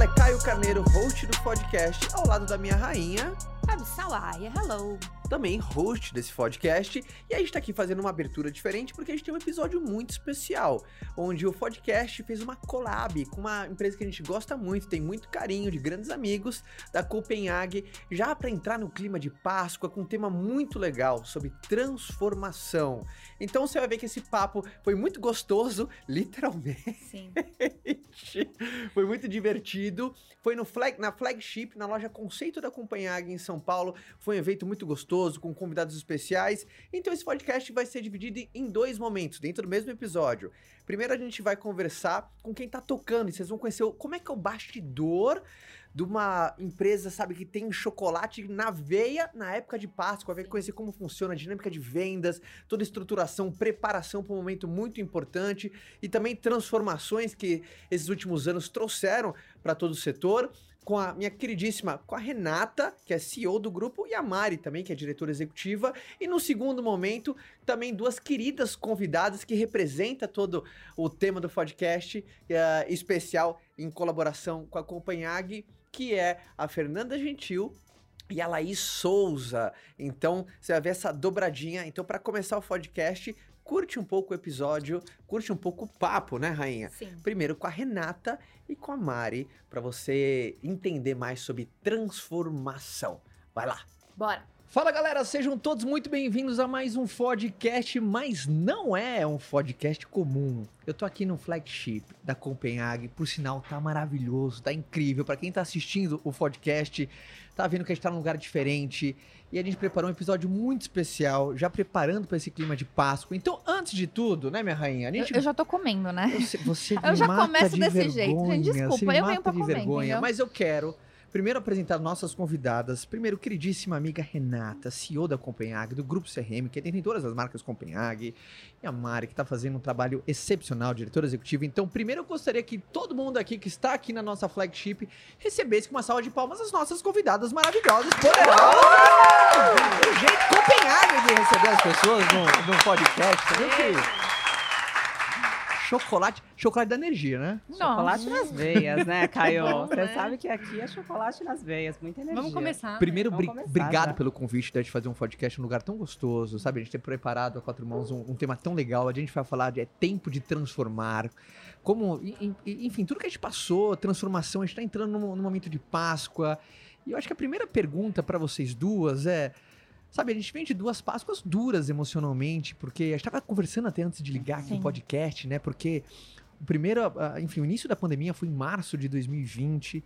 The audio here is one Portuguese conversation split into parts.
fala é Caio Carneiro, host do podcast, ao lado da minha rainha, Fabi Salaia, hello. Também host desse podcast. E a gente tá aqui fazendo uma abertura diferente porque a gente tem um episódio muito especial, onde o podcast fez uma collab com uma empresa que a gente gosta muito, tem muito carinho, de grandes amigos, da Copenhague, já para entrar no clima de Páscoa com um tema muito legal sobre transformação. Então você vai ver que esse papo foi muito gostoso, literalmente. Sim. Foi muito divertido. Foi no flag, na flagship, na loja Conceito da Copenhague em São Paulo. Foi um evento muito gostoso, com convidados especiais. Então esse podcast vai ser dividido em dois momentos, dentro do mesmo episódio. Primeiro a gente vai conversar com quem tá tocando e vocês vão conhecer o- como é que é o bastidor de uma empresa, sabe, que tem chocolate na veia na época de Páscoa, vai conhecer como funciona a dinâmica de vendas, toda a estruturação, preparação para um momento muito importante e também transformações que esses últimos anos trouxeram para todo o setor. Com a minha queridíssima, com a Renata, que é CEO do grupo, e a Mari também, que é diretora executiva. E no segundo momento, também duas queridas convidadas que representam todo o tema do podcast eh, especial em colaboração com a Copenhague, que é a Fernanda Gentil e a Laís Souza. Então, você vai ver essa dobradinha. Então, para começar o podcast, curte um pouco o episódio, curte um pouco o papo, né, rainha? Sim. Primeiro com a Renata e com a Mari, para você entender mais sobre transformação. Vai lá. Bora. Fala galera, sejam todos muito bem-vindos a mais um podcast, mas não é um podcast comum. Eu tô aqui no flagship da Copenhague, por sinal tá maravilhoso, tá incrível. Pra quem tá assistindo o podcast, tá vendo que a gente tá num lugar diferente e a gente preparou um episódio muito especial, já preparando pra esse clima de Páscoa. Então, antes de tudo, né, minha rainha, a Eu, gente eu já tô comendo, né? você, você Eu já começo de desse jeito, gente. vergonha, Desculpa, eu venho pra comer, vergonha. entendeu? Mas eu quero primeiro apresentar nossas convidadas. Primeiro, queridíssima amiga Renata, CEO da Copenhague, do Grupo CRM, que tem todas as marcas Copenhague. E a Mari, que está fazendo um trabalho excepcional, diretora executiva. Então, primeiro eu gostaria que todo mundo aqui que está aqui na nossa flagship recebesse com uma salva de palmas as nossas convidadas maravilhosas, poderosas! O jeito Copenhague de receber as pessoas no, no podcast. Também. Chocolate, chocolate da energia, né? Chocolate Nossa. nas veias, né, Caio? Bom, Você né? sabe que aqui é chocolate nas veias, muita energia. Vamos começar. Primeiro, Vamos bri- começar obrigado já. pelo convite da gente fazer um podcast num lugar tão gostoso, sabe? A gente ter preparado a Quatro Mãos um, um tema tão legal. A gente vai falar de é tempo de transformar. Como, enfim, tudo que a gente passou, transformação, a gente tá entrando num, num momento de Páscoa. E eu acho que a primeira pergunta para vocês duas é. Sabe, a gente vem de duas Páscoas duras emocionalmente, porque a gente tava conversando até antes de ligar aqui no podcast, né? Porque o primeiro, ah, enfim, o início da pandemia foi em março de 2020.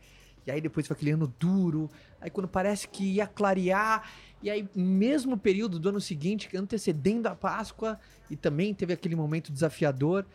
E aí depois foi aquele ano duro. Aí quando parece que ia clarear, e aí mesmo período do ano seguinte, antecedendo a Páscoa, e também teve aquele momento desafiador.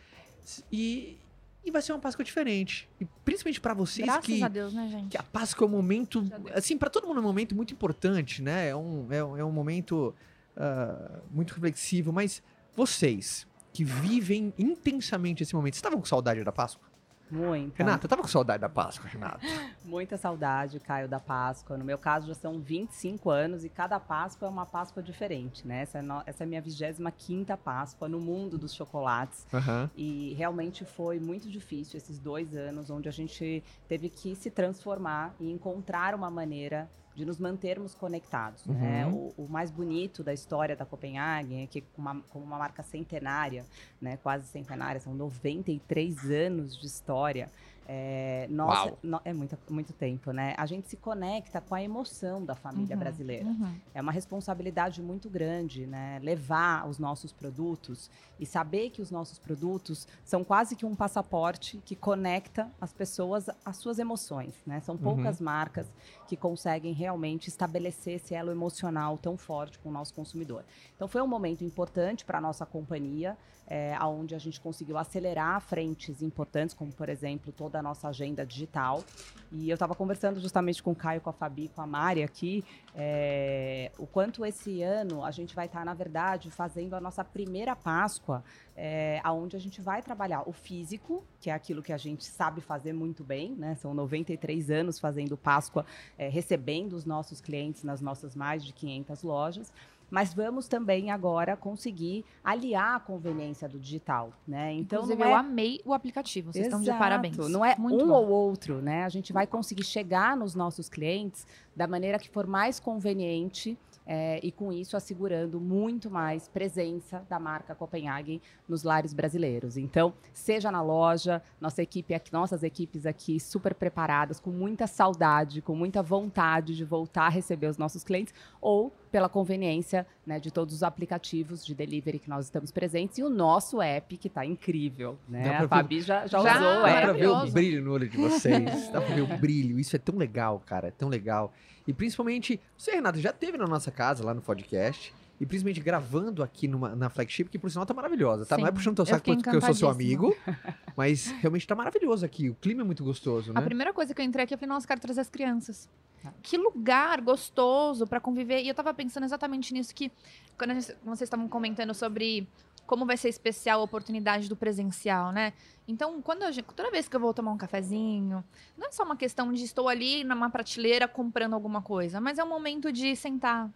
E, e vai ser uma Páscoa diferente. E principalmente pra vocês Graças que a Deus, né, gente? que a Páscoa é um momento, assim, para todo mundo é um momento muito importante, né? É um, é, é um momento ah, muito reflexivo, mas vocês que vivem intensamente esse momento, vocês estavam com saudade da Páscoa? Muita. Renata, tava com saudade da Páscoa, Renata? Muita saudade, Caio, da Páscoa. No meu caso, já são 25 anos e cada Páscoa é uma Páscoa diferente, né? Essa é, no- essa é a minha 25ª Páscoa no mundo dos chocolates. Aham. E realmente foi muito difícil esses dois anos onde a gente teve que se transformar e encontrar uma maneira de nos mantermos conectados. né? Uhum. O, o mais bonito da história da Copenhague é que, como uma, uma marca centenária, né, quase centenária, são 93 anos de história. É, nossa, no- é muito, muito tempo, né? A gente se conecta com a emoção da família Uhum, brasileira. uhum. É uma responsabilidade muito grande, né? Levar os nossos produtos e saber que os nossos produtos são quase que um passaporte que conecta as pessoas às suas emoções, né? São poucas marcas que conseguem realmente estabelecer esse elo emocional tão forte com o nosso consumidor. Então foi um momento importante para a nossa companhia, é, onde a gente conseguiu acelerar frentes importantes, como por exemplo toda a nossa agenda digital. E eu estava conversando justamente com o Caio, com a Fabi, com a Mari aqui, é, o quanto esse ano a gente vai estar, na verdade, fazendo a nossa primeira Páscoa, é, aonde a gente vai trabalhar o físico, que é aquilo que a gente sabe fazer muito bem, né? São 93 anos fazendo Páscoa, é, recebendo os nossos clientes nas nossas mais de 500 lojas. Mas vamos também agora conseguir aliar a conveniência do digital, né? Então Inclusive, é eu amei o aplicativo. Vocês estão de Exato. parabéns. Não é Muito um bom. ou outro, né? A gente vai conseguir chegar nos nossos clientes da maneira que for mais conveniente é, e com isso assegurando muito mais presença da marca Copenhagen nos lares brasileiros. Então, seja na loja, nossa equipe aqui, nossas equipes aqui super preparadas, com muita saudade, com muita vontade de voltar a receber os nossos clientes, ou pela conveniência né, de todos os aplicativos de delivery que nós estamos presentes e o nosso app que está incrível. Dá Né? A ver- Fabi já, já, Já, usou o Dá app. pra ver o brilho no olho de vocês. Dá pra ver o brilho. Isso é tão legal, cara. É tão legal. E principalmente, você, Renato, já teve na nossa casa, lá no podcast. E principalmente gravando aqui numa, na flagship, que por sinal tá maravilhosa, tá? Não é Sim, puxando teu eu saco porque eu sou seu amigo, mas realmente tá maravilhoso aqui. O clima é muito gostoso, A né? primeira coisa que eu entrei aqui, eu falei, nossa, quero trazer as crianças. Tá. Que lugar gostoso pra conviver. E eu tava pensando exatamente nisso que, quando a gente- vocês estavam comentando sobre como vai ser especial a oportunidade do presencial, né? Então, quando a toda vez que eu vou tomar um cafezinho, não é só uma questão de estou ali numa prateleira comprando alguma coisa, mas é um momento de sentar,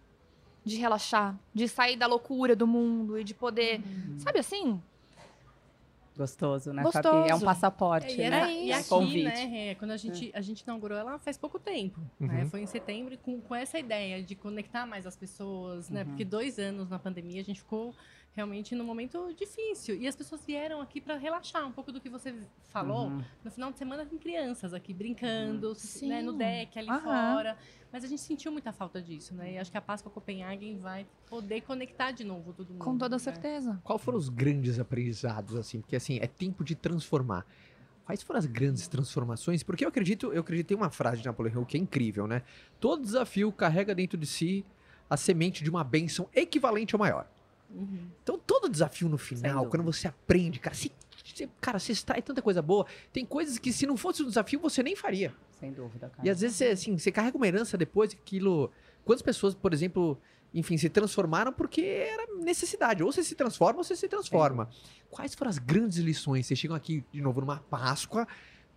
de relaxar, de sair da loucura do mundo e de poder, sabe assim? Gostoso, né, Gostoso. Fabi? É um passaporte, É, e, né? essa- e aqui, Convite. né, quando a gente, a gente inaugurou ela faz pouco tempo, né? Uhum. Foi em setembro com, com essa ideia de conectar mais as pessoas, né? Uhum. Porque dois anos na pandemia a gente ficou realmente num momento difícil. E as pessoas vieram aqui para relaxar um pouco do que você falou. Uhum. No final de semana tem crianças aqui brincando, Sim. né, no deck, ali Aham. fora. Mas a gente sentiu muita falta disso, né? E acho que a Páscoa Copenhagen vai poder conectar de novo todo mundo. Com toda né? certeza. Qual foram os grandes aprendizados, assim? Porque, assim, é tempo de transformar. Quais foram as grandes transformações? Porque eu acredito, eu acredito, tem uma frase de Napoleão Hill que é incrível, né? Todo desafio carrega dentro de si a semente de uma bênção equivalente ao maior. Uhum. Então, todo desafio no final, quando você aprende, cara, se, se- cara, você extrai tanta coisa boa. Tem coisas que, se não fosse um desafio, você nem faria. Sem dúvida, cara. E às vezes, você, assim, você carrega uma herança depois, aquilo. Quantas pessoas, por exemplo, enfim, se transformaram porque era necessidade. Ou você se transforma ou você se transforma. Quais foram as grandes lições? Vocês chegam aqui de novo numa Páscoa,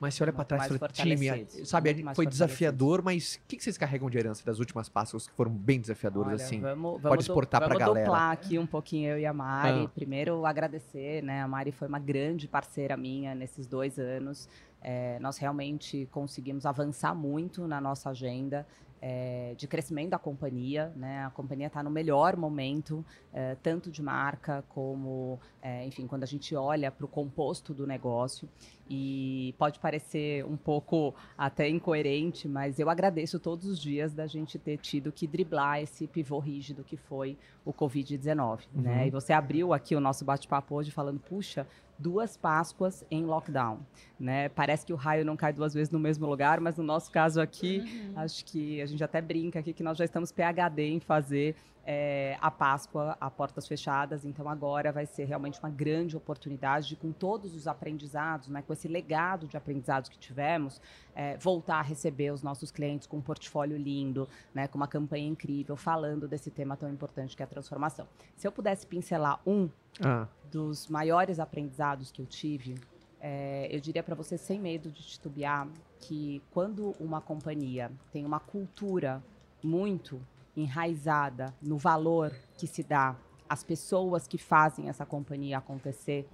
mas você olha pra trás e fala, time, fortalecidos, sabe, mais foi desafiador, mas o que que vocês carregam de herança das últimas Páscoas que foram bem desafiadoras Olha, assim? Vamos, Pode vamos exportar pra vamos galera. duplar aqui um pouquinho eu e a Mari. Ah. Primeiro, agradecer, né? A Mari foi uma grande parceira minha nesses dois anos. É, nós realmente conseguimos avançar muito na nossa agenda. É, de crescimento da companhia, né? A companhia está no melhor momento, é, tanto de marca como, é, enfim, quando a gente olha para o composto do negócio. E pode parecer um pouco até incoerente, mas eu agradeço todos os dias da gente ter tido que driblar esse pivô rígido que foi o Covid-19. Uhum. Né? E você abriu aqui o nosso bate-papo hoje falando, puxa, duas Páscoas em lockdown. Né? Parece que o raio não cai duas vezes no mesmo lugar, mas no nosso caso aqui, Uhum. acho que a gente até brinca aqui que nós já estamos PHD em fazer é, a Páscoa a portas fechadas, então agora vai ser realmente uma grande oportunidade de, com todos os aprendizados, né, com esse legado de aprendizados que tivemos, é, voltar a receber os nossos clientes com um portfólio lindo, né, com uma campanha incrível, falando desse tema tão importante que é a transformação. Se eu pudesse pincelar um Ah, dos maiores aprendizados que eu tive, é, eu diria para você, sem medo de titubear, que quando uma companhia tem uma cultura muito enraizada no valor que se dá às pessoas que fazem essa companhia acontecer,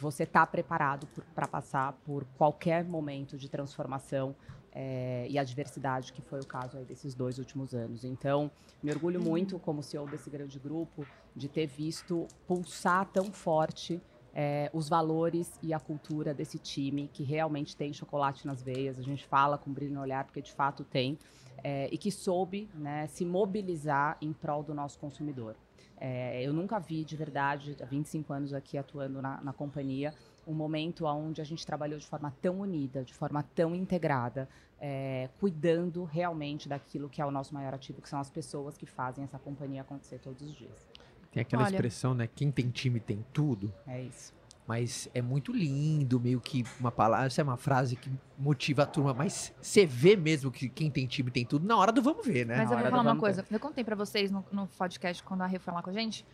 você está preparado para passar por qualquer momento de transformação é, e adversidade, que foi o caso desses dois últimos anos. Então, me orgulho muito, como CEO desse grande grupo, de ter visto pulsar tão forte é, os valores e a cultura desse time, que realmente tem chocolate nas veias, a gente fala com brilho no olhar, porque de fato tem, é, e que soube né, se mobilizar em prol do nosso consumidor. É, eu nunca vi, de verdade, há 25 anos aqui atuando na, na companhia, um momento onde a gente trabalhou de forma tão unida, de forma tão integrada, é, cuidando realmente daquilo que é o nosso maior ativo, que são as pessoas que fazem essa companhia acontecer todos os dias. tem aquela Olha. expressão, né? Quem tem time tem tudo. É isso. Mas é muito lindo, meio que uma palavra, essa é uma frase que motiva a turma, mas você vê mesmo que quem tem time tem tudo na hora do vamos ver, né? Mas Na eu vou falar uma coisa. Eu contei pra vocês no, no podcast, quando a Rê foi lá com a gente,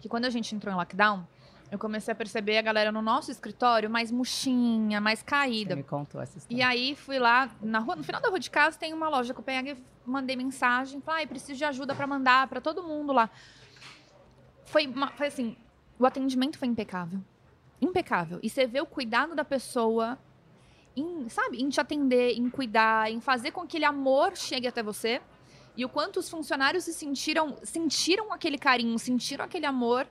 que quando a gente entrou em lockdown, eu comecei a perceber a galera no nosso escritório mais murchinha, mais Você caída. me contou essa história. E aí fui lá, na rua, no final da rua de casa tem uma loja que eu peguei, mandei mensagem, falei, ai, preciso de ajuda pra mandar pra todo mundo lá. foi, uma- foi assim, o atendimento foi impecável. Impecável. E você vê o cuidado da pessoa em, sabe, em te atender, em cuidar, em fazer com que aquele amor chegue até você. E o quanto os funcionários se sentiram, sentiram aquele carinho, sentiram aquele amor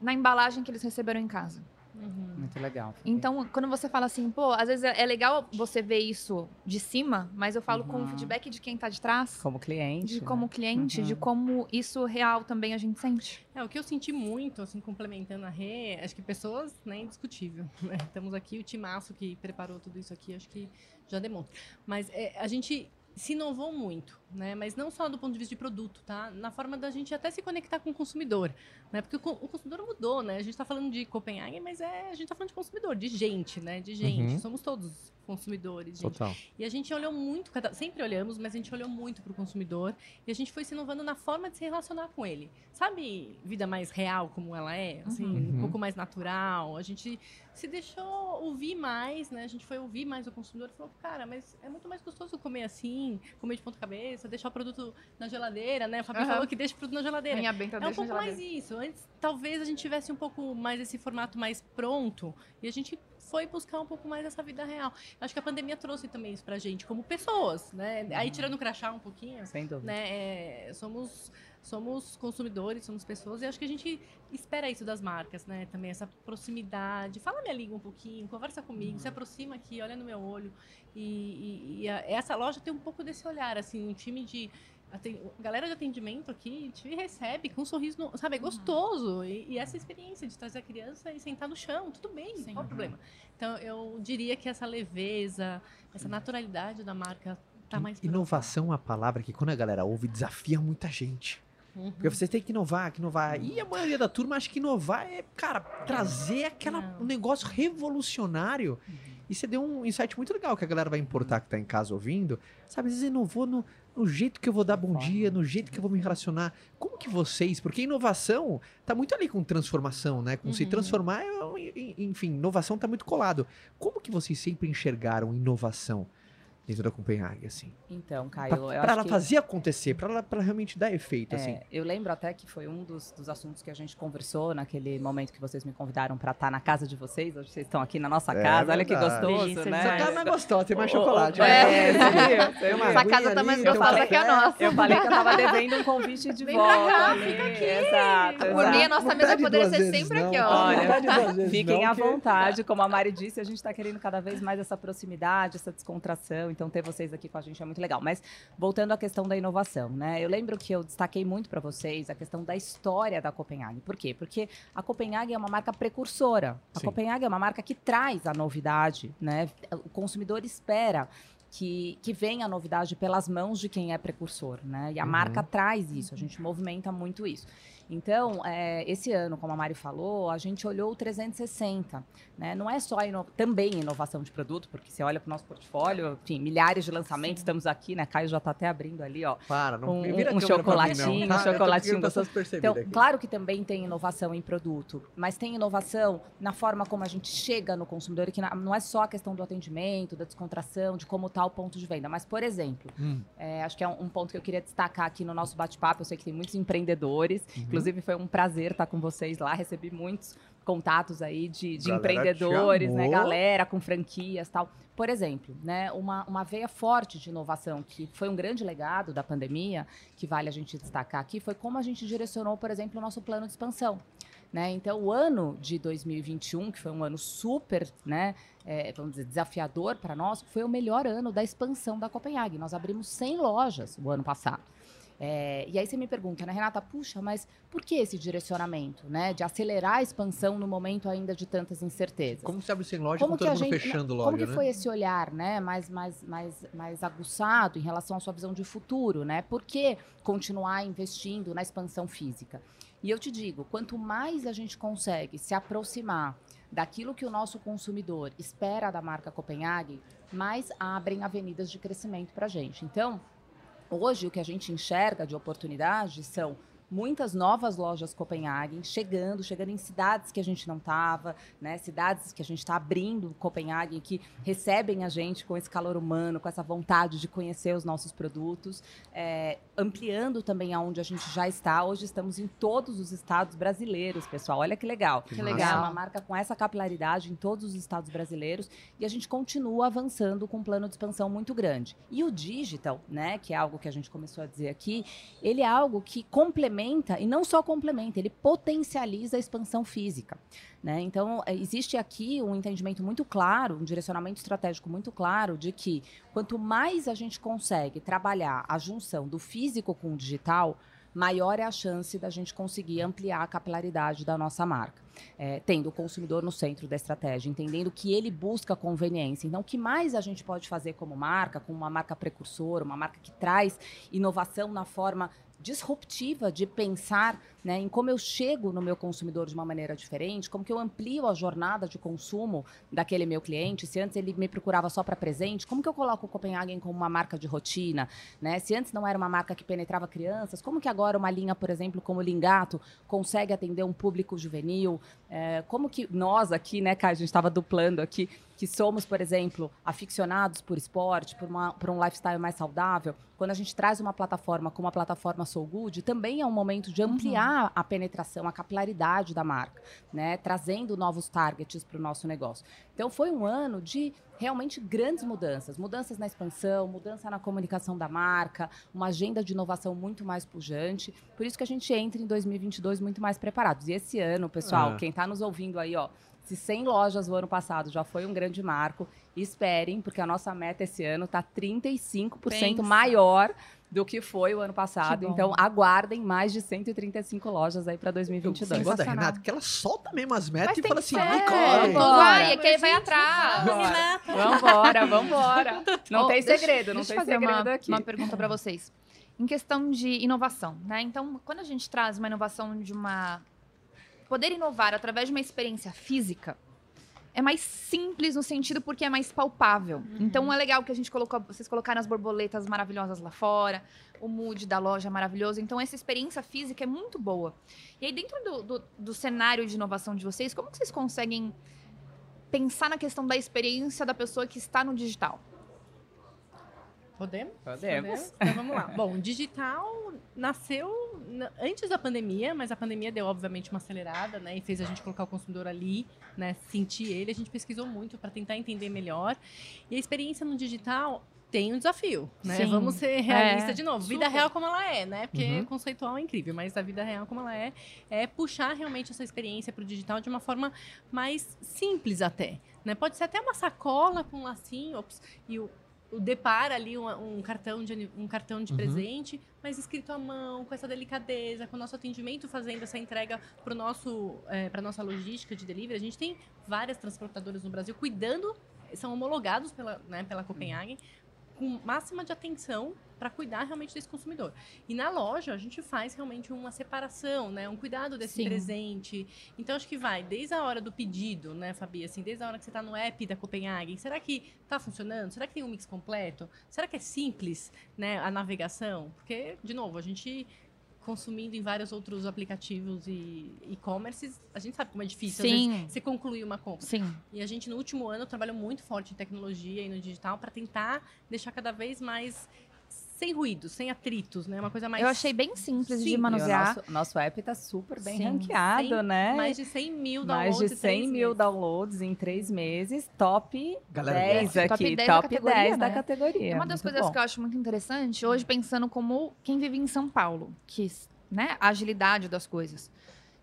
na embalagem que eles receberam em casa. Uhum. Muito legal. Então, quando você fala assim, pô, às vezes é é legal você ver isso de cima, mas eu falo com o Uhum. feedback de quem tá de trás, Como cliente. de né? como cliente, de Uhum. como isso real também a gente sente. É, o que eu senti muito, assim, complementando a Rê, acho que pessoas, né, indiscutível. né? Estamos aqui, o timaço que preparou tudo isso aqui, acho que já demonstra. Mas é, a gente se inovou muito, né? Mas não só do ponto de vista de produto, tá? Na forma da gente até se conectar com o consumidor, né? Porque o, co- o consumidor mudou, né? A gente está falando de Copenhague, mas é, a gente está falando de consumidor, de gente, né? De gente. Uhum. Somos todos consumidores, gente. Total. E a gente olhou muito, sempre olhamos, mas a gente olhou muito para o consumidor e a gente foi se inovando na forma de se relacionar com ele. Sabe, vida mais real como ela é, assim, Uhum. um pouco mais natural. A gente se deixou ouvir mais, né? A gente foi ouvir mais o consumidor e falou, cara, mas é muito mais gostoso comer assim, comer de ponta cabeça, deixar o produto na geladeira, né? O Fabi Aham. falou que deixa o produto na geladeira. Minha benta É um pouco mais isso. Antes, talvez a gente tivesse um pouco mais esse formato mais pronto e a gente foi buscar um pouco mais essa vida real. Acho que a pandemia trouxe também isso pra gente, como pessoas, né? Aí tirando o crachá um pouquinho, Sem dúvida. né? é, somos, somos consumidores, somos pessoas, e acho que a gente espera isso das marcas, né? Também essa proximidade. Fala minha língua um pouquinho, conversa comigo, se aproxima aqui, olha no meu olho. E, e- e a- essa loja tem um pouco desse olhar, assim, um time de. Galera de atendimento aqui te recebe com um sorriso, no- sabe? É gostoso. E, e essa experiência de trazer a criança e sentar no chão, tudo bem, Sim. qual o problema? Então, eu diria que essa leveza, essa naturalidade da marca tá mais. Inovação é uma palavra que quando a galera ouve desafia muita gente. Uhum. Porque você tem que inovar, que inovar. E a maioria da turma acha que inovar é, cara, trazer um negócio revolucionário. E você deu um insight muito legal que a galera vai importar que tá em casa ouvindo. Sabe, às vezes inovou no, no jeito que eu vou dar bom dia, no jeito que eu vou me relacionar. Como que vocês, porque inovação tá muito ali com transformação, né? Com se Uhum. transformar, é en- enfim, inovação tá muito colado. Como que vocês sempre enxergaram inovação dentro da Copenhague, assim? Então, Caio, Pra, eu pra acho ela que... fazer acontecer, pra ela pra realmente dar efeito, É, assim. eu lembro até que foi um dos, dos assuntos que a gente conversou naquele momento que vocês me convidaram para estar na casa de vocês. Hoje vocês estão aqui na nossa É casa. Olha que gostoso, Delícia né? Essa casa é gostosa, tem mais chocolate. É, né? Tem uma viu? Essa casa tá mais gostosa que a café. nossa. Eu falei que eu tava devendo um convite de Vem volta. pra cá, ali. fica aqui. Exato, Por mim, a exato. nossa mesa poderia ser sempre não, aqui, tá? ó. Olha, Fiquem à vontade, como a Mari disse, a gente está querendo cada vez mais essa proximidade, essa descontração, então ter vocês aqui com a gente é muito legal. Mas voltando à questão da inovação, né? Eu lembro que eu destaquei muito para vocês a questão da história da Copenhague. Por quê? Porque a Copenhague é uma marca precursora. A Sim. Copenhague é uma marca que traz a novidade, né? O consumidor espera que, que venha a novidade pelas mãos de quem é precursor, né? E a Uhum. marca traz isso, a gente movimenta muito isso. Então, é, esse ano, como a Mari falou, a gente olhou o 360. Né? Não é só ino- também inovação de produto, porque você olha para o nosso portfólio, enfim, milhares de lançamentos, estamos aqui, né? Caio já está até abrindo ali, ó. Para, não Um- vira um pra mim, não, chocolatinho, tá? um chocolatinho gostoso. Então, aqui. claro que também tem inovação em produto, mas tem inovação na forma como a gente chega no consumidor, e que não é só a questão do atendimento, da descontração, de como está o ponto de venda. Mas, por exemplo, Hum. é, acho que é um, um ponto que eu queria destacar aqui no nosso bate-papo. Eu sei que tem muitos empreendedores. Uhum. Inclusive, foi um prazer estar com vocês lá. Recebi muitos contatos aí de, de empreendedores, né? Galera com franquias tal. Por exemplo, né, uma, uma veia forte de inovação, que foi um grande legado da pandemia, que vale a gente destacar aqui, foi como a gente direcionou, por exemplo, o nosso plano de expansão. Né? Então, o ano de 2021, que foi um ano super, né, é, vamos dizer, desafiador para nós, foi o melhor ano da expansão da Copenhague. Nós abrimos 100 lojas o ano passado. É, e aí você me pergunta, né, Renata, puxa, mas por que esse direcionamento, né, de acelerar a expansão no momento ainda de tantas incertezas? Como se abre sem loja Como com todo mundo gente, fechando como loja, que né? foi esse olhar, né, mais, mais, mais, mais aguçado em relação à sua visão de futuro, né? Por que continuar investindo na expansão física? E eu te digo, quanto mais a gente consegue se aproximar daquilo que o nosso consumidor espera da marca Copenhague, mais abrem avenidas de crescimento para a gente. Então, hoje o que a gente enxerga de oportunidades são muitas novas lojas Copenhagen chegando, chegando em cidades que a gente não estava, né? Cidades que a gente está abrindo Copenhagen, que recebem a gente com esse calor humano, com essa vontade de conhecer os nossos produtos, é, ampliando também aonde a gente já está. Hoje estamos em todos os estados brasileiros, pessoal. Olha que legal. Que É legal. uma marca com essa capilaridade em todos os estados brasileiros e a gente continua avançando com um plano de expansão muito grande. E o digital, né, que é algo que a gente começou a dizer aqui, ele é algo que complementa e não só complementa, ele potencializa a expansão física. Né? Então, eh, existe aqui um entendimento muito claro, um direcionamento estratégico muito claro de que quanto mais a gente consegue trabalhar a junção do físico com o digital, maior é a chance da gente conseguir ampliar a capilaridade da nossa marca. É, tendo o consumidor no centro da estratégia, entendendo que ele busca conveniência. Então, o que mais a gente pode fazer como marca, como uma marca precursora, uma marca que traz inovação na forma disruptiva de pensar né, em como eu chego no meu consumidor de uma maneira diferente, como que eu amplio a jornada de consumo daquele meu cliente. Se antes ele me procurava só para presente, como que eu coloco o Copenhagen como uma marca de rotina? Né? Se antes não era uma marca que penetrava crianças, como que agora uma linha, por exemplo, como o Lingato, consegue atender um público juvenil? É, como que nós aqui, né, Kai, a gente estava duplando aqui, que somos, por exemplo, aficionados por esporte, por, uma, por um lifestyle mais saudável, quando a gente traz uma plataforma como a plataforma Soul Good, também é um momento de ampliar a penetração, a capilaridade da marca, né? Trazendo novos targets para o nosso negócio. Então foi um ano de realmente grandes mudanças, mudanças na expansão, mudança na comunicação da marca, uma agenda de inovação muito mais pujante. Por isso que a gente entra em 2022 muito mais preparados. E esse ano, pessoal, Ah. quem está nos ouvindo aí, ó, se 100 lojas o ano passado já foi um grande marco, esperem, porque a nossa meta esse ano está 35% Pensa. maior do que foi o ano passado. Então, aguardem mais de 135 lojas aí para Eu 2022. gosto da Sensacional. Renata, que ela solta mesmo as metas Mas e fala assim, vai, corre. Vai, é que ele Mas, vai atrás. Vambora, vambora. Não tem deixa- segredo, não deixa tem eu fazer segredo uma, aqui. uma pergunta para vocês. Em questão de inovação, né? Então, quando a gente traz uma inovação de uma poder inovar através de uma experiência física, é mais simples no sentido porque é mais palpável. Então é legal que a gente colocou, vocês colocaram as borboletas maravilhosas lá fora, o mood da loja é maravilhoso. Então essa experiência física é muito boa. E aí dentro do, do, do cenário de inovação de vocês, como vocês conseguem pensar na questão da experiência da pessoa que está no digital? Podemos? Podemos. Então vamos lá. Bom, digital nasceu na- antes da pandemia, mas a pandemia deu, obviamente, uma acelerada, né? E fez a gente colocar o consumidor ali, né? Sentir ele. A gente pesquisou muito para tentar entender melhor. E a experiência no digital tem um desafio, né? Sim. Vamos ser realistas É, de novo. Vida super. real como ela é, né? Porque Uhum. conceitual é incrível, mas a vida real como ela é, é puxar realmente essa experiência para o digital de uma forma mais simples até, né? Pode ser até uma sacola com um lacinho, ops, e o depara ali um, um cartão de um cartão de Uhum. presente, mas escrito à mão, com essa delicadeza, com o nosso atendimento fazendo essa entrega para nosso para nossa logística de delivery. A gente tem várias transportadoras no Brasil cuidando, são homologados pela né, pela Copenhagen com máxima de atenção para cuidar realmente desse consumidor. E na loja a gente faz realmente uma separação, né, um cuidado desse Sim. presente. Então acho que vai desde a hora do pedido, né, Fabi, assim, desde a hora que você está no app da Copenhagen, será que está funcionando? Será que tem um mix completo? Será que é simples, né, a navegação? Porque de novo, a gente consumindo em vários outros aplicativos e e-commerces, a gente sabe como é difícil às vezes, Sim, você concluir uma compra. sim. E a gente, no último ano, trabalhou muito forte em tecnologia e no digital para tentar deixar cada vez mais sem ruídos, sem atritos, né? Uma coisa mais. Eu achei bem simples de Sim, E o manusear. nosso, nosso app tá super bem Sim. ranqueado, Cem- né? mais de 100 mil Mais downloads. de em 100 três mil meses. downloads em três meses. Top Galera 10 gosta. aqui. Top 10 da top categoria, 10 da né? categoria. Uma das Muito coisas bom. que eu acho muito interessante, hoje pensando como quem vive em São Paulo, que, né, a agilidade das coisas.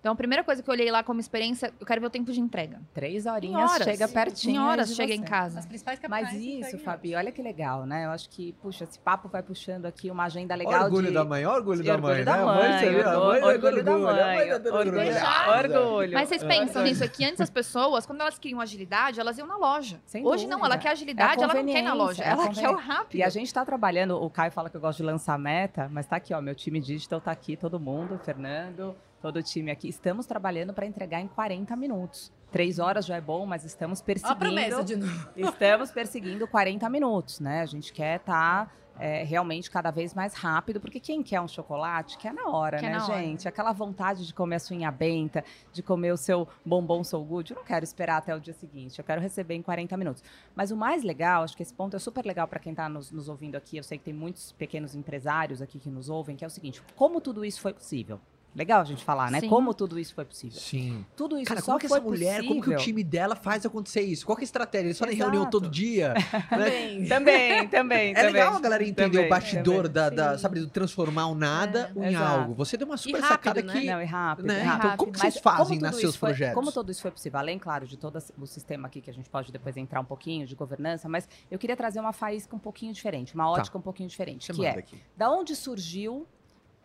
Então, a primeira coisa que eu olhei lá como experiência, eu quero ver o tempo de entrega. Três Em horinhas horas. chega pertinho. Em horas chega em você. casa. As principais capitais. Mas isso, Fabi, olha que legal, né? Eu acho que, puxa, esse papo vai puxando aqui uma agenda legal Orgulho de... da mãe, orgulho da Orgulho mãe, da né? Orgulho, mãe orgulho da mãe, orgulho. Mas vocês pensam nisso aqui, antes as pessoas, quando elas queriam agilidade, elas iam na loja. Sem Hoje não, ela quer agilidade, É ela não quer ir na loja. é Ela quer o rápido. E a gente tá trabalhando, o Caio fala que eu gosto de lançar meta, mas tá aqui, ó, meu time digital tá aqui, todo mundo, Fernando, todo o time aqui, estamos trabalhando para entregar em 40 minutos. Três horas já é bom, mas estamos perseguindo. Ó a promessa de novo. Estamos perseguindo 40 minutos, né? A gente quer estar é, realmente cada vez mais rápido, porque quem quer um chocolate quer na hora, Quer né, na hora. gente? Aquela vontade de comer a sua unha benta, de comer o seu bombom Soul Good, eu não quero esperar até o dia seguinte, eu quero receber em 40 minutos. Mas o mais legal, acho que esse ponto é super legal para quem está nos, nos ouvindo aqui, eu sei que tem muitos pequenos empresários aqui que nos ouvem, que é o seguinte, como tudo isso foi possível? Legal a gente falar, né? Sim. Como tudo isso foi possível? Sim. Tudo isso Cara, só como que foi essa mulher, como que o possível- time dela faz acontecer isso? Qual que é a estratégia? Eles só em Exato. reunião todo dia? né? Também. Também, também, É também. legal a galera entender Também, o bastidor da, da- sabe, do transformar o nada É, em exato. algo. Você deu uma super rápido, sacada né? que. Não, e rápido. né? e Então, rápido. como que vocês fazem tudo seus foi- projetos? Como tudo isso foi possível, além, claro, de todo o sistema aqui que a gente pode depois entrar um pouquinho de governança, mas eu queria trazer uma faísca um pouquinho diferente, uma ótica um pouquinho diferente, Você que é aqui. da onde surgiu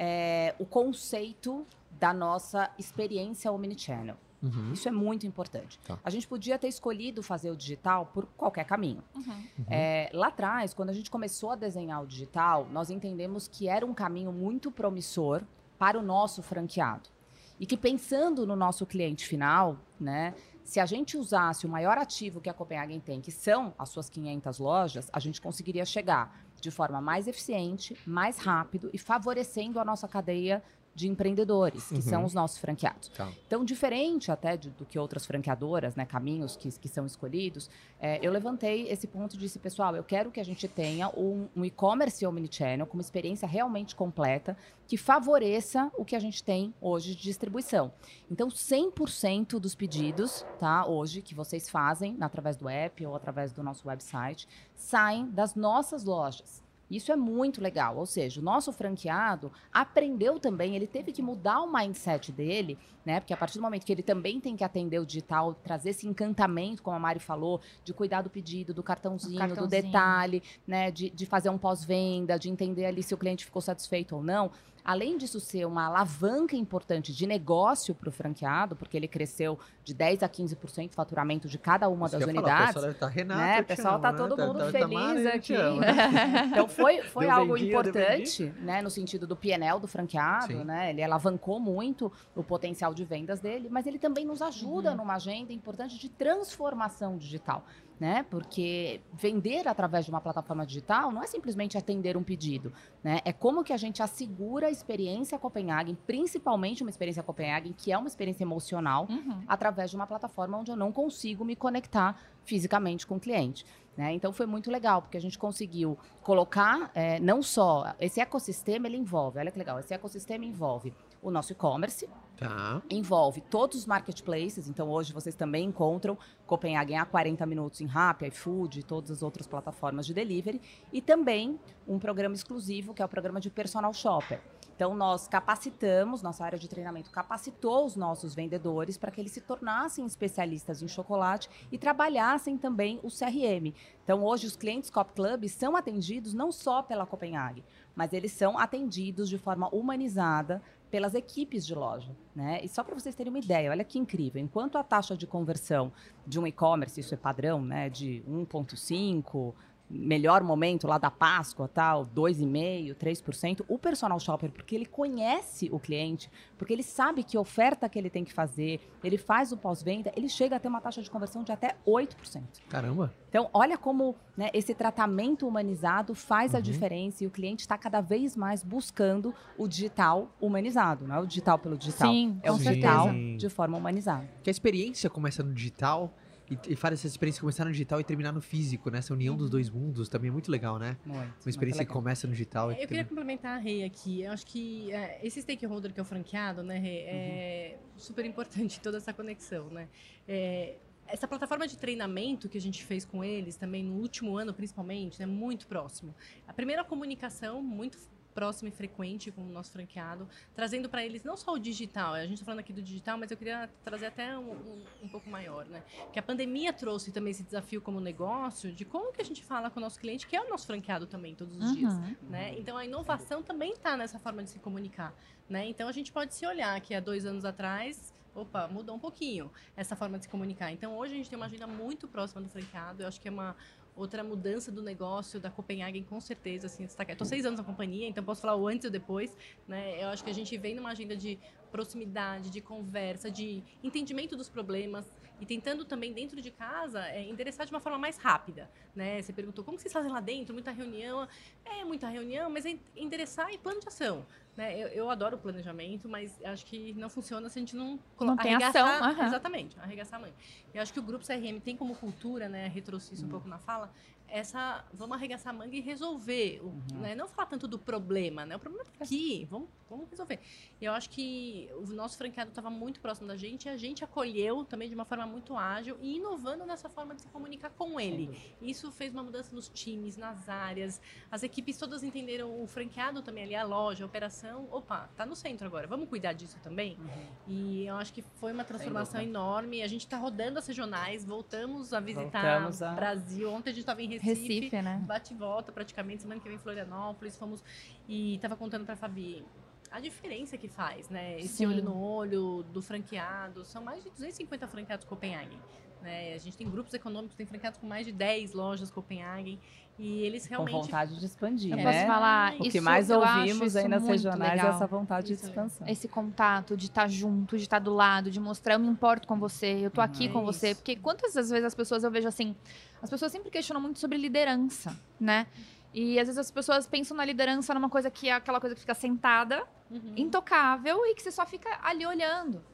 é, o conceito da nossa experiência omnichannel. Uhum. Isso é muito importante. Tá. A gente podia ter escolhido fazer o digital por qualquer caminho. Uhum. É, lá atrás, quando a gente começou a desenhar o digital, nós entendemos que era um caminho muito promissor para o nosso franqueado. E que pensando no nosso cliente final, né, se a gente usasse o maior ativo que a Copenhagen tem, que são as suas 500 lojas, a gente conseguiria chegar de forma mais eficiente, mais rápido e favorecendo a nossa cadeia de empreendedores, que Uhum. são os nossos franqueados. Tá. Então, diferente até de- do que outras franqueadoras, né, caminhos que, que são escolhidos, é, eu levantei esse ponto e disse, pessoal, eu quero que a gente tenha um, um e-commerce omnichannel com uma experiência realmente completa que favoreça o que a gente tem hoje de distribuição. Então, 100% dos pedidos, tá, hoje, que vocês fazem através do app ou através do nosso website, saem das nossas lojas. Isso é muito legal, ou seja, o nosso franqueado aprendeu também, ele teve que mudar o mindset dele, né? Porque a partir do momento que ele também tem que atender o digital, trazer esse encantamento, como a Mari falou, de cuidar do pedido, do cartãozinho, do cartãozinho. detalhe, né? De, de fazer um pós-venda, de entender ali se o cliente ficou satisfeito ou não. Além disso ser uma alavanca importante de negócio para o franqueado, porque ele cresceu de 10 a 15% o faturamento de cada uma Isso das ia falar, unidades. o pessoal deve tá, Renata, né? O pessoal tá né? todo Tá- mundo tá- tá feliz aqui. amo. Então foi, foi Deu algo vendinha, deu importante, né, no sentido do PNL do franqueado, Sim. né? Ele alavancou muito o potencial de vendas dele, mas ele também nos ajuda numa agenda importante de transformação digital, né? Porque vender através de uma plataforma digital não é simplesmente atender um pedido, né? É como que a gente assegura a experiência Copenhagen, principalmente uma experiência Copenhagen que é uma experiência emocional, Uhum. através de uma plataforma onde eu não consigo me conectar fisicamente com o cliente. né? Então foi muito legal, porque a gente conseguiu colocar é, não só esse ecossistema, ele envolve, olha que legal, esse ecossistema envolve o nosso e-commerce, Tá. envolve todos os marketplaces, então hoje vocês também encontram Copenhagen a 40 minutos em Rappi, iFood e todas as outras plataformas de delivery, e também um programa exclusivo, que é o programa de personal shopper. Então, nós capacitamos, nossa área de treinamento capacitou os nossos vendedores para que eles se tornassem especialistas em chocolate e trabalhassem também o CRM. Então, hoje, os clientes Cop Club são atendidos não só pela Copenhague, mas eles são atendidos de forma humanizada pelas equipes de loja. Né? E só para vocês terem uma ideia, olha que incrível. Enquanto a taxa de conversão de um e-commerce, isso é padrão, né, de 1,5%, melhor momento lá da Páscoa, tal, 2,5%, 3%, o personal shopper, porque ele conhece o cliente, porque ele sabe que oferta que ele tem que fazer, ele faz o pós-venda, ele chega a ter uma taxa de conversão de até 8%. Caramba. Então, olha como né, esse tratamento humanizado faz a Uhum. diferença e o cliente está cada vez mais buscando o digital humanizado, não é o digital pelo digital. Sim, é o com digital certeza. de forma humanizada. Que a experiência começa no digital e, e faz essa experiência começar no digital e terminar no físico, né? Essa união dos dois mundos também é muito legal, né? Muito, Uma experiência que começa no digital. e Eu queria termina- complementar a Rei aqui. Eu acho que é, esse stakeholder que é o franqueado, né, Rei, é super importante toda essa conexão, né? É, essa plataforma de treinamento que a gente fez com eles também no último ano, principalmente, é né, muito próximo. A primeira comunicação muito próxima e frequente com o nosso franqueado, trazendo para eles não só o digital, a gente está falando aqui do digital, mas eu queria trazer até um, um, um, pouco maior, né? Que a pandemia trouxe também esse desafio como negócio de como que a gente fala com o nosso cliente, que é o nosso franqueado também todos os Uhum. dias, né? Então a inovação também está nessa forma de se comunicar, né? Então a gente pode se olhar que há dois anos atrás opa, mudou um pouquinho essa forma de se comunicar. Então, hoje a gente tem uma agenda muito próxima do franqueado. Eu acho que é uma outra mudança do negócio da Copenhagen, com certeza, assim, destacar. Estou seis anos na companhia, então posso falar o antes e o depois, né? Eu acho que a gente vem numa agenda de proximidade, de conversa, de entendimento dos problemas e tentando também dentro de casa é, endereçar de uma forma mais rápida, né? Você perguntou como vocês fazem lá dentro, muita reunião, é muita reunião, mas é endereçar e plano de ação, né? Eu, eu adoro o planejamento, mas acho que não funciona se a gente não não tem ação, uhum. exatamente, arregaçar a mãe. Eu acho que o grupo CRM tem como cultura, né? Retroceder isso um pouco na fala, essa vamos arregaçar a manga e resolver, uhum. né? Não falar tanto do problema, né? O problema tá aqui, vamos, vamos resolver. E eu acho que o nosso franqueado estava muito próximo da gente e a gente acolheu também de uma forma muito ágil e inovando nessa forma de se comunicar com ele. Isso fez uma mudança nos times, nas áreas. As equipes todas entenderam o franqueado também ali, a loja, a operação. Opa, tá no centro agora. Vamos cuidar disso também? Uhum. E eu acho que foi uma transformação enorme. A gente está rodando as regionais, voltamos a visitar o a... Brasil. Ontem a gente estava em Recife. Recife, né? Bate e volta praticamente. Semana que vem em Florianópolis. Fomos e estava contando para a Fabi a diferença que faz, né? Esse Sim. olho no olho do franqueado. São mais de 250 franqueados Copenhagen. Né? A gente tem grupos econômicos, tem franqueados com mais de 10 lojas Copenhagen. E eles realmente. Com vontade de expandir. Eu né? posso falar. O que mais ouvimos aí nas regionais legal. é essa vontade isso de expansão. Esse contato, de estar tá junto, de estar tá do lado, de mostrar eu me importo com você, eu tô aqui uhum. com você. Porque quantas vezes as pessoas eu vejo assim. As pessoas sempre questionam muito sobre liderança, né? E às vezes as pessoas pensam na liderança numa coisa que é aquela coisa que fica sentada, uhum. intocável e que você só fica ali olhando.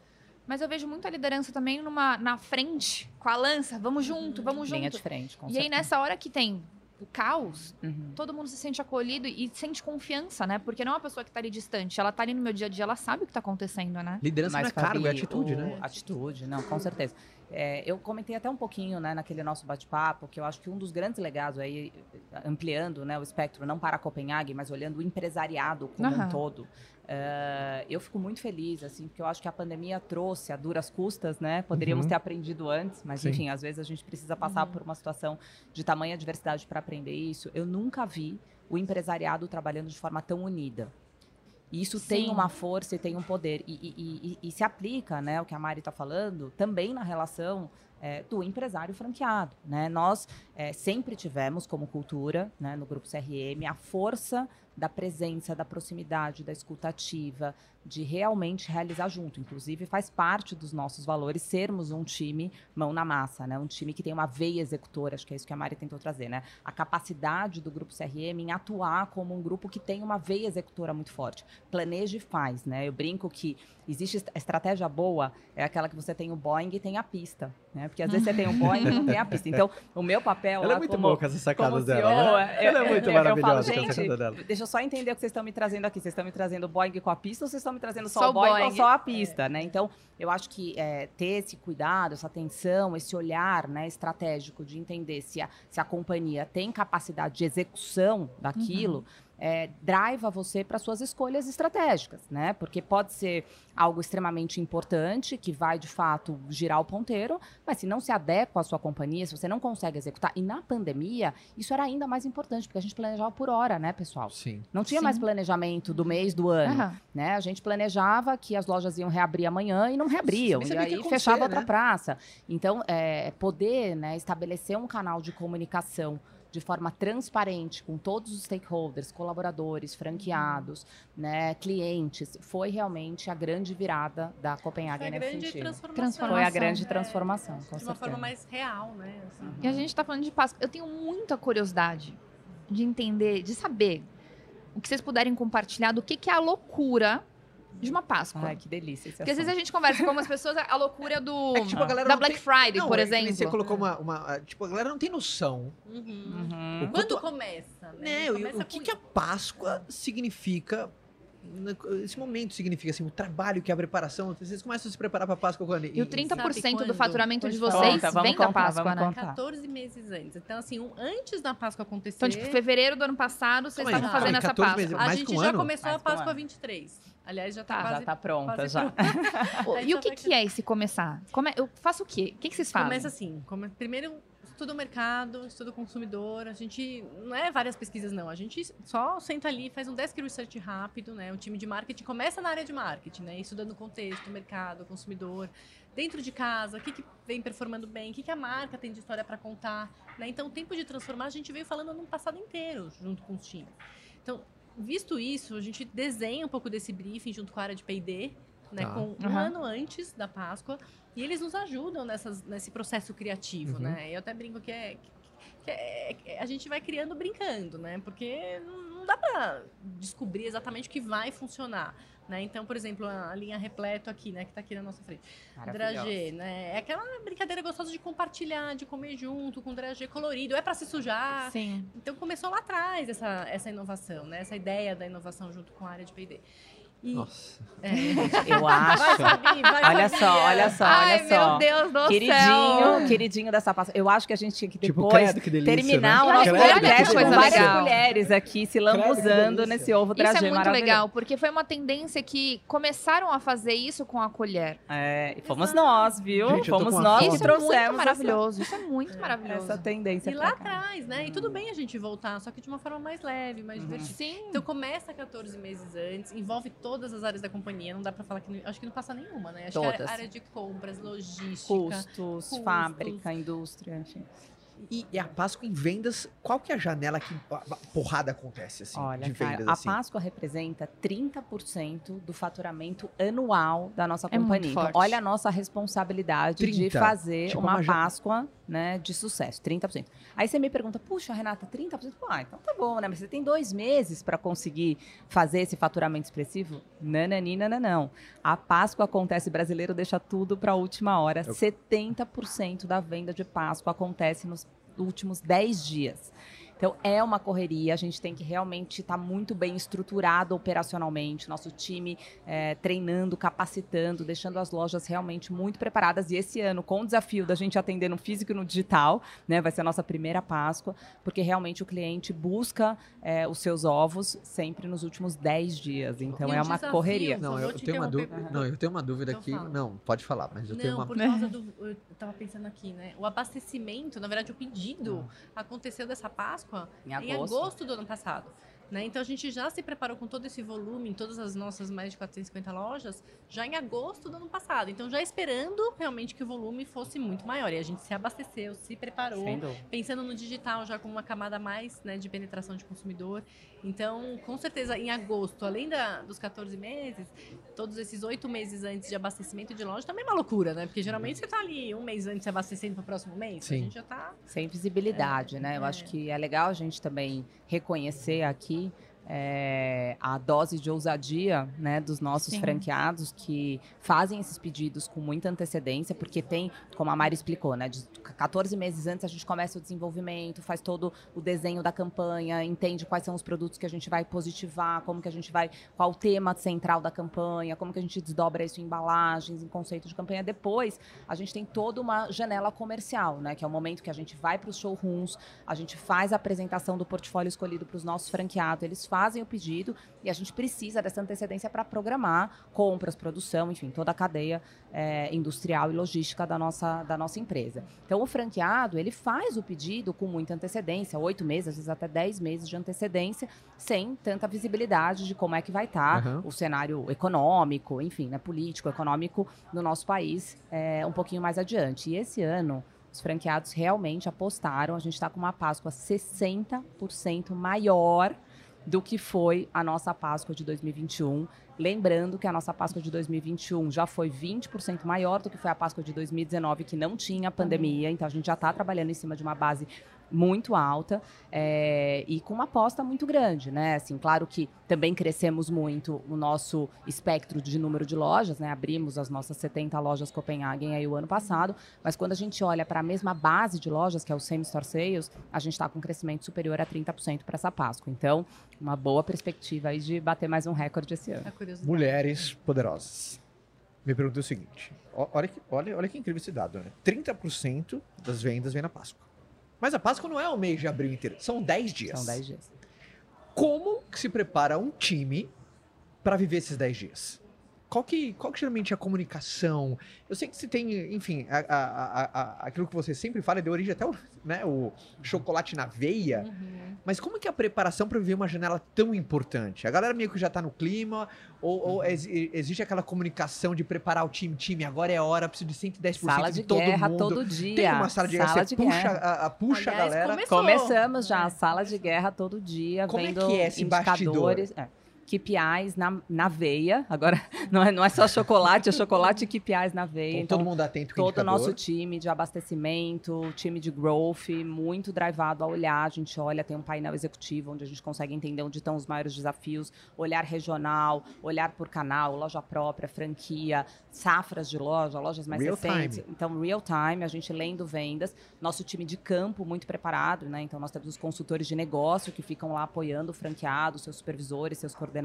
Mas eu vejo muita liderança também numa, na frente, com a lança, vamos junto, vamos junto. Linha de frente, com E certeza. aí nessa hora que tem o caos, uhum. todo mundo se sente acolhido e sente confiança, né? Porque não é uma pessoa que tá ali distante, ela tá ali no meu dia a dia, ela sabe o que tá acontecendo, né? Liderança Mas, não é cargo, é atitude, o... né? Atitude, não, com certeza. É, eu comentei até um pouquinho, né, naquele nosso bate-papo, que eu acho que um dos grandes legados aí, ampliando, né, o espectro, não para Copenhague, mas olhando o empresariado como uhum. um todo, Uh, eu fico muito feliz, assim, porque eu acho que a pandemia trouxe a duras custas, né? Poderíamos uhum. ter aprendido antes, mas Sim. enfim, às vezes a gente precisa passar uhum. por uma situação de tamanha diversidade para aprender isso. Eu nunca vi o empresariado trabalhando de forma tão unida. E isso Sim. tem uma força e tem um poder. E, e, e, e se aplica, né, o que a Mari está falando, também na relação é, do empresário franqueado. Né? Nós é, sempre tivemos como cultura, né, no Grupo CRM, a força da presença, da proximidade, da escutativa, de realmente realizar junto. Inclusive, faz parte dos nossos valores sermos um time mão na massa, né? Um time que tem uma veia executora, acho que é isso que a Mari tentou trazer, né? A capacidade do grupo CRM em atuar como um grupo que tem uma veia executora muito forte. Planeja e faz, né? Eu brinco que existe estratégia boa, é aquela que você tem o Boeing e tem a pista, né? Porque às vezes você tem o Boeing e não tem a pista. Então, o meu papel Ela é muito como, boa com essas sacadas dela, né? Eu, Ela é muito eu, maravilhosa eu falo, gente, dela. Deixa eu só entender o que vocês estão me trazendo aqui. Vocês estão me trazendo o Boeing com a pista ou vocês estão me trazendo só, só o Boeing, Boeing ou só a pista, é. né? Então, eu acho que é, ter esse cuidado, essa atenção, esse olhar né, estratégico de entender se a, se a companhia tem capacidade de execução daquilo, uhum é, driva você para suas escolhas estratégicas, né? Porque pode ser algo extremamente importante que vai de fato girar o ponteiro, mas se não se adequa à sua companhia, se você não consegue executar, e na pandemia isso era ainda mais importante porque a gente planejava por hora, né, pessoal? Sim. Não tinha Sim. mais planejamento do mês, do ano, uhum. né? A gente planejava que as lojas iam reabrir amanhã e não reabriam, e aí fechava né? outra praça. Então, é, poder, né, estabelecer um canal de comunicação de forma transparente com todos os stakeholders, colaboradores, franqueados, uhum. né, clientes, foi realmente a grande virada da Copenhagen foi a grande sentido. Transformação. Foi a grande é, transformação, é, com de certeza. uma forma mais real, né? Assim. Uhum. E a gente está falando de Páscoa. Eu tenho muita curiosidade de entender, de saber o que vocês puderem compartilhar do que, que é a loucura de uma Páscoa. Ai, que delícia. Porque às vezes a gente conversa com algumas pessoas, a loucura do. É que, tipo, a da Black tem... Friday, não, por é exemplo. você colocou uma, uma, Tipo, a galera não tem noção. Uhum. Uhum. Quando começa, né? né começa o que, que a Páscoa significa esse momento significa assim, o trabalho que é a preparação. Vocês começam a se preparar para a Páscoa quando? E, e o 30% do faturamento de vocês conta, vem contar, da Páscoa, né? Contar. 14 meses antes. Então, assim, um, antes da Páscoa acontecer. Então, tipo, fevereiro do ano passado, vocês estavam fazendo essa Páscoa. Meses, a gente já ano? começou mais a Páscoa um 23. Aliás, já tá, tá quase, já tá pronta já. e o que, que é esse começar? Come, eu faço o quê? O que, que vocês fazem? Começa assim. Come, primeiro estuda o mercado, estuda o consumidor. A gente não é várias pesquisas, não. A gente só senta ali, faz um desk research rápido, né? O time de marketing começa na área de marketing, né? Estudando o contexto, o mercado, o consumidor. Dentro de casa, o que, que vem performando bem, o que, que a marca tem de história para contar. Né? Então, o tempo de transformar, a gente veio falando no passado inteiro, junto com os times. Então, visto isso, a gente desenha um pouco desse briefing junto com a área de P&D, né? Tá. Com um Aham. ano antes da Páscoa. E eles nos ajudam nessas, nesse processo criativo, Uhum. né? Eu até brinco que é. que é- que a gente vai criando brincando, né? Porque não dá para descobrir exatamente o que vai funcionar. Né? Então, por exemplo, a linha repleto aqui, né, que tá aqui na nossa frente. Dragê, né? É aquela brincadeira gostosa de compartilhar, de comer junto com dragê colorido. É para se sujar. Sim. Então começou lá atrás essa, essa inovação, né? Essa ideia da inovação junto com a área de P&D. E, Nossa. é, Eu vai, acho. Fabi, vai, Olha só, olha só, Ai, olha só. meu Deus do céu. Queridinho, queridinho dessa pasta. Eu acho que a gente tinha que Tipo, depois credo, que delícia, terminar né? o nosso Credo, podcast que com coisa várias legal. mulheres aqui se lambuzando nesse ovo Isso dragê é muito legal, porque foi uma tendência que começaram a fazer isso com a colher. É, e fomos Exato. nós, viu? Gente, fomos nós que Isso é muito trouxemos maravilhoso. Isso é muito maravilhoso. essa tendência E lá atrás, né? E tudo bem a gente voltar, só que de uma forma mais leve, mais Uhum. divertida. Sim. Então começa 14 meses antes, envolve todas as áreas da companhia, não dá pra falar que não, acho que não passa nenhuma, né? Acho que Todas. é área de compras, logística. Custos, Custos. fábrica, indústria, enfim. E, e a Páscoa em vendas, qual que é a janela que a- a porrada acontece, assim, Olha, de cara, vendas, a assim? Páscoa representa 30% do faturamento anual da nossa É companhia. Então, forte. olha a nossa responsabilidade de 30, fazer tipo uma uma Páscoa né, de sucesso, 30%. Aí você me pergunta, puxa, Renata, 30%? Pô, ah, então tá bom, né? Mas você tem dois meses para conseguir fazer esse faturamento expressivo? Nananina, não, não. A Páscoa acontece, brasileiro deixa tudo para a última hora. Eu- 70% da venda de Páscoa acontece nos últimos 10 dias. Então é uma correria, a gente tem que realmente estar muito bem estruturado operacionalmente, nosso time eh, treinando, capacitando, deixando as lojas realmente muito preparadas. E esse ano, com o desafio da gente atender no físico e no digital, né, vai ser a nossa primeira Páscoa, porque realmente o cliente busca eh, os seus ovos sempre nos últimos 10 dias. Então E é uma desafio- correria. Não, eu te tenho uma dúvida. Não, eu tenho uma dúvida Então aqui. fala. Não, pode falar, mas eu tenho Não, uma. por causa do. Eu tava pensando aqui, né? O abastecimento, na verdade, o pedido aconteceu dessa Páscoa Em em agosto. agosto do ano passado. Né? Então a gente já se preparou com todo esse volume em todas as nossas mais de 450 lojas já em agosto do ano passado. Então já esperando realmente que o volume fosse muito maior. E a gente se abasteceu, se preparou, pensando no digital já como uma camada mais né, de penetração de consumidor. Então, com certeza, em agosto, além da, dos 14 meses, todos esses oito meses antes de abastecimento de loja também é uma loucura, né? Porque geralmente você tá ali um mês antes se abastecendo para o próximo mês. Sim. A gente já tá. Sem visibilidade, né? Eu é. acho que é legal a gente também reconhecer aqui é, a dose de ousadia né, dos nossos Sim. franqueados que fazem esses pedidos com muita antecedência, porque tem, como a Mari explicou, né? De 14 meses antes a gente começa o desenvolvimento, faz todo o desenho da campanha, entende quais são os produtos que a gente vai positivar, como que a gente vai, qual o tema central da campanha, como que a gente desdobra isso em embalagens, em conceito de campanha. Depois, a gente tem toda uma janela comercial, né? Que é o momento que a gente vai para os showrooms, a gente faz a apresentação do portfólio escolhido para os nossos franqueados, eles fazem o pedido e a gente precisa dessa antecedência para programar compras, produção, enfim, toda a cadeia eh, industrial e logística da nossa, da nossa empresa. Então, o franqueado, ele faz o pedido com muita antecedência, oito meses, às vezes até dez meses de antecedência, sem tanta visibilidade de como é que vai estar Aham. o cenário econômico, enfim, né, político, econômico no nosso país é, um pouquinho mais adiante. E esse ano, os franqueados realmente apostaram, a gente está com uma Páscoa 60% maior do que foi a nossa Páscoa de 2021. Lembrando que a nossa Páscoa de 2021 já foi 20% maior do que foi a Páscoa de 2019, que não tinha pandemia. Então a gente já está trabalhando em cima de uma base muito alta é, e com uma aposta muito grande, né? Assim, claro que também crescemos muito o nosso espectro de número de lojas, né? Abrimos as nossas 70 lojas Copenhagen aí o ano passado, mas quando a gente olha para a mesma base de lojas, que é o Same Store Sales, a gente está com um crescimento superior a 30% para essa Páscoa. Então, uma boa perspectiva aí de bater mais um recorde esse ano. Curiosidade. Mulheres poderosas. Me perguntei o seguinte: olha que, olha, olha que incrível esse dado, né? 30% das vendas vem na Páscoa. Mas a Páscoa não é o mês de abril inteiro, são 10 dias. São 10 dias. Como que se prepara um time para viver esses 10 dias? Qual que, qual que geralmente é a comunicação? Eu sei que se tem, enfim, a- a- a- aquilo que você sempre fala, deu origem até o, né, o chocolate na veia. Uhum. Mas como que é a preparação para viver uma janela tão importante? A galera meio que já tá no clima, ou, ou exi- existe aquela comunicação de preparar o time, time, agora é hora, preciso de 110% Sala de de todo guerra mundo. todo dia. Tem uma sala de guerra, você puxa, guerra. a, puxa Aliás, a galera. começou. Começamos já É. a sala de guerra todo dia, Como é vendo que é esse indicadores. É. KPIs na, na veia. Agora, não é, não é só chocolate, é chocolate e KPIs na veia. Então, Então, todo mundo atento com todo o nosso time de abastecimento, time de growth, muito drivado a olhar. A gente olha, tem um painel executivo onde a gente consegue entender onde estão os maiores desafios, olhar regional, olhar por canal, loja própria, franquia, safras de loja, lojas mais Real recentes. time. Então, real time, a gente lendo vendas. Nosso time de campo muito preparado, né? Então, nós temos os consultores de negócio que ficam lá apoiando o franqueado, seus supervisores, seus coordenadores.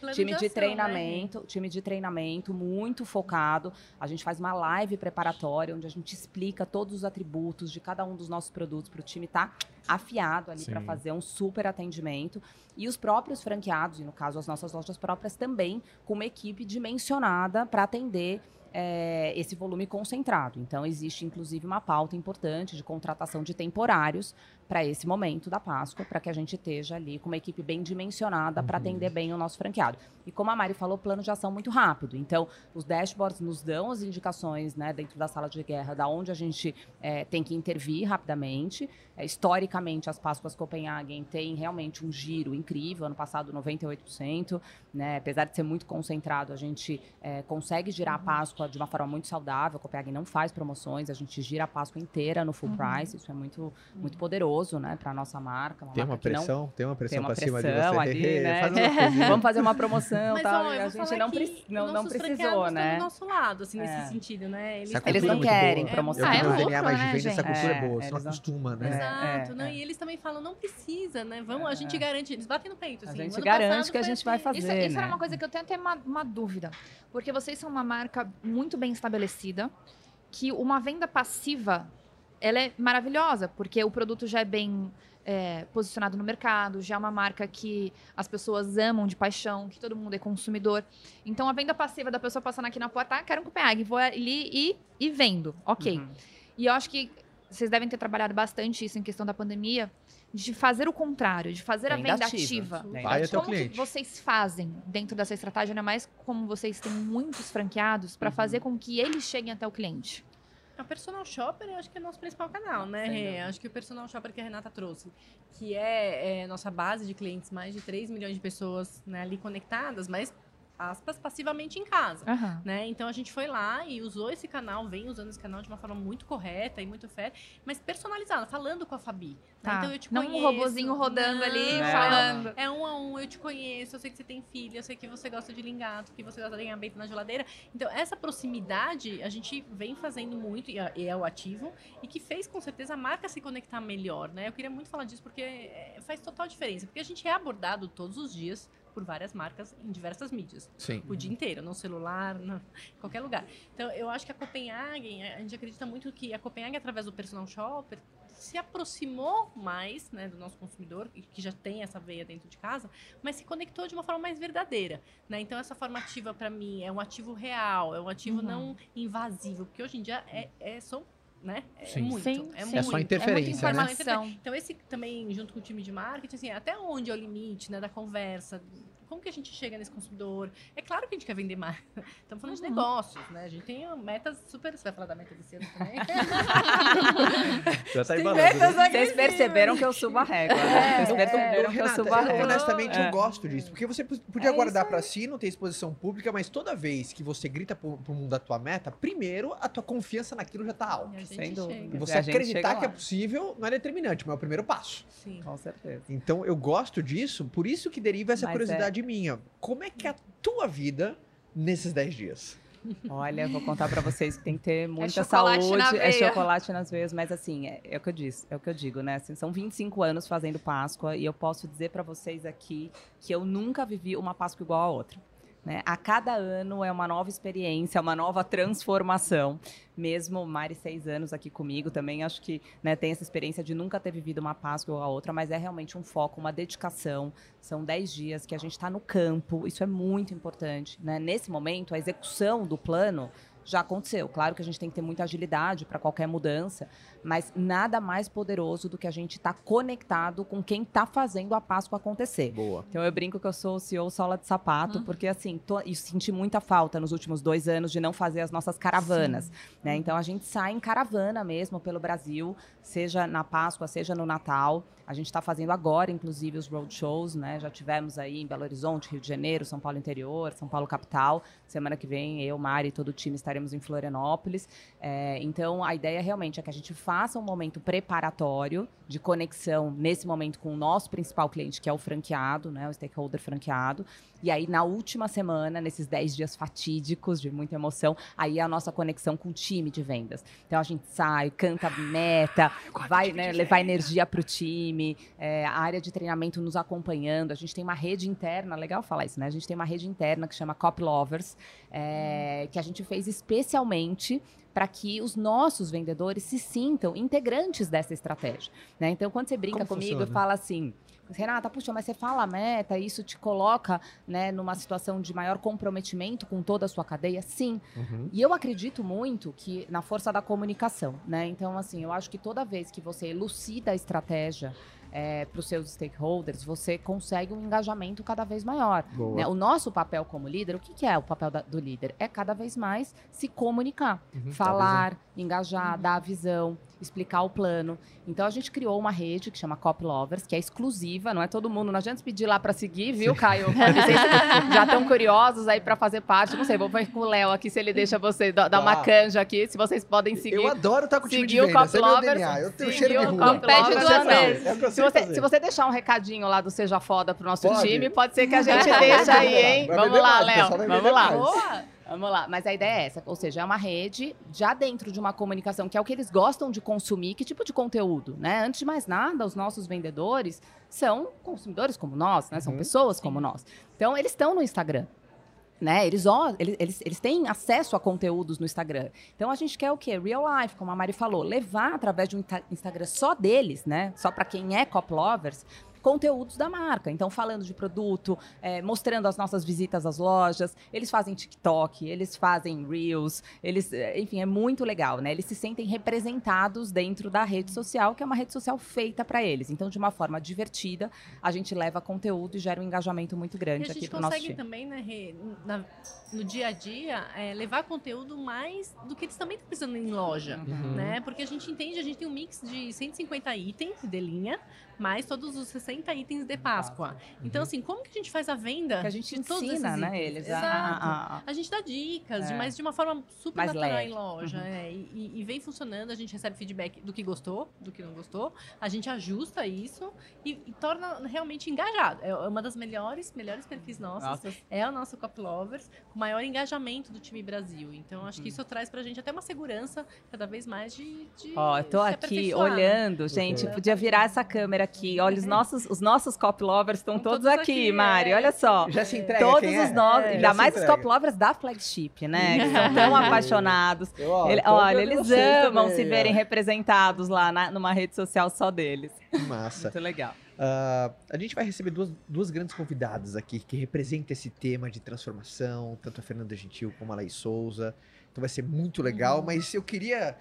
Plano Time de né? treinamento, time de treinamento muito focado. A gente faz uma live preparatória onde a gente explica todos os atributos de cada um dos nossos produtos para o time estar afiado ali para fazer um super atendimento. E os próprios franqueados, e no caso as nossas lojas próprias também, com uma equipe dimensionada para atender é, esse volume concentrado. Então, existe inclusive uma pauta importante de contratação de temporários para esse momento da Páscoa, para que a gente esteja ali com uma equipe bem dimensionada para Uhum. atender bem o nosso franqueado. E como a Mari falou, plano de ação muito rápido. Então, os dashboards nos dão as indicações né, dentro da sala de guerra, da onde a gente é, tem que intervir rapidamente. É, historicamente, as Páscoas Copenhagen têm realmente um giro incrível. Ano passado, 98%. Né? Apesar de ser muito concentrado, a gente é, consegue girar a Páscoa de uma forma muito saudável. A Copenhagen não faz promoções, a gente gira a Páscoa inteira no full Uhum. price. Isso é muito, muito poderoso né, para a nossa marca. Uma Tem marca uma que não pressão, tem uma pressão tem uma pra cima de pressão você. ali, né? Faz. Vamos fazer uma promoção, Mas, tal. ó, e a gente não, pre- não, não precisou, né? estão do nosso lado, assim, É. nesse sentido, né? Eles Eles não é muito querem boa. promoção. Eu Ah, é o louco, né, venda, essa gente? cultura é É, boa, você não eles não- acostuma, né? É. Exato, não, e eles também falam, não precisa, né? Vamos, a gente É. garante, eles batem no peito, A assim. gente o ano garante passado que a gente vai assim. fazer. Isso, isso né? era uma coisa que eu tenho até uma, uma dúvida. Porque vocês são uma marca muito bem estabelecida, que uma venda passiva, ela é maravilhosa, porque o produto já é bem é, posicionado no mercado, já é uma marca que as pessoas amam de paixão, que todo mundo é consumidor. Então, a venda passiva da pessoa passando aqui na porta, ah, quero um Copenhague, vou ali e, e vendo. Ok. Uhum. E eu acho que vocês devem ter trabalhado bastante isso em questão da pandemia, de fazer o contrário, de fazer a Venda ativa. Vai até o Como que cliente. vocês fazem dentro dessa estratégia, ainda mais como vocês têm muitos franqueados, para Uhum. fazer com que eles cheguem até o cliente? A Personal Shopper, eu acho que é nosso principal canal, né? Rê? acho que o Personal Shopper que a Renata trouxe, que é, é nossa base de clientes, mais de 3 milhões de pessoas né, ali conectadas, mas aspas, passivamente em casa. Aham. Né? Então a gente foi lá e usou esse canal, vem usando esse canal de uma forma muito correta e muito fé, mas personalizada, falando com a Fabi. né? Tá. Então eu te Não conheço. um robozinho rodando ali, Não, falando. É um a um, eu te conheço, eu sei que você tem filha, eu sei que você gosta de lingato, que você gosta de bento na geladeira. Então, essa proximidade a gente vem fazendo muito, e é- e é o ativo, e que fez com certeza a marca se conectar melhor, né? Eu queria muito falar disso porque é, faz total diferença. Porque a gente é abordado todos os dias por várias marcas em diversas mídias. Sim. O dia inteiro, no celular, em qualquer lugar. Então, eu acho que a Copenhagen, a gente acredita muito que a Copenhagen, através do personal shopper, se aproximou mais né, do nosso consumidor, que já tem essa veia dentro de casa, mas se conectou de uma forma mais verdadeira. Né? Então, essa forma ativa, para mim, é um ativo real, é um ativo Uhum. não invasivo, porque hoje em dia é, é só. Né? É Sim. muito. Sim, é, sim. muito. É só interferência, é né? Então, esse também, junto com o time de marketing, assim, até onde é o limite né, da conversa? Como que a gente chega nesse consumidor? É claro que a gente quer vender mais. Estamos falando de Uhum. negócios, né? A gente tem metas super. Você vai falar da meta desse ano também? Já tá Tem embalando, metas né? Vocês perceberam que eu subo a régua, né? Vocês Eu- perceberam eu- que eu Renata, subo a eu- régua. honestamente, eu É. gosto disso. Porque você podia É guardar pra si, não ter exposição pública, mas toda vez que você grita pro, pro mundo da tua meta, primeiro a tua confiança naquilo já tá alta. E a Sem dúvida. E chega. você a acreditar que é possível não é determinante, mas é o primeiro passo. Sim. Com certeza. Então eu gosto disso, por isso que deriva essa Mas curiosidade minha. Como é que é a tua vida nesses 10 dias? Olha, vou contar pra vocês que tem que ter muita chocolate na saúde. É chocolate nas veias, mas assim, é, é o que eu disse, é o que eu digo, né? Assim, são 25 anos fazendo Páscoa e eu posso dizer pra vocês aqui que eu nunca vivi uma Páscoa igual a outra. Né? A cada ano é uma nova experiência, uma nova transformação. Mesmo Mari, seis anos aqui comigo, também acho que né, tem essa experiência de nunca ter vivido uma Páscoa igual a outra, mas é realmente um foco, uma dedicação. São dez dias que a gente está no campo, isso é muito importante. Né? Nesse momento, a execução do plano já aconteceu. Claro que a gente tem que ter muita agilidade para qualquer mudança, mas nada mais poderoso do que a gente estar conectado com quem está fazendo a Páscoa acontecer. Boa. Então eu brinco que eu sou o CEO sola de sapato, Uhum. porque assim, tô, e senti muita falta nos últimos dois anos de não fazer as nossas caravanas. Né? Então a gente sai em caravana mesmo pelo Brasil, seja na Páscoa, seja no Natal. A gente está fazendo agora, inclusive, os roadshows, né? Já tivemos aí em Belo Horizonte, Rio de Janeiro, São Paulo Interior, São Paulo Capital. Semana que vem, eu, Mari e todo o time estaremos em Florianópolis. É, então, a ideia realmente é que a gente faça um momento preparatório de conexão nesse momento com o nosso principal cliente, que é o franqueado, né? O stakeholder franqueado. E aí, na última semana, nesses 10 dias fatídicos de muita emoção, aí é a nossa conexão com o time de vendas. Então, a gente sai, canta meta, vai né, levar energia para o time, é, a área de treinamento nos acompanhando. A gente tem uma rede interna, legal falar isso, né? A gente tem uma rede interna que chama Cop Lovers, é, que a gente fez especialmente para que os nossos vendedores se sintam integrantes dessa estratégia. Né? Então, quando você brinca Como comigo, funciona? fala assim. Renata, puxa, mas você fala a meta, isso te coloca né, numa situação de maior comprometimento com toda a sua cadeia? Sim. Uhum. E eu acredito muito que na força da comunicação, né? Então, assim, eu acho que toda vez que você elucida a estratégia para os seus stakeholders, você consegue um engajamento cada vez maior. Né? O nosso papel como líder, o que, que é o papel da- do líder? É cada vez mais se comunicar, Uhum, falar, engajar, dar a visão, explicar o plano. Então a gente criou uma rede que chama Cop Lovers, que é exclusiva, não é todo mundo, não adianta pedir lá para seguir, viu, Caio? Vocês já estão curiosos aí para fazer parte. Não sei, vou ver com o Léo aqui se ele deixa você dar uma Tá. canja aqui, se vocês podem seguir. Eu adoro estar com o time de o Cop é meu Lovers, DNA. Eu tenho cheiro de rua. Cop Pede Lovers, duas vezes. É Se você, se você deixar um recadinho lá do Seja Foda pro nosso Pode. time, pode ser que a gente deixe aí, hein? Vai Vamos lá, mais, Léo. Vamos lá. mais. Boa! Vamos lá, mas a ideia é essa, ou seja, é uma rede já dentro de uma comunicação que é o que eles gostam de consumir, que tipo de conteúdo, né? Antes de mais nada, os nossos vendedores são consumidores como nós, né? São Uhum. pessoas como nós. Então, eles estão no Instagram. Né? Eles, eles, eles, têm acesso a conteúdos no Instagram. Então a gente quer o quê? Real life, como a Mari falou, levar através de um Insta- Instagram só deles, né? Só para quem é cop lovers, conteúdos da marca. Então, falando de produto, é, mostrando as nossas visitas às lojas. Eles fazem TikTok, eles fazem Reels, eles, é, enfim, é muito legal, né? Eles se sentem representados dentro da rede social, que é uma rede social feita para eles. Então, de uma forma divertida, a gente leva conteúdo e gera um engajamento muito grande a aqui gente pro nosso consegue time. também, né, Rê, na- no dia a dia, é, levar conteúdo mais do que eles também estão precisando em loja. Uhum. Né? Porque a gente entende, a gente tem um mix de 150 itens de linha, mais todos os 60 itens de Páscoa. Então, assim, como que a gente faz a venda? Que a gente de todos ensina, esses né, eles a- Exato. a- a- A gente dá dicas, de- É. mas de uma forma super Mais natural leve. em loja. Uhum. é, e, e- e vem funcionando, a gente recebe feedback do que gostou, do que não gostou. A gente ajusta isso e, e torna realmente engajado. É uma das melhores, melhores perfis nossos. Nossa, É o nosso Cop Lovers, com maior engajamento do time Brasil. Então, acho Uhum. que isso traz pra gente até uma segurança cada vez mais de. de Ó, eu tô se aqui olhando, gente. Uhum. Podia virar essa câmera aqui. Olha, os nossos, os nossos cop lovers estão todos, todos aqui, aqui, Mari. é. Olha só. Já se entrega Todos quem os é? nossos, É, ainda mais os entrega. cop lovers da flagship, né? Que são tão apaixonados. Eu, ó, Ele- olha, eles amam também, se ó. verem representados lá na- numa rede social só deles. Massa. Muito legal. Ah, a gente vai receber duas, duas grandes convidadas aqui que representam esse tema de transformação, tanto a Fernanda Gentil como a Laís Souza. Então vai ser muito legal, mas eu queria.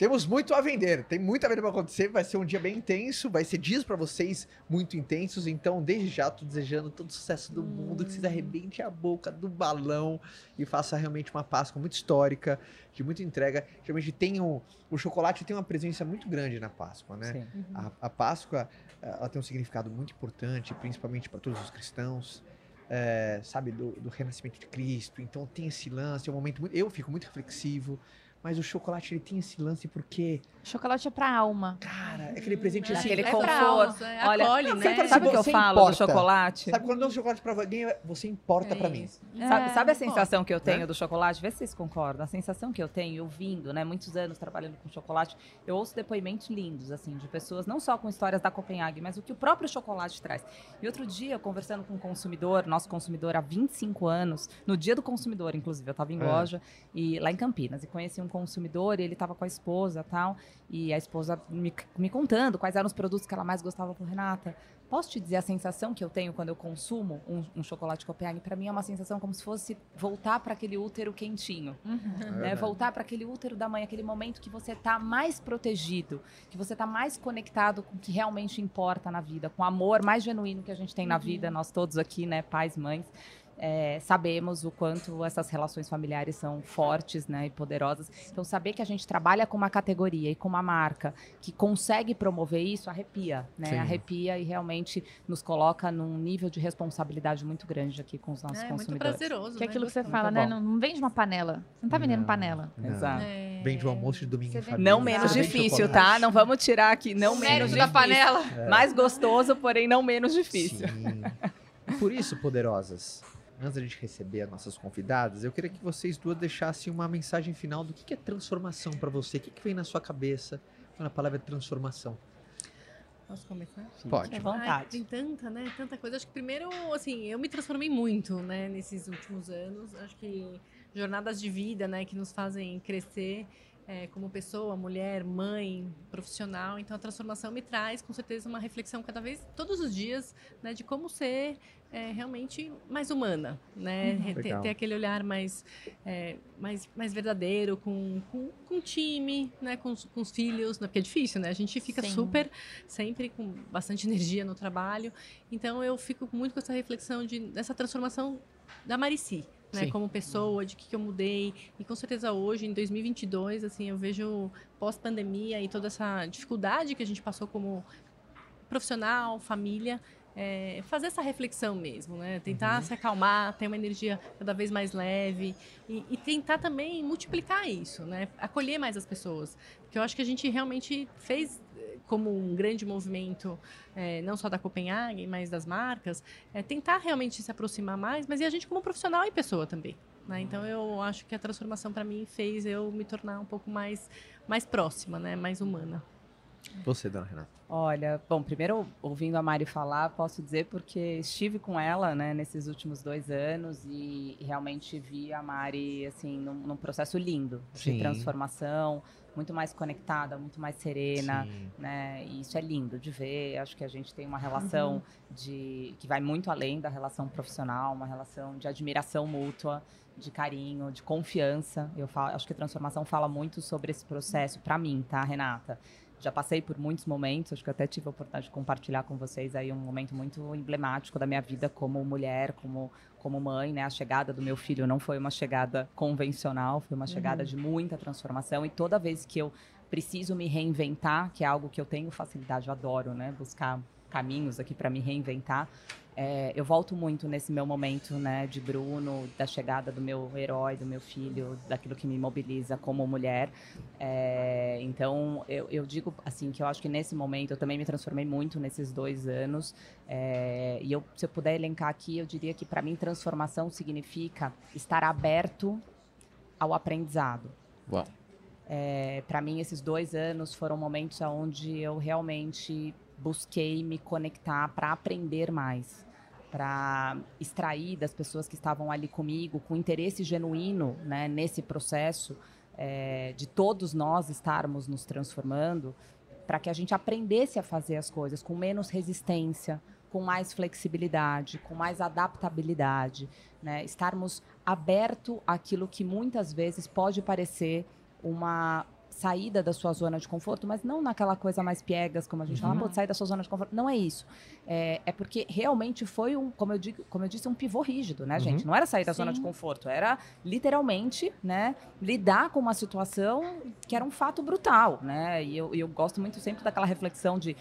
Temos muito a vender, tem muita venda para acontecer, vai ser um dia bem intenso, vai ser dias para vocês muito intensos, então desde já tô desejando todo o sucesso do mundo, que vocês arrebentem a boca do balão e faça realmente uma Páscoa muito histórica, de muita entrega. Geralmente tem um, o chocolate tem uma presença muito grande na Páscoa, né? Sim. A, a Páscoa, ela tem um significado muito importante, principalmente para todos os cristãos, eh, sabe, do, do renascimento de Cristo. Então tem esse lance, é um momento muito. Eu fico muito reflexivo, mas o chocolate ele tem esse lance porque, Chocolate é pra alma. cara, é aquele presente É, assim. Aquele é conforto. pra alma, é, Olha, acolhe, não, né? fala Sabe o que eu falo importa. do chocolate? Sabe quando eu dou chocolate pra alguém, você importa É pra mim. isso. Sabe, É, sabe a sensação que eu tenho Né? do chocolate? Vê se vocês concordam. A sensação que eu tenho, ouvindo, né? Muitos anos trabalhando com chocolate, eu ouço depoimentos lindos, assim, de pessoas, não só com histórias da Copenhague, mas o que o próprio chocolate traz. E outro dia, conversando com um consumidor, nosso consumidor há 25 anos, no dia do consumidor, inclusive, eu estava em É. loja, e lá em Campinas, e conheci um consumidor, e ele estava com a esposa tal, e a esposa me, me contando quais eram os produtos que ela mais gostava. Falou, Renata, Posso te dizer a sensação que eu tenho quando eu consumo um, um chocolate Copenhague? Para mim é uma sensação como se fosse voltar para aquele útero quentinho, Uhum. É né? Voltar para aquele útero da mãe, aquele momento que você tá mais protegido, que você tá mais conectado com o que realmente importa na vida, com o amor mais genuíno que a gente tem na vida, nós todos aqui, né, pais, mães. É, sabemos o quanto essas relações familiares são fortes né, e poderosas. Então, saber que a gente trabalha com uma categoria e com uma marca que consegue promover isso, arrepia, né? Sim. Arrepia e realmente nos coloca num nível de responsabilidade muito grande aqui com os nossos É muito consumidores. prazeroso. Que é né? aquilo que você fala, Muito né? bom. Não, não vende uma panela. Você não tá vendendo Não, panela. não. Exato. É. Vende o almoço de domingo em família. Não menos difícil, chocolate. tá? Não vamos tirar aqui, não o menos da panela. Mais gostoso, porém não menos difícil. Sim. Por isso, poderosas, antes da gente receber as nossas convidadas, eu queria que vocês duas deixassem uma mensagem final do que que é transformação pra você. O que, que vem na sua cabeça quando a palavra é transformação? Posso começar? Pode. Ai, vontade. tem tanta, né? Tanta coisa. Acho que primeiro, assim, eu me transformei muito, né, nesses últimos anos. Acho que jornadas de vida, né, que nos fazem crescer é, como pessoa, mulher, mãe, profissional. Então, a transformação me traz, com certeza, uma reflexão cada vez, todos os dias, né, de como ser é, realmente mais humana, né? Uhum. Ter, ter aquele olhar mais, é, mais, mais verdadeiro com, com, com o time, né? Com, os- com os filhos, né? porque é difícil, né? A gente fica Sim. super, sempre com bastante energia no trabalho. Então, eu fico muito com essa reflexão de, dessa transformação da Marici, né? Sim. Como pessoa, de que, que eu mudei. E com certeza hoje, em 2022, assim, eu vejo pós-pandemia e toda essa dificuldade que a gente passou como profissional, família, é, fazer essa reflexão mesmo, né? Tentar Uhum. se acalmar, ter uma energia cada vez mais leve e, e tentar também multiplicar isso, né? Acolher mais as pessoas, porque eu acho que a gente realmente fez como um grande movimento, eh, não só da Copenhagen, mas das marcas, é tentar realmente se aproximar mais, mas e a gente como profissional e pessoa também. Né? Então eu acho que a transformação para mim fez eu me tornar um pouco mais mais próxima, né? Mais humana. Você, dona Renata. Olha, bom, primeiro ouvindo a Mari falar, posso dizer porque estive com ela, né, nesses últimos dois anos e realmente vi a Mari, assim, num, num processo lindo Sim. de transformação, muito mais conectada, muito mais serena, Sim. né? E isso é lindo de ver. Acho que a gente tem uma relação de que vai muito além da relação profissional, uma relação de admiração mútua, de carinho, de confiança. Eu falo, acho que a transformação fala muito sobre esse processo para mim, tá, Renata? Já passei por muitos momentos, acho que até tive a oportunidade de compartilhar com vocês aí um momento muito emblemático da minha vida como mulher, como como mãe, né? A chegada do meu filho não foi uma chegada convencional, foi uma chegada de muita transformação e toda vez que eu preciso me reinventar, que é algo que eu tenho facilidade, eu adoro, né? Buscar caminhos aqui para me reinventar. É, eu volto muito nesse meu momento, né, de Bruno, da chegada do meu herói, do meu filho, daquilo que me mobiliza como mulher. É, então, eu, eu digo assim que eu acho que nesse momento eu também me transformei muito nesses dois anos. É, e eu, se eu puder elencar aqui, eu diria que para mim transformação significa estar aberto ao aprendizado. Uau. É, para mim, esses dois anos foram momentos onde eu realmente busquei me conectar para aprender mais, para extrair das pessoas que estavam ali comigo, com interesse genuíno né, nesse processo, é, de todos nós estarmos nos transformando, para que a gente aprendesse a fazer as coisas com menos resistência, com mais flexibilidade, com mais adaptabilidade, né? estarmos aberto àquilo que muitas vezes pode parecer uma saída da sua zona de conforto, mas não naquela coisa mais piegas, como a gente fala, Uhum. "Ah, pô, sair da sua zona de conforto. Não é isso. É, é porque realmente foi um, como eu, digo, como eu disse, um pivô rígido, né, Uhum. gente? Não era sair da zona Sim. de conforto, era literalmente, né, lidar com uma situação que era um fato brutal, né? E eu, eu gosto muito sempre daquela reflexão de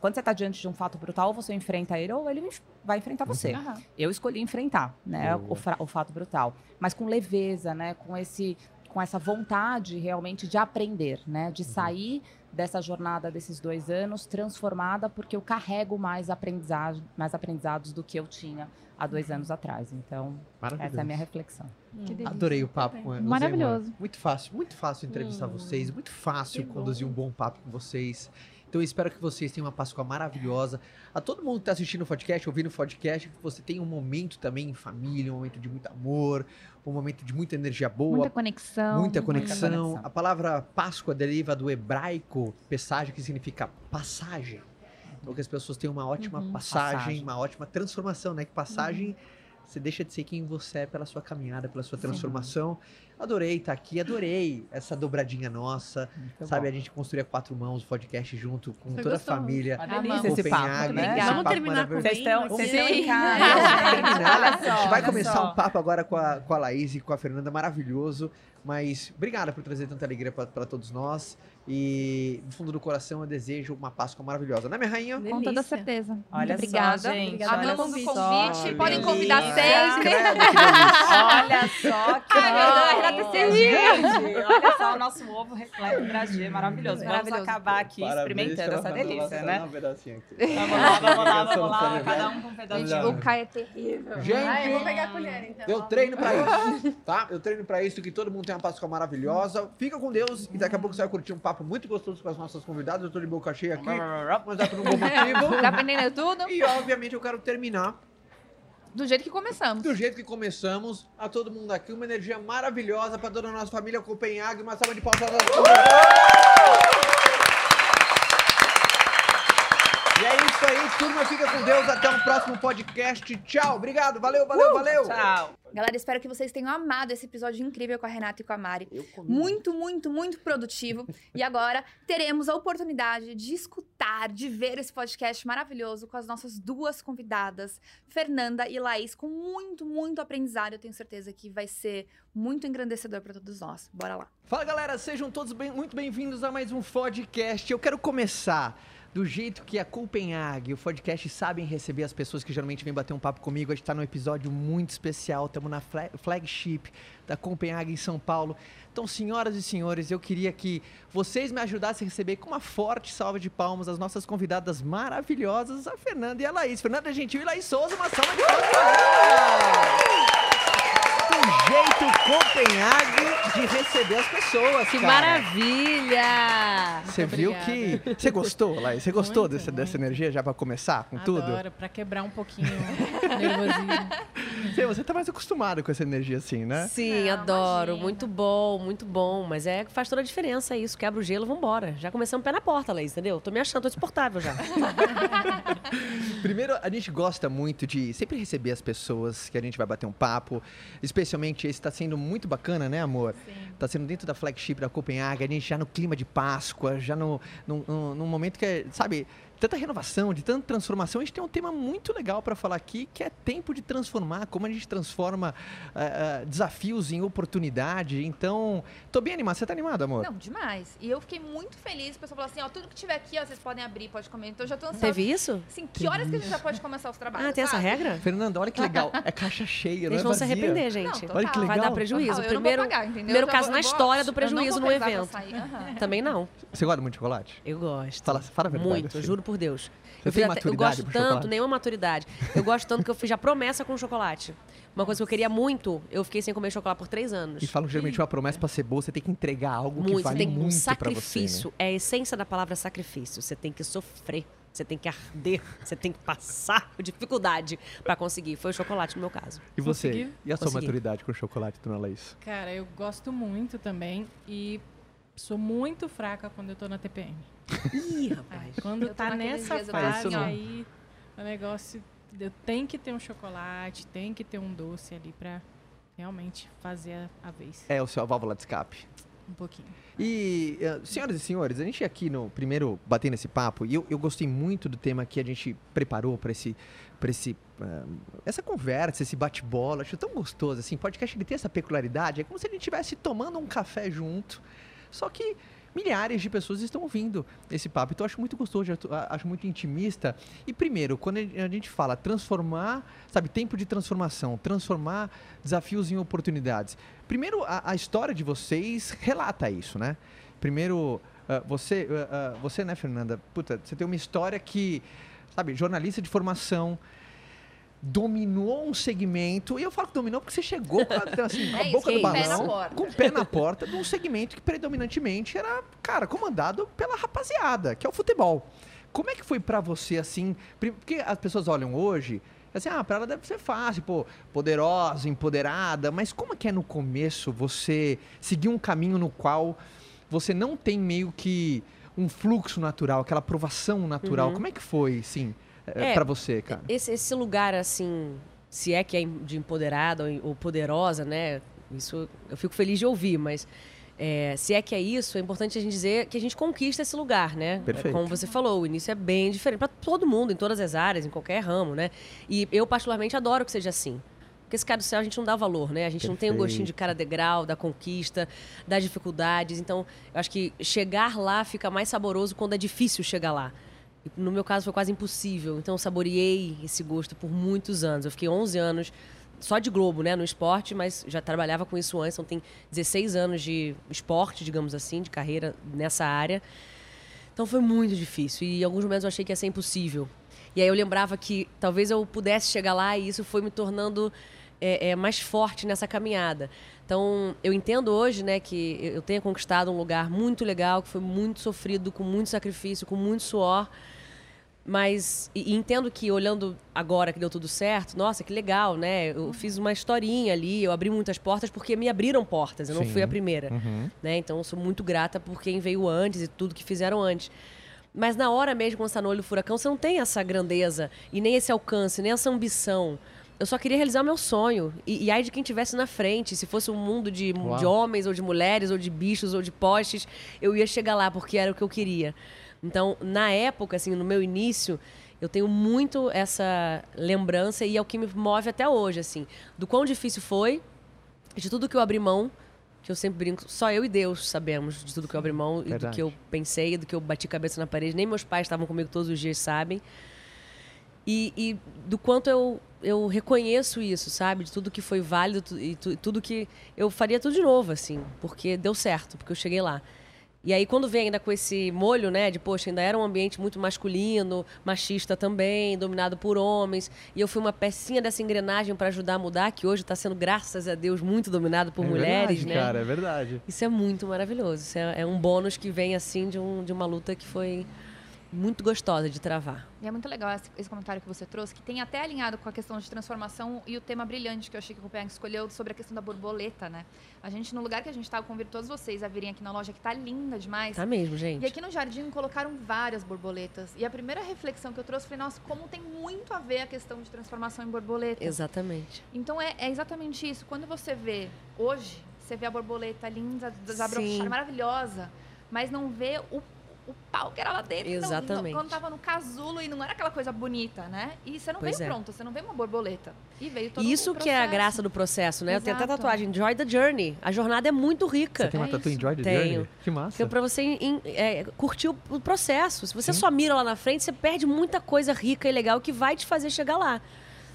quando você está diante de um fato brutal, ou você enfrenta ele ou ele vai enfrentar você. Aham. Eu escolhi enfrentar, né, o, o fato brutal, mas com leveza, né, com esse, com essa vontade realmente de aprender, né, de sair dessa jornada desses dois anos transformada, porque eu carrego mais aprendizado, mais aprendizados do que eu tinha há dois anos atrás. Então, essa é a minha reflexão. Delícia. Adorei o papo com você, Maravilhoso. Muito fácil, muito fácil entrevistar Hum, vocês, muito fácil que conduzir bom. um bom papo com vocês. Então eu espero que vocês tenham uma Páscoa maravilhosa. A todo mundo que está assistindo o podcast, ouvindo o podcast, que você tenha um momento também em família, um momento de muito amor, um momento de muita energia boa, Muita conexão. muita conexão. conexão. A palavra Páscoa deriva do hebraico passagem, que significa passagem. Então que as pessoas tenham uma ótima Uhum. passagem, Passagem. uma ótima transformação, né? Que passagem você deixa de ser quem você é pela sua caminhada, pela sua Sim. Adorei estar aqui, adorei essa dobradinha nossa. Foi sabe, bom. a gente construir a quatro mãos, o podcast junto com Foi toda gostoso. a família. Amamos. delícia esse papo, né? esse Vamos papo terminar com. Vocês estão, Sim. vocês estão em casa, Vamos terminar. Olha a só, gente vai começar só. um papo agora com a, com a Laís e com a Fernanda, maravilhoso. Mas obrigada por trazer tanta alegria para todos nós. E do fundo do coração eu desejo uma Páscoa maravilhosa, né, minha rainha? Com toda Delícia. certeza. Olha Muito obrigada. só, gente. Obrigada olha Amamos o só. convite. Podem convidar delícia. sempre. Delícia. Olha só que Ai, meu Deus, a bom. Renata se riu. Gente, olha só o nosso ovo reflete dragê, maravilhoso. Vamos acabar aqui experimentando essa delícia, né? Um pedacinho aqui. Vamos lá, vamos lá, vamos lá. Cada um com um Gente, pedacinho. o Caio é terrível. Gente, Ah, eu vou pegar a colher, então. Eu treino pra isso, tá? Eu treino pra isso, que todo mundo tenha uma Páscoa maravilhosa. Fica com Deus e daqui a pouco você vai curtir um papo muito gostoso com as nossas convidadas. Eu tô de boca cheia aqui, mas é por um bom motivo. Tá aprendendo tudo? E obviamente eu quero terminar Do jeito que começamos. do jeito que começamos. A todo mundo aqui, uma energia maravilhosa pra toda a nossa família Copenhague. Uma salva de palmas para E é isso aí, turma. Fica com Deus. Até um próximo podcast. Tchau. Obrigado. Valeu, valeu, valeu. Tchau. Galera, espero que vocês tenham amado esse episódio incrível com a Renata e com a Mari. Muito, muito, muito produtivo. E agora teremos a oportunidade de escutar, de ver esse podcast maravilhoso com as nossas duas convidadas, Fernanda e Laís, com muito, muito aprendizado. Eu tenho certeza que vai ser muito engrandecedor para todos nós. Bora lá. Fala galera, sejam todos bem- muito bem-vindos a mais um podcast. Eu quero começar do jeito que a Copenhague, o podcast, sabem receber as pessoas que geralmente vêm bater um papo comigo. A gente tá num episódio muito especial, estamos na fla- flagship da Copenhague em São Paulo. Então, senhoras e senhores, eu queria que vocês me ajudassem a receber com uma forte salva de palmas as nossas convidadas maravilhosas, a Fernanda e a Laís. Fernanda Gentil e Laís Souza, uma salva de palmas. elas! Um jeito Copenhague de receber as pessoas, Que cara. maravilha! Você viu obrigada. que. Você gostou, Laís? Você gostou Muito, dessa, dessa energia já pra começar com tudo? Adoro, pra quebrar um pouquinho o nervosismo. Você, você tá mais acostumado com essa energia assim, né? Sim, Não, adoro. imagina. Muito bom, muito bom. Mas é que faz toda a diferença isso. Quebra o gelo, vambora. Já começamos pé na porta, Laís, entendeu? Tô me achando, tô insuportável já. Primeiro, a gente gosta muito de sempre receber as pessoas que a gente vai bater um papo. Especialmente esse tá sendo muito bacana, né, amor? Sim. Tá sendo dentro da flagship da Copenhague, a gente já no clima de Páscoa, já no, no, no- num momento que é, sabe, tanta renovação, de tanta transformação. A gente tem um tema muito legal para falar aqui, que é tempo de transformar, como a gente transforma ah, ah, desafios em oportunidade. Então, tô bem animado. Você tá animado, amor? Não, demais. E eu fiquei muito feliz. O pessoal falou assim, ó, tudo que tiver aqui, ó, vocês podem abrir, pode comer. Então eu já tô ansiosa. Teve isso? Assim, que horas que a gente já pode começar os trabalhos, Ah, tem essa sabe? regra? Fernanda, olha que legal. É caixa cheia, não Eles é vão se arrepender, Não, gente. total. Olha que Vai legal. dar prejuízo. Total, eu primeiro, não vou pagar, entendeu? primeiro caso vou- na história do não prejuízo no evento. aham. Também não. Você gosta muito de chocolate? Eu gosto. Fala, fala a verdade. Muito, juro por Deus. Você Eu, tem fiz até- eu gosto pro tanto, chocolate? nenhuma maturidade. Eu gosto tanto que eu fiz já promessa com chocolate. Uma coisa que eu queria muito, eu fiquei sem comer chocolate por três anos. E falam que geralmente uma promessa pra ser boa, você tem que entregar algo que muito, vale tem um muito pra você. né? sacrifício. É a essência da palavra sacrifício. Você tem que sofrer, você tem que arder, você tem que passar por dificuldade pra conseguir. Foi o chocolate no meu caso. E você? Consegui? E a sua Consegui. maturidade com chocolate, dona Laís? Cara, eu gosto muito também e sou muito fraca quando eu tô na TPM. Ih, rapaz. Quando Eu tá nessa fase assim, aí, o negócio. Eu tenho que ter um chocolate, tem que ter um doce ali pra realmente fazer a, a vez. É o seu a válvula de escape. Um pouquinho. E, eh, senhoras e senhores, a gente aqui no primeiro batendo esse papo, e eu, eu gostei muito do tema que a gente preparou para esse, pra esse, ah, essa conversa, esse bate-bola. Acho tão gostoso, assim. Podcast ele tem essa peculiaridade, é como se a gente estivesse tomando um café junto, só que milhares de pessoas estão ouvindo esse papo. Então eu acho muito gostoso, acho muito intimista. E primeiro, quando a gente fala transformar, sabe, tempo de transformação, transformar desafios em oportunidades. Primeiro, a, a história de vocês relata isso, né? Primeiro, ah, você, ah, ah, você, né, Fernanda? Puta, você tem uma história que, sabe, jornalista de formação, dominou um segmento, e eu falo que dominou porque você chegou com assim, É boca do com o pé na balão, porta. com o pé na porta de um segmento que predominantemente era, cara, comandado pela rapaziada, que é o futebol. Como é que foi pra você, assim, porque as pessoas olham hoje, assim, ah, pra ela deve ser fácil, pô, poderosa, empoderada, mas como é que é no começo você seguir um caminho no qual você não tem meio que um fluxo natural, aquela aprovação natural, Uhum. como é que foi, sim, É, para você, cara? Esse, esse lugar, assim, se é que é de empoderada ou, poderosa, né? Isso eu fico feliz de ouvir, mas é, se é que é isso, é importante a gente dizer que a gente conquista esse lugar, né? Perfeito. Como você falou, o início é bem diferente para todo mundo, em todas as áreas, em qualquer ramo, né? E eu, particularmente, adoro que seja assim. Porque esse cara do céu a gente não dá valor, né? A gente não tem o gostinho de cada degrau, da conquista, das dificuldades. Então, eu acho que chegar lá fica mais saboroso quando é difícil chegar lá. No meu caso foi quase impossível. Então, eu saboreei esse gosto por muitos anos. Eu fiquei 11 anos só de Globo, né, no esporte, mas já trabalhava com isso antes, então tem 16 anos de esporte, digamos assim, de carreira nessa área. Então foi muito difícil e em alguns momentos eu achei que ia ser impossível. E aí eu lembrava que talvez eu pudesse chegar lá e isso foi me tornando é, é, mais forte nessa caminhada. Então eu entendo hoje, né, que eu tenha conquistado um lugar muito legal, que foi muito sofrido, com muito sacrifício, com muito suor mas e, entendo que olhando agora que deu tudo certo, nossa, que legal, né? Eu fiz uma historinha ali, eu abri muitas portas porque me abriram portas, eu não Sim. fui a primeira, Uhum. né? Então sou muito grata por quem veio antes e tudo que fizeram antes. Mas na hora mesmo, quando você tá no olho do furacão, você não tem essa grandeza e nem esse alcance, nem essa ambição. Eu só queria realizar o meu sonho. E, e aí de quem tivesse na frente, se fosse um mundo de, Uau. de homens, ou de mulheres, ou de bichos, ou de postes, eu ia chegar lá porque era o que eu queria. Então, na época, assim, no meu início, eu tenho muito essa lembrança e é o que me move até hoje, assim, do quão difícil foi, de tudo que eu abri mão, que eu sempre brinco, só eu e Deus sabemos de tudo que eu abri mão e do Verdade. que eu pensei, do que eu bati cabeça na parede, nem meus pais estavam comigo todos os dias, sabem. E, e do quanto eu, eu reconheço isso, sabe? De tudo que foi válido e tu- tudo que eu faria tudo de novo, assim, porque deu certo, porque eu cheguei lá. E aí, quando vem ainda com esse molho, né, de, poxa, ainda era um ambiente muito masculino, machista também, dominado por homens, e eu fui uma pecinha dessa engrenagem para ajudar a mudar, que hoje está sendo, graças a Deus, muito dominado por é mulheres, verdade, né? cara, é verdade. Isso é muito maravilhoso. Isso é, é um bônus que vem, assim, de, um, de uma luta que foi muito gostosa de travar. E é muito legal esse, esse comentário que você trouxe, que tem até alinhado com a questão de transformação e o tema brilhante que eu achei que o Copenhague escolheu sobre a questão da borboleta, né? A gente, no lugar que a gente estava, convido todos vocês a virem aqui na loja, que tá linda demais. Tá mesmo, gente? E aqui no jardim colocaram várias borboletas. E a primeira reflexão que eu trouxe foi, nossa, como tem muito a ver a questão de transformação em borboleta. Exatamente. Então é, é exatamente isso. Quando você vê hoje, você vê a borboleta linda, desabrochada, maravilhosa, mas não vê o, o pau que era lá dentro. não- Exatamente. não- quando tava no casulo e não era aquela coisa bonita, né? E você não Pois veio é. pronta, você não veio uma borboleta. E veio todo Isso o que é a graça do processo, né? Eu tenho até Exato. tatuagem, Joy the Journey. A jornada é muito rica. Você tem uma É tatu isso. Enjoy the Tenho. Journey? Que massa. Que é pra você em- é, curtir o, o processo. Se você Sim. só mira lá na frente, você perde muita coisa rica e legal que vai te fazer chegar lá.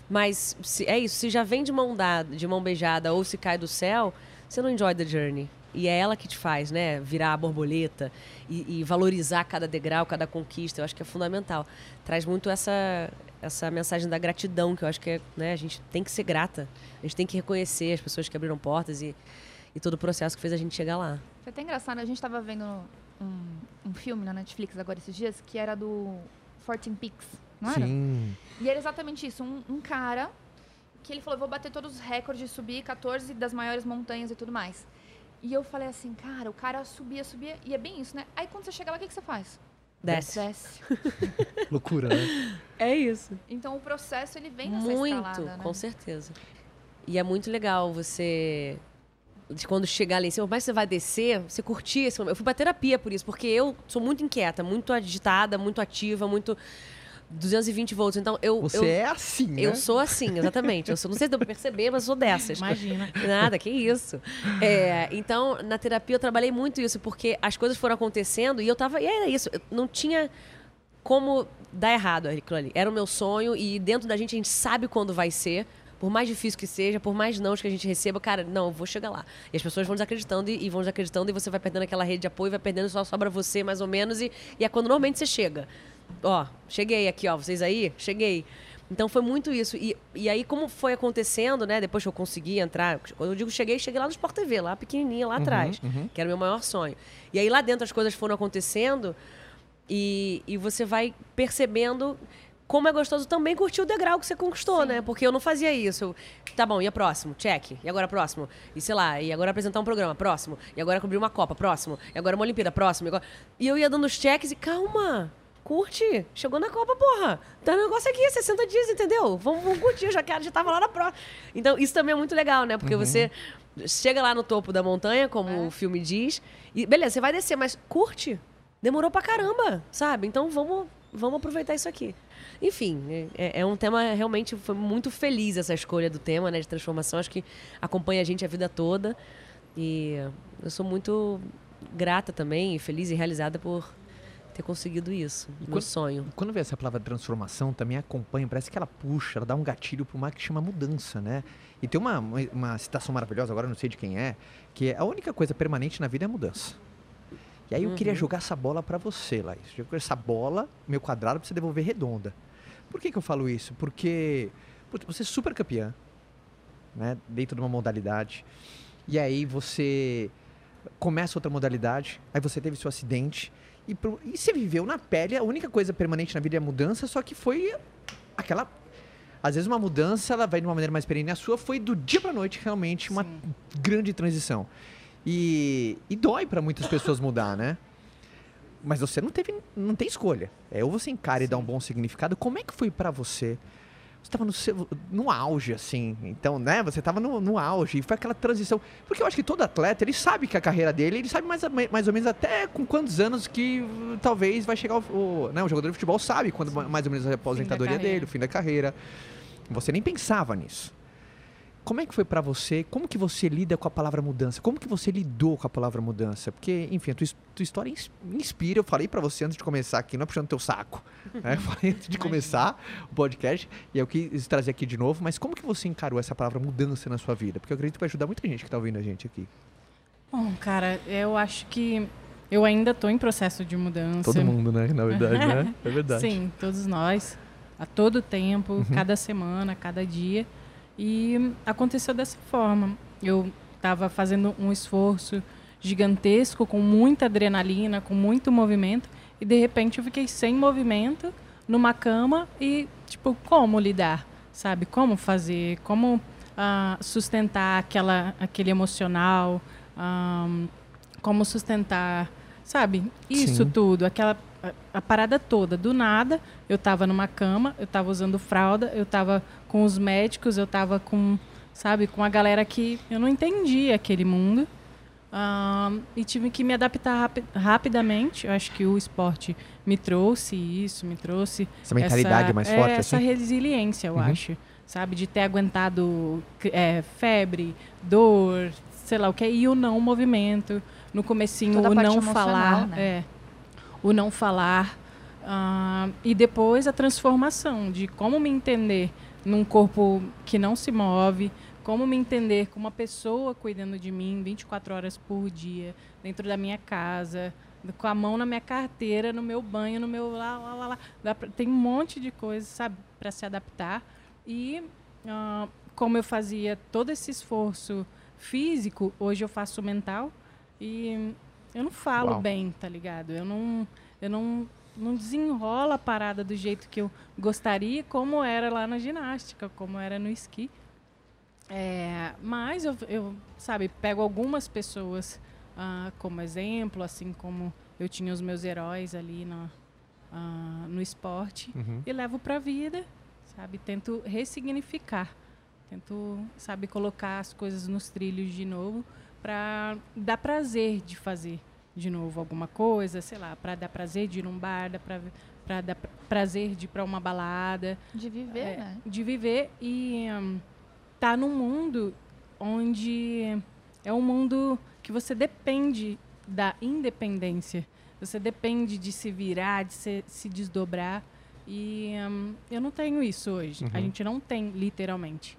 Mas se- é isso, se já vem de mão dada, de mão beijada ou se cai do céu, você não enjoy the journey. E é ela que te faz, né? Virar a borboleta e, e valorizar cada degrau, cada conquista. Eu acho que é fundamental. Traz muito essa, essa mensagem da gratidão, que eu acho que é, né? A gente tem que ser grata. A gente tem que reconhecer as pessoas que abriram portas e, e todo o processo que fez a gente chegar lá. Foi até engraçado, a gente tava vendo um, um filme na Netflix agora esses dias, que era do 14 Peaks, não era? Sim. E era exatamente isso, um, um cara que ele falou, vou bater todos os recordes, subir 14 das maiores montanhas e tudo mais. E eu falei assim, cara, o cara subia, subia, e é bem isso, né? Aí quando você chega lá, o que, que você faz? Desce. Desce. Loucura, né? É isso. Então o processo, ele vem nessa Muito, escalada, né? com certeza. E é muito legal você. De quando chegar ali em cima, por mais que você vai descer, você curtir esse momento. Eu fui pra terapia por isso, porque eu sou muito inquieta, muito agitada, muito ativa, muito. 220 volts. Então eu. Você eu, é assim, né? eu sou assim, exatamente. Eu sou, não sei se deu pra perceber, mas eu sou dessas. Imagina. Nada, que isso. É, então, na terapia eu trabalhei muito isso, porque as coisas foram acontecendo e eu tava. E era isso. eu Não tinha como dar errado aquilo ali. Era o meu sonho e dentro da gente a gente sabe quando vai ser. Por mais difícil que seja, por mais não que a gente receba, cara, não, eu vou chegar lá. E as pessoas vão desacreditando e, e vão desacreditando e você vai perdendo aquela rede de apoio, vai perdendo, só sobra você mais ou menos. E, e é quando normalmente você chega. Ó, cheguei aqui, ó, vocês aí? Cheguei. Então foi muito isso. E, e aí, como foi acontecendo, né? Depois que eu consegui entrar, quando eu digo cheguei, cheguei lá no Sport TV, lá pequenininha, lá atrás, uhum. que era o meu maior sonho. E aí lá dentro as coisas foram acontecendo e, e você vai percebendo como é gostoso também curtir o degrau que você conquistou, né? Porque eu não fazia isso. Eu, tá bom, e a próximo? Check. E agora próximo? E sei lá, e agora apresentar um programa? Próximo. E agora cobrir uma Copa? Próximo. E agora uma Olimpíada? Próximo. E, agora... e eu ia dando os checks e calma. Curte. Chegou na Copa, porra. Tá um negócio aqui, 60 dias, entendeu? Vamos, vamos curtir, já quero, já tava lá na prova. Então, isso também é muito legal, né? Porque você chega lá no topo da montanha, como o filme diz, e beleza, você vai descer, mas curte. Demorou pra caramba, sabe? Então vamos, vamos aproveitar isso aqui. Enfim, é, é um tema realmente foi muito feliz essa escolha do tema, né, de transformação. Acho que acompanha a gente a vida toda e eu sou muito grata também, e feliz e realizada por ter conseguido isso, meu quando- sonho. Quando vê essa palavra transformação, também acompanha, parece que ela puxa, ela dá um gatilho para uma que chama mudança, né? E tem uma, uma, uma citação maravilhosa, agora não sei de quem é, que é a única coisa permanente na vida é a mudança. E aí eu queria jogar essa bola para você, Laís. Jogar essa bola, meu quadrado, pra você devolver redonda. Por que, que eu falo isso? Porque putz, você é super campeã, né? Dentro de uma modalidade. E aí você começa outra modalidade, aí você teve seu acidente. E, pro- e você viveu na pele, a única coisa permanente na vida é a mudança, só que foi aquela. Às vezes uma mudança, ela vai de uma maneira mais perene. A sua foi do dia pra noite, realmente, uma grande transição. E, e dói pra muitas pessoas mudar, né? Mas você não teve, não tem escolha. É ou você encara e dá um bom significado. Como é que foi pra você? Você tava no, seu- no auge, assim. Então, né? Você tava no, no auge. E foi aquela transição. Porque eu acho que todo atleta, ele sabe que a carreira dele, ele sabe mais, mais ou menos até com quantos anos que uh, talvez vai chegar o, o- né? o jogador de futebol sabe quando ma- mais ou menos a aposentadoria dele, o fim da carreira. Você nem pensava nisso. Como é que foi pra você? Como que você lida com a palavra mudança? Como que você lidou com a palavra mudança? Porque, enfim, a tua, tua história inspira. Eu falei pra você antes de começar aqui, não é puxando teu saco. Né? Falei antes de começar o podcast e eu quis trazer aqui de novo. Mas como que você encarou essa palavra mudança na sua vida? Porque eu acredito que vai ajudar muita gente que tá ouvindo a gente aqui. Bom, cara, eu acho que eu ainda tô em processo de mudança. mundo, né? Na verdade, né? É verdade. Sim, todos nós. A todo tempo, Uhum. cada semana, cada dia. E aconteceu dessa forma. Eu estava fazendo um esforço gigantesco, com muita adrenalina, com muito movimento, e de repente eu fiquei sem movimento numa cama e, tipo, como lidar? Sabe? Como fazer? Como ah, sustentar aquela, aquele emocional? Ahn, como sustentar, sabe? Isso Sim. tudo, aquela a, a parada toda. Do nada, eu tava numa cama, eu tava usando fralda, eu tava com os médicos, eu tava com, sabe, com a galera que eu não entendia aquele mundo. E tive que me adaptar rapi- rapidamente. Eu acho que o esporte me trouxe isso, me trouxe Essa mentalidade essa, mais é, forte, essa assim? resiliência, eu Uhum. acho. Sabe? De ter aguentado é, febre, dor, sei lá o que. E o não movimento. No comecinho, Toda o não falar. né? É, o não falar. ah, e depois a transformação de como me entender num corpo que não se move, como me entender como uma pessoa cuidando de mim 24 horas por dia, dentro da minha casa, com a mão na minha carteira, no meu banho, no meu lá, lá, lá, lá. Pra- tem um monte de coisas, sabe, para se adaptar. E ah, como eu fazia todo esse esforço físico, hoje eu faço mental e eu não falo Uau. bem, tá ligado? Eu não, eu não, não desenrolo a parada do jeito que eu gostaria, como era lá na ginástica, como era no esqui. É, mas eu, eu, sabe, pego algumas pessoas ah, como exemplo, assim como eu tinha os meus heróis ali na, ah, no esporte Uhum. e levo para a vida, sabe? Tento ressignificar, tento, sabe, colocar as coisas nos trilhos de novo para dar prazer de fazer de novo alguma coisa, sei lá, para dar prazer de ir num bar, para dar pra- prazer de ir para uma balada, De viver, é, né? de viver e hum, tá num mundo onde é um mundo que você depende da independência. Você depende de se virar, de se, se desdobrar. E hum, eu não tenho isso hoje. A Uhum. gente não tem, literalmente.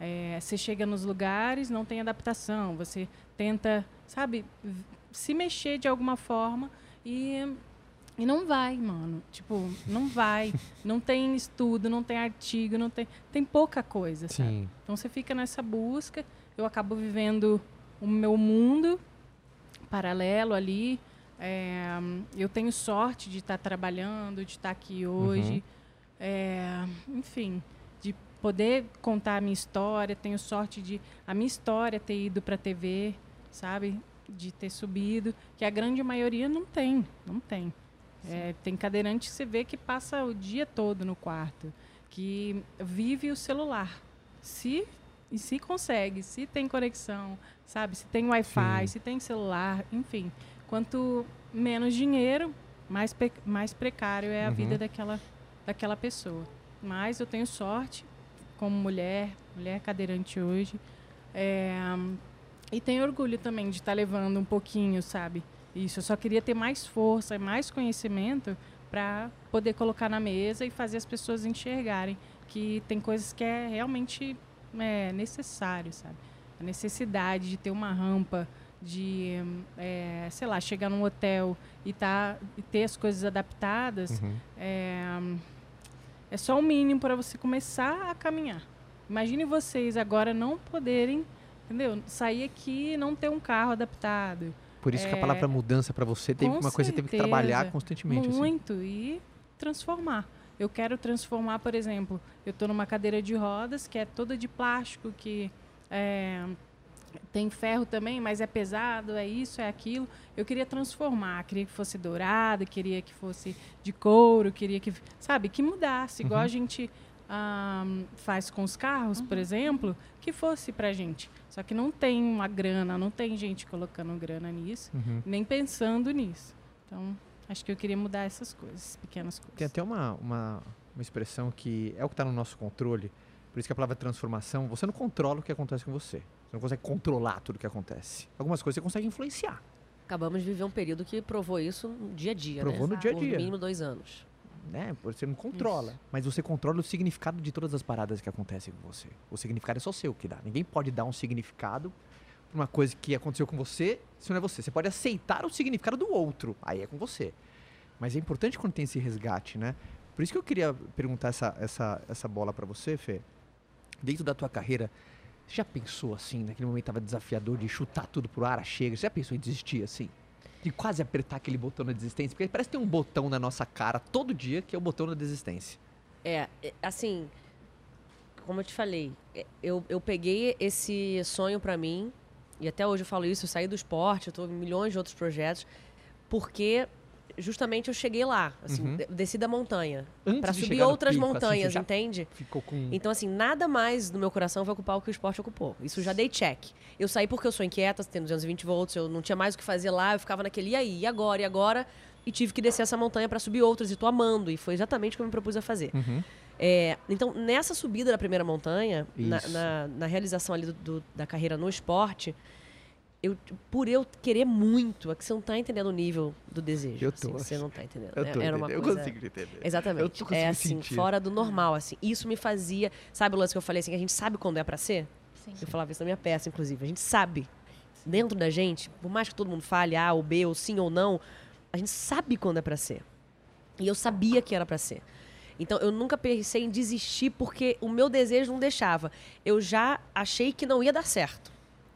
É, você chega nos lugares, não tem adaptação. Você tenta, sabe, se mexer de alguma forma e, e não vai, mano. Tipo, não vai. não tem estudo, não tem artigo, não tem. Tem pouca coisa, sabe? Sim. Então você fica nessa busca. Eu acabo vivendo o meu mundo paralelo ali. É, eu tenho sorte de estar trabalhando, de estar aqui hoje. É, enfim, de poder contar a minha história. Tenho sorte de a minha história ter ido para a TV, sabe? De ter subido, que a grande maioria não tem, não tem. É, tem cadeirante que você vê que passa o dia todo no quarto, que vive o celular. Se e se consegue, se tem conexão, sabe? Se tem Wi-Fi, se tem celular, enfim. Quanto menos dinheiro, mais, mais precário é a Uhum. vida daquela, daquela pessoa. Mas eu tenho sorte, como mulher, mulher cadeirante hoje, é, e tenho orgulho também de estar levando um pouquinho, sabe? Isso, eu só queria ter mais força e mais conhecimento para poder colocar na mesa e fazer as pessoas enxergarem que tem coisas que é realmente é, necessário, sabe? A necessidade de ter uma rampa, de, é, sei lá, chegar num hotel e, tá, e ter as coisas adaptadas, Uhum. é, é só o mínimo para você começar a caminhar. Imagine vocês agora não poderem, entendeu? Sair aqui e não ter um carro adaptado. Por isso que a É, palavra mudança pra você teve uma coisa que teve que trabalhar constantemente. assim. Muito e transformar. Eu quero transformar, por exemplo, eu estou numa cadeira de rodas que é toda de plástico, que é, tem ferro também, mas é pesado, é isso, é aquilo. Eu queria transformar, queria que fosse dourado, queria que fosse de couro, queria que, sabe, que mudasse, igual Uhum. a gente ah, faz com os carros, por exemplo, que fosse pra gente. Só que não tem uma grana, não tem gente colocando grana nisso Uhum. nem pensando nisso. Então, acho que eu queria mudar essas coisas, pequenas coisas. Tem até uma, uma, uma expressão que é o que está no nosso controle. Por isso que a palavra transformação, você não controla o que acontece com você. Você não consegue controlar tudo o que acontece. Algumas coisas você consegue influenciar. Acabamos de viver um período que provou isso no dia a dia, Provou né? no dia a Por dia. no mínimo dois anos. Né? Você não controla. Mas você controla o significado de todas as paradas que acontecem com você. O significado é só seu que dá. Ninguém pode dar um significado pra uma coisa que aconteceu com você, se não é você. Você pode aceitar o significado do outro. Aí é com você. Mas é importante quando tem esse resgate, né? Por isso que eu queria perguntar essa, essa, essa bola pra você, Fê. Dentro da tua carreira, você já pensou assim, naquele momento tava desafiador de chutar tudo pro ar, chega? Você já pensou em desistir assim? De quase apertar aquele botão da desistência? Porque parece que tem um botão na nossa cara todo dia que é o botão da desistência. É, é, assim, como eu te falei, é, eu, eu peguei esse sonho pra mim, e até hoje eu falo isso, eu saí do esporte, eu tô em milhões de outros projetos, porque justamente eu cheguei lá, assim, Uhum. de- desci da montanha, de subir outras pico, assim, montanhas, já entende? Ficou com. Então, assim, nada mais no meu coração vai ocupar o que o esporte ocupou. Isso eu já dei check. Eu saí porque eu sou inquieta, tendo 220 volts, eu não tinha mais o que fazer lá, eu ficava naquele, e aí, e agora, e agora? E tive que descer essa montanha pra subir outras, e tô amando. E foi exatamente o que eu me propus a fazer. Uhum. É, então, nessa subida da primeira montanha, na, na- na realização ali do- do- da carreira no esporte, eu, por eu querer muito, é que você não tá entendendo o nível do desejo. Eu assim, tô. você não tá entendendo. Eu É- tô Era uma entendendo, coisa... Eu consigo entender. Eu Exatamente. É assim, sentir. fora do normal, assim. Isso me fazia. Sabe o lance que eu falei assim? Que a gente sabe quando é pra ser? Sim. Eu falava isso na minha peça, inclusive. A gente sabe. Dentro da gente, por mais que todo mundo fale A ou B, ou sim ou não, a gente sabe quando é pra ser. E eu sabia que era pra ser. Então eu nunca pensei em desistir porque o meu desejo não deixava. Eu já achei que não ia dar certo.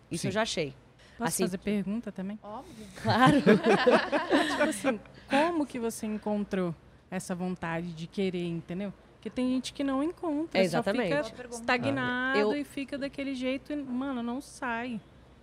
Isso Sim. eu já achei. Posso assim- fazer pergunta também? Óbvio. Claro. tipo assim, como que você encontrou essa vontade de querer, entendeu? Porque tem gente que não encontra, É, exatamente. só fica estagnado Eu- e fica daquele jeito e, mano, não sai.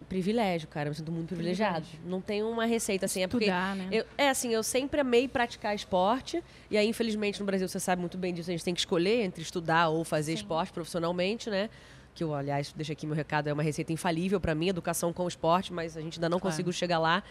Privilégio, cara. Eu me sinto muito privilegiado. Não tem uma receita assim. É porque Estudar, né? Eu- é assim, eu sempre amei praticar esporte. E aí, infelizmente, no Brasil, você sabe muito bem disso, a gente tem que escolher entre estudar ou fazer Sim. esporte profissionalmente, né? Que eu, aliás, deixa aqui meu recado, é uma receita infalível pra mim, educação com esporte, mas a gente ainda não Claro. conseguiu chegar lá.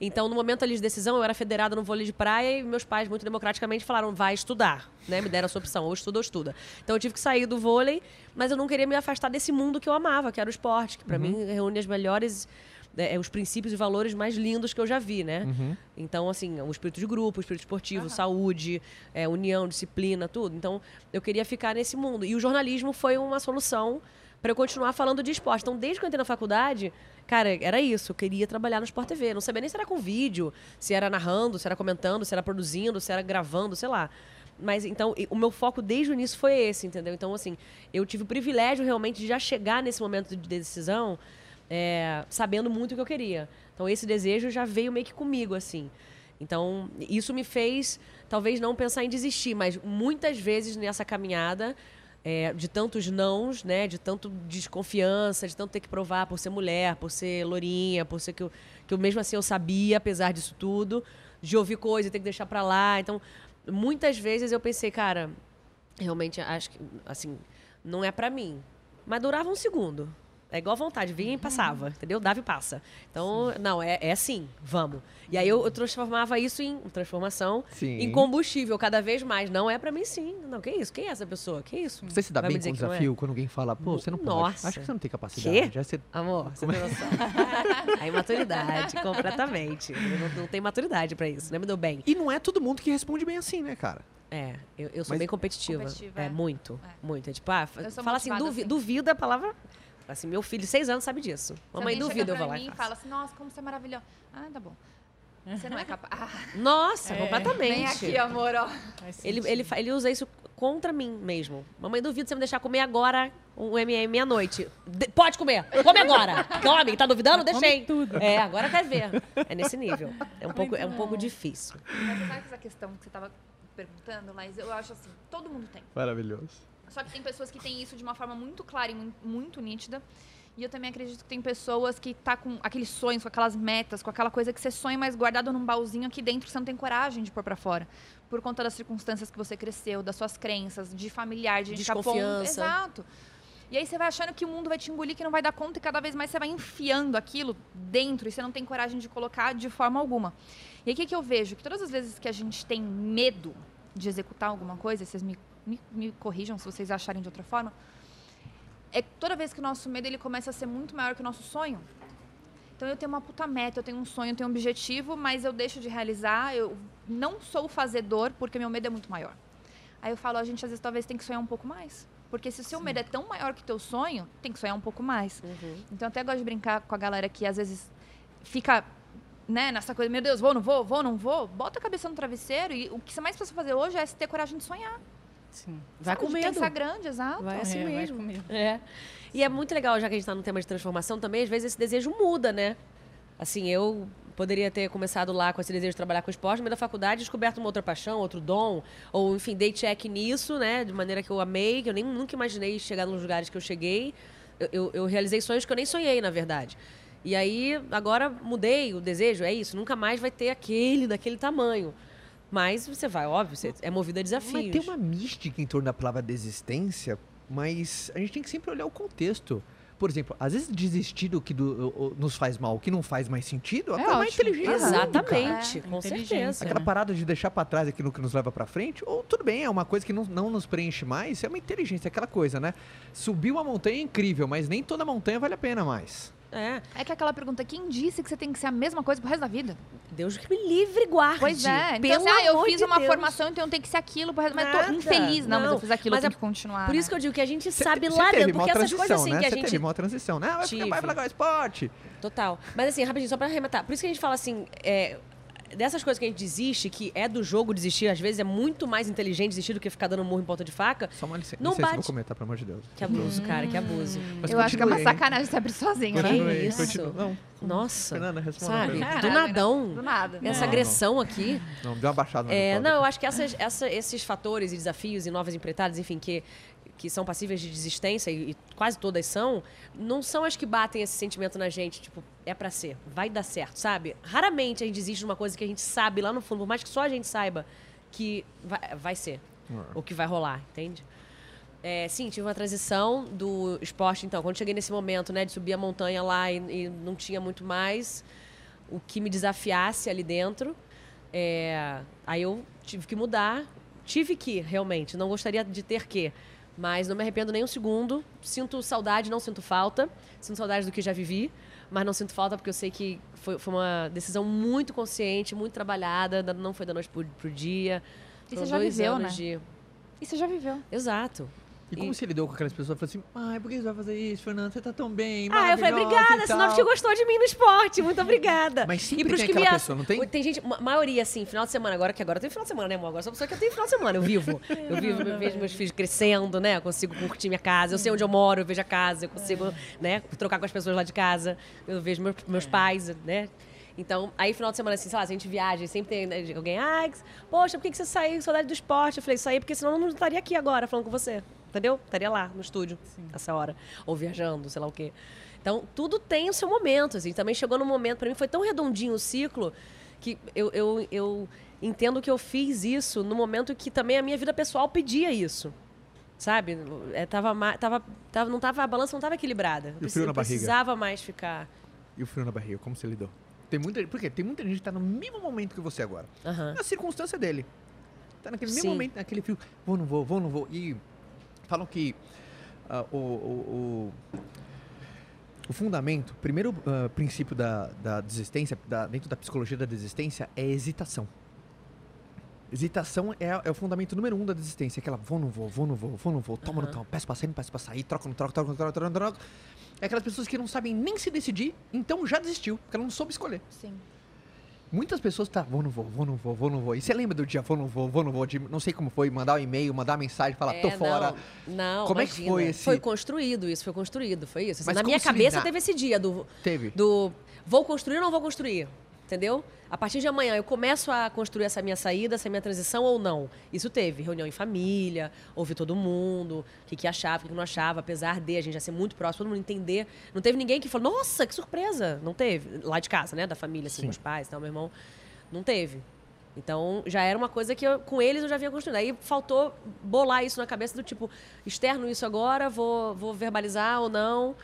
Então, no momento ali de decisão, eu era federada no vôlei de praia e meus pais, muito democraticamente, falaram, vai estudar, né? Me deram essa opção, ou estuda ou estuda. Então, eu tive que sair do vôlei, mas eu não queria me afastar desse mundo que eu amava, que era o esporte, que pra mim reúne as melhores... é, os princípios e valores mais lindos que eu já vi, né? Uhum. Então, assim, o espírito de grupo, o espírito esportivo, saúde, é, união, disciplina, tudo. Então, eu queria ficar nesse mundo. E o jornalismo foi uma solução para eu continuar falando de esporte. Então, desde que eu entrei na faculdade, cara, era isso. Eu queria trabalhar no Sport TV. Não sabia nem se era com vídeo, se era narrando, se era comentando, se era produzindo, se era gravando, sei lá. Mas então, o meu foco desde o início foi esse, entendeu? Então, assim, eu tive o privilégio realmente de já chegar nesse momento de decisão é, sabendo muito o que eu queria. Então, esse desejo já veio meio que comigo, assim. Então, isso me fez, talvez, não pensar em desistir, mas muitas vezes nessa caminhada, é, de tantos nãos, né, de tanto desconfiança, de tanto ter que provar por ser mulher, por ser lourinha, por ser que eu, que eu mesmo assim eu sabia, apesar disso tudo, de ouvir coisa e ter que deixar pra lá. Então, muitas vezes eu pensei, cara, realmente acho que, assim, não é pra mim. Mas durava um segundo. É igual vontade, vinha e passava, entendeu? Dava e passa. Então, não, é, é assim, vamos. E aí eu, eu transformava isso em transformação, Sim. em combustível cada vez mais. Não é pra mim sim. Não, que isso? Quem é essa pessoa? Que isso? Você se dá Vai bem com o é? desafio quando alguém fala, pô, você não pode. Nossa. Acho que você não tem capacidade. Quê? Aí você- Amor, você tem noção. a imaturidade, completamente. Eu não, não tenho maturidade pra isso, né? Me deu bem. E não é todo mundo que responde bem assim, né, cara? É, eu, eu sou Mas- bem competitiva. Competitiva, é, é. muito, É. muito. É tipo, ah, fala assim, duvi, assim. duvido é a palavra. Assim, meu filho de seis anos sabe disso. Se Mamãe duvida, eu vou pra lá. mim e faço. fala assim, nossa, como você é maravilhosa. Ah, tá bom. Você não é capaz. Ah, Nossa, É. completamente. vem aqui, amor, ó. Ele, ele, ele usa isso contra mim mesmo. Mamãe, duvido você me deixar comer agora um MM meia-noite. De- Pode comer! Come agora! Come! Tá duvidando? Deixei. tudo. É, agora quer ver. É nesse nível. É um pouco, é um pouco difícil. Mas sabe essa questão que você tava perguntando, mas eu acho assim, todo mundo tem. Maravilhoso. Só que tem pessoas que têm isso de uma forma muito clara e mu- muito nítida. E eu também acredito que tem pessoas que tá com aqueles sonhos, com aquelas metas, com aquela coisa que você sonha, mas guardado num baúzinho aqui dentro, você não tem coragem de pôr pra fora. Por conta das circunstâncias que você cresceu, das suas crenças, de familiar, de. Desconfiança. Exato. E aí você vai achando que o mundo vai te engolir, que não vai dar conta, e cada vez mais você vai enfiando aquilo dentro e você não tem coragem de colocar de forma alguma. E aí o que, que eu vejo? Que todas as vezes que a gente tem medo de executar alguma coisa, vocês me, me, me corrijam se vocês acharem de outra forma, é toda vez que o nosso medo ele começa a ser muito maior que o nosso sonho. Então eu tenho uma puta meta, eu tenho um sonho, eu tenho um objetivo, mas eu deixo de realizar, eu não sou o fazedor porque meu medo é muito maior. Aí eu falo, a gente às vezes talvez tem que sonhar um pouco mais. Porque se o seu medo é tão maior que o teu sonho, tem que sonhar um pouco mais. Então eu até gosto de brincar com a galera que às vezes fica né, nessa coisa, meu Deus, vou, não vou, vou, não vou. Bota a cabeça no travesseiro e o que você mais precisa fazer hoje é ter coragem de sonhar. Sim. Vai com medo. pensar grande, exato. Vai assim É, vai mesmo. medo. É. E é muito legal, já que a gente tá no tema de transformação também, às vezes esse desejo muda, né? Assim, eu poderia ter começado lá com esse desejo de trabalhar com esporte, no meio da faculdade, descoberto uma outra paixão, outro dom, ou enfim, dei check nisso, né? De maneira que eu amei, que eu nem nunca imaginei chegar nos lugares que eu cheguei. Eu, eu, eu realizei sonhos que eu nem sonhei, na verdade. E aí, agora mudei o desejo, é isso, nunca mais vai ter aquele daquele tamanho. Mas você vai, óbvio, você é movido a desafios. Mas tem uma mística em torno da palavra desistência, mas a gente tem que sempre olhar o contexto. Por exemplo, às vezes desistir do que do- nos faz mal, o que não faz mais sentido, é É a mais inteligente. Exatamente, É, com inteligência. certeza. Aquela parada de deixar pra trás aquilo que nos leva pra frente, ou tudo bem, é uma coisa que não, não nos preenche mais, é uma inteligência, aquela coisa, né? Subir uma montanha é incrível, mas nem toda montanha vale a pena mais. É. É que aquela pergunta, quem disse que você tem que ser a mesma coisa pro resto da vida? Deus que me livre e guarde. Pois é. Então, assim, ah, eu fiz de uma Deus. formação, então eu tenho que ser aquilo pro resto. Mas eu tô Nada. infeliz. Não, mas Não, eu fiz aquilo, mas eu é tenho que continuar. Por né? isso que eu digo que a gente Você sabe lá você dentro, uma porque essas coisas assim né? que a Você gente. teve uma transição, né? Vai, ficar, vai o esporte. Total. Mas assim, rapidinho, só pra arrematar. Por isso que a gente fala assim, é, dessas coisas que a gente desiste, que é do jogo desistir, às vezes é muito mais inteligente desistir do que ficar dando murro em ponta de faca. Só uma licença, Não licença, eu vou bate. comentar, pelo amor de Deus. Que abuso, cara, que abuso. Mas eu acho que é uma sacanagem se abrir sozinho, né? Continue, isso? continue. Não, Nossa. Fernanda, responda. Sabe? Do né? nadão. Do nada. Essa Não, agressão aqui. Não, deu uma baixada É, não, eu acho que essas, essa- esses fatores e desafios e novas empreitadas, enfim, que, que são passíveis de desistência, e, e quase todas são, não são as que batem esse sentimento na gente, tipo, é pra ser, vai dar certo, sabe? Raramente a gente desiste de uma coisa que a gente sabe lá no fundo, por mais que só a gente saiba que vai, vai ser, o que vai rolar, entende? É, sim, tive uma transição do esporte, então, quando cheguei nesse momento, né, de subir a montanha lá e, e não tinha muito mais o que me desafiasse ali dentro, é, aí eu tive que mudar. Tive que, realmente. Não gostaria de ter que. Mas não me arrependo nem um segundo. Sinto saudade, não sinto falta. Sinto saudade do que já vivi. Mas não sinto falta porque eu sei que foi, foi uma decisão muito consciente, muito trabalhada. da- Não foi da noite pro, pro dia. E Foram você já viveu, né? de... E você já viveu. Exato. E como E- você lidou com aquelas pessoas? Falou assim, ai, por que você vai fazer isso, Fernanda? Você tá tão bem, Ah, eu falei, obrigada, e sinal tal." que gostou de mim no esporte. Muito obrigada. Mas sempre pros tem que aquela me pessoa, não tem? Tem gente, ma- maioria, assim, final de semana, agora que agora tem final de semana, né, amor? Agora sou pessoa que eu tenho final de semana, eu vivo. Eu vivo, eu vejo meus filhos crescendo, né? Eu consigo curtir minha casa, eu sei onde eu moro, eu vejo a casa, eu consigo, né, trocar com as pessoas lá de casa, eu vejo meus, meus pais, né? Então, aí final de semana, assim, sei lá, a gente viaja, sempre tem né, alguém, ai, poxa, por que você saiu? Saudade do esporte. Eu falei, saí porque senão eu não estaria aqui agora falando com você. Entendeu? Estaria lá no estúdio, essa hora. Ou viajando, sei lá o quê. Então, tudo tem o seu momento, assim. Também chegou num momento, pra mim foi tão redondinho o ciclo que eu, eu, eu entendo que eu fiz isso no momento que também a minha vida pessoal pedia isso. Sabe? É, tava, tava, tava, não tava, a balança não estava equilibrada. Eu E o frio preci- na eu barriga? precisava mais ficar. E o frio na barriga, como você lidou? Tem muita, por quê? Tem muita gente que tá no mesmo momento que você agora. Aham. Na circunstância dele. Tá naquele mesmo Sim. momento, naquele frio. Vou, não vou, vou, não vou. E falam que ah, o, o, o, o fundamento, o primeiro ah, princípio da, da desistência, da- dentro da psicologia da desistência, é hesitação. Hesitação é, é o fundamento número um da desistência. Aquela vou, não vou, vou, não vou, vou, não vou, toma, não Aham. toma, peço pra sair, não peço pra sair, troca, não troca, troca, não troca, troca, não troca. É aquelas pessoas que não sabem nem se decidir, então já desistiu, porque ela não soube escolher. Sim. Muitas pessoas tá, vou, não vou, vou, não vou, vou, não vou. E você lembra do dia, vou, não vou, vou, não vou, de, não sei como foi, mandar um e-mail, mandar uma mensagem, falar, tô É, fora. Não, não Como é que imagina. foi esse- Foi construído isso, foi construído, foi isso. Assim, Mas na minha cabeça lidar? teve esse dia do, Teve. do vou construir ou não vou construir, entendeu? A partir de amanhã eu começo a construir essa minha saída, essa minha transição ou não. Isso teve reunião em família, ouvir todo mundo, o que, que achava, o que, que não achava, apesar de a gente já ser muito próximo, todo mundo entender. Não teve ninguém que falou, nossa, que surpresa! Não teve. Lá de casa, né? Da família, assim, Sim. meus pais, tal, meu irmão. Não teve. Então, já era uma coisa que eu- com eles eu já vinha construindo. Aí faltou bolar isso na cabeça do tipo, externo isso agora, vou, vou verbalizar ou não.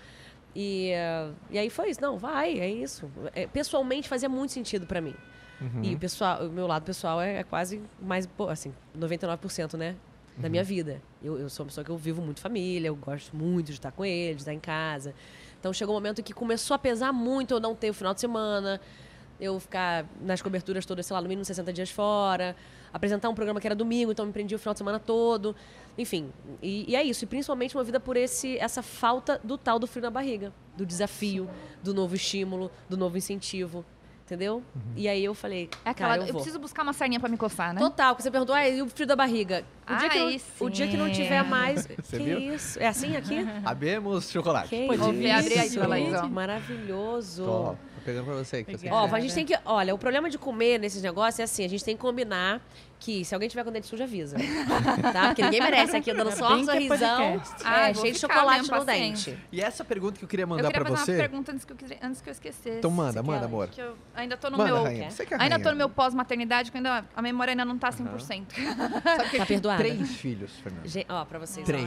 E, eh, e aí foi isso. Não, vai, é isso. É, pessoalmente fazia muito sentido pra mim. Uhum. E o pessoal, o meu lado pessoal é, é quase mais, assim, 99%, né? Da minha vida. Eu, eu sou uma pessoa que eu vivo muito família, eu gosto muito de estar com eles, de estar em casa. Então chegou um momento que começou a pesar muito eu não ter o final de semana, eu ficar nas coberturas todas, sei lá, no mínimo 60 dias fora, apresentar um programa que era domingo, então me prendia o final de semana todo. Enfim, e, e é isso. E principalmente movida por esse, essa falta do tal do frio na barriga, do desafio, do novo estímulo, do novo incentivo. Entendeu? E aí eu falei, É aquela. cara, eu, eu, vou. preciso buscar uma sarninha pra me coçar, né? Total, que você perguntou, ah, e o frio da barriga? O, dia, que não, o dia que não tiver mais. Você que viu? isso? É assim aqui? Abemos chocolate. Que Pode isso? abrir aí, Laís, ó. Maravilhoso. Tô, tô pegando pra você. Que. Ó, a gente tem que. Olha, o problema de comer nesses negócios é assim: a gente tem que combinar que se alguém tiver com dente sujo, avisa. tá? Porque ninguém merece aqui, eu dando só um é sorrisão. Ai, É, cheio de chocolate mesmo, no dente. E essa pergunta que eu queria Eu mandar queria pra fazer você. uma pergunta antes que eu, antes que eu esquecesse. Então manda, manda, eu- amor. Que eu ainda tô no Manda, meu. rainha. Você que é Ainda rainha. tô no meu pós-maternidade, que ainda a memória ainda não tá 100%. Sabe que Tá eu perdoada. três filhos, Fernando. Ó, pra vocês. Três.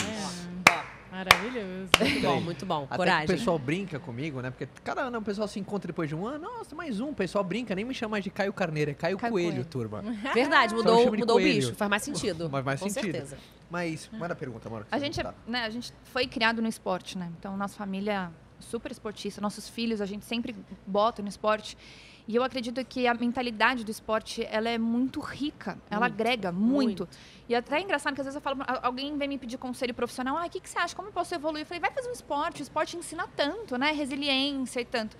Maravilhoso. Muito bom, muito bom. Até Coragem. que o pessoal brinca comigo, né? Porque cada ano o pessoal se encontra depois de um ano. Nossa, mais um. O pessoal brinca, nem me chama mais de Caio Carneiro, é Caio, Caio Coelho, Coelho. turma. Verdade, mudou, mudou o bicho. Faz mais sentido. Mas mais com sentido. certeza. Mas, manda a pergunta, que A gente, é- né, a gente foi criado no esporte, né? Então, nossa família é super esportista, nossos filhos, a gente sempre bota no esporte. E eu acredito que a mentalidade do esporte, ela é muito rica, ela Muito, agrega muito. muito. E até é engraçado que às vezes eu falo, a- alguém vem me pedir conselho profissional, ah, o que, que você acha, como eu posso evoluir? Eu falei, vai fazer um esporte, o esporte ensina tanto, né? Resiliência e tanto.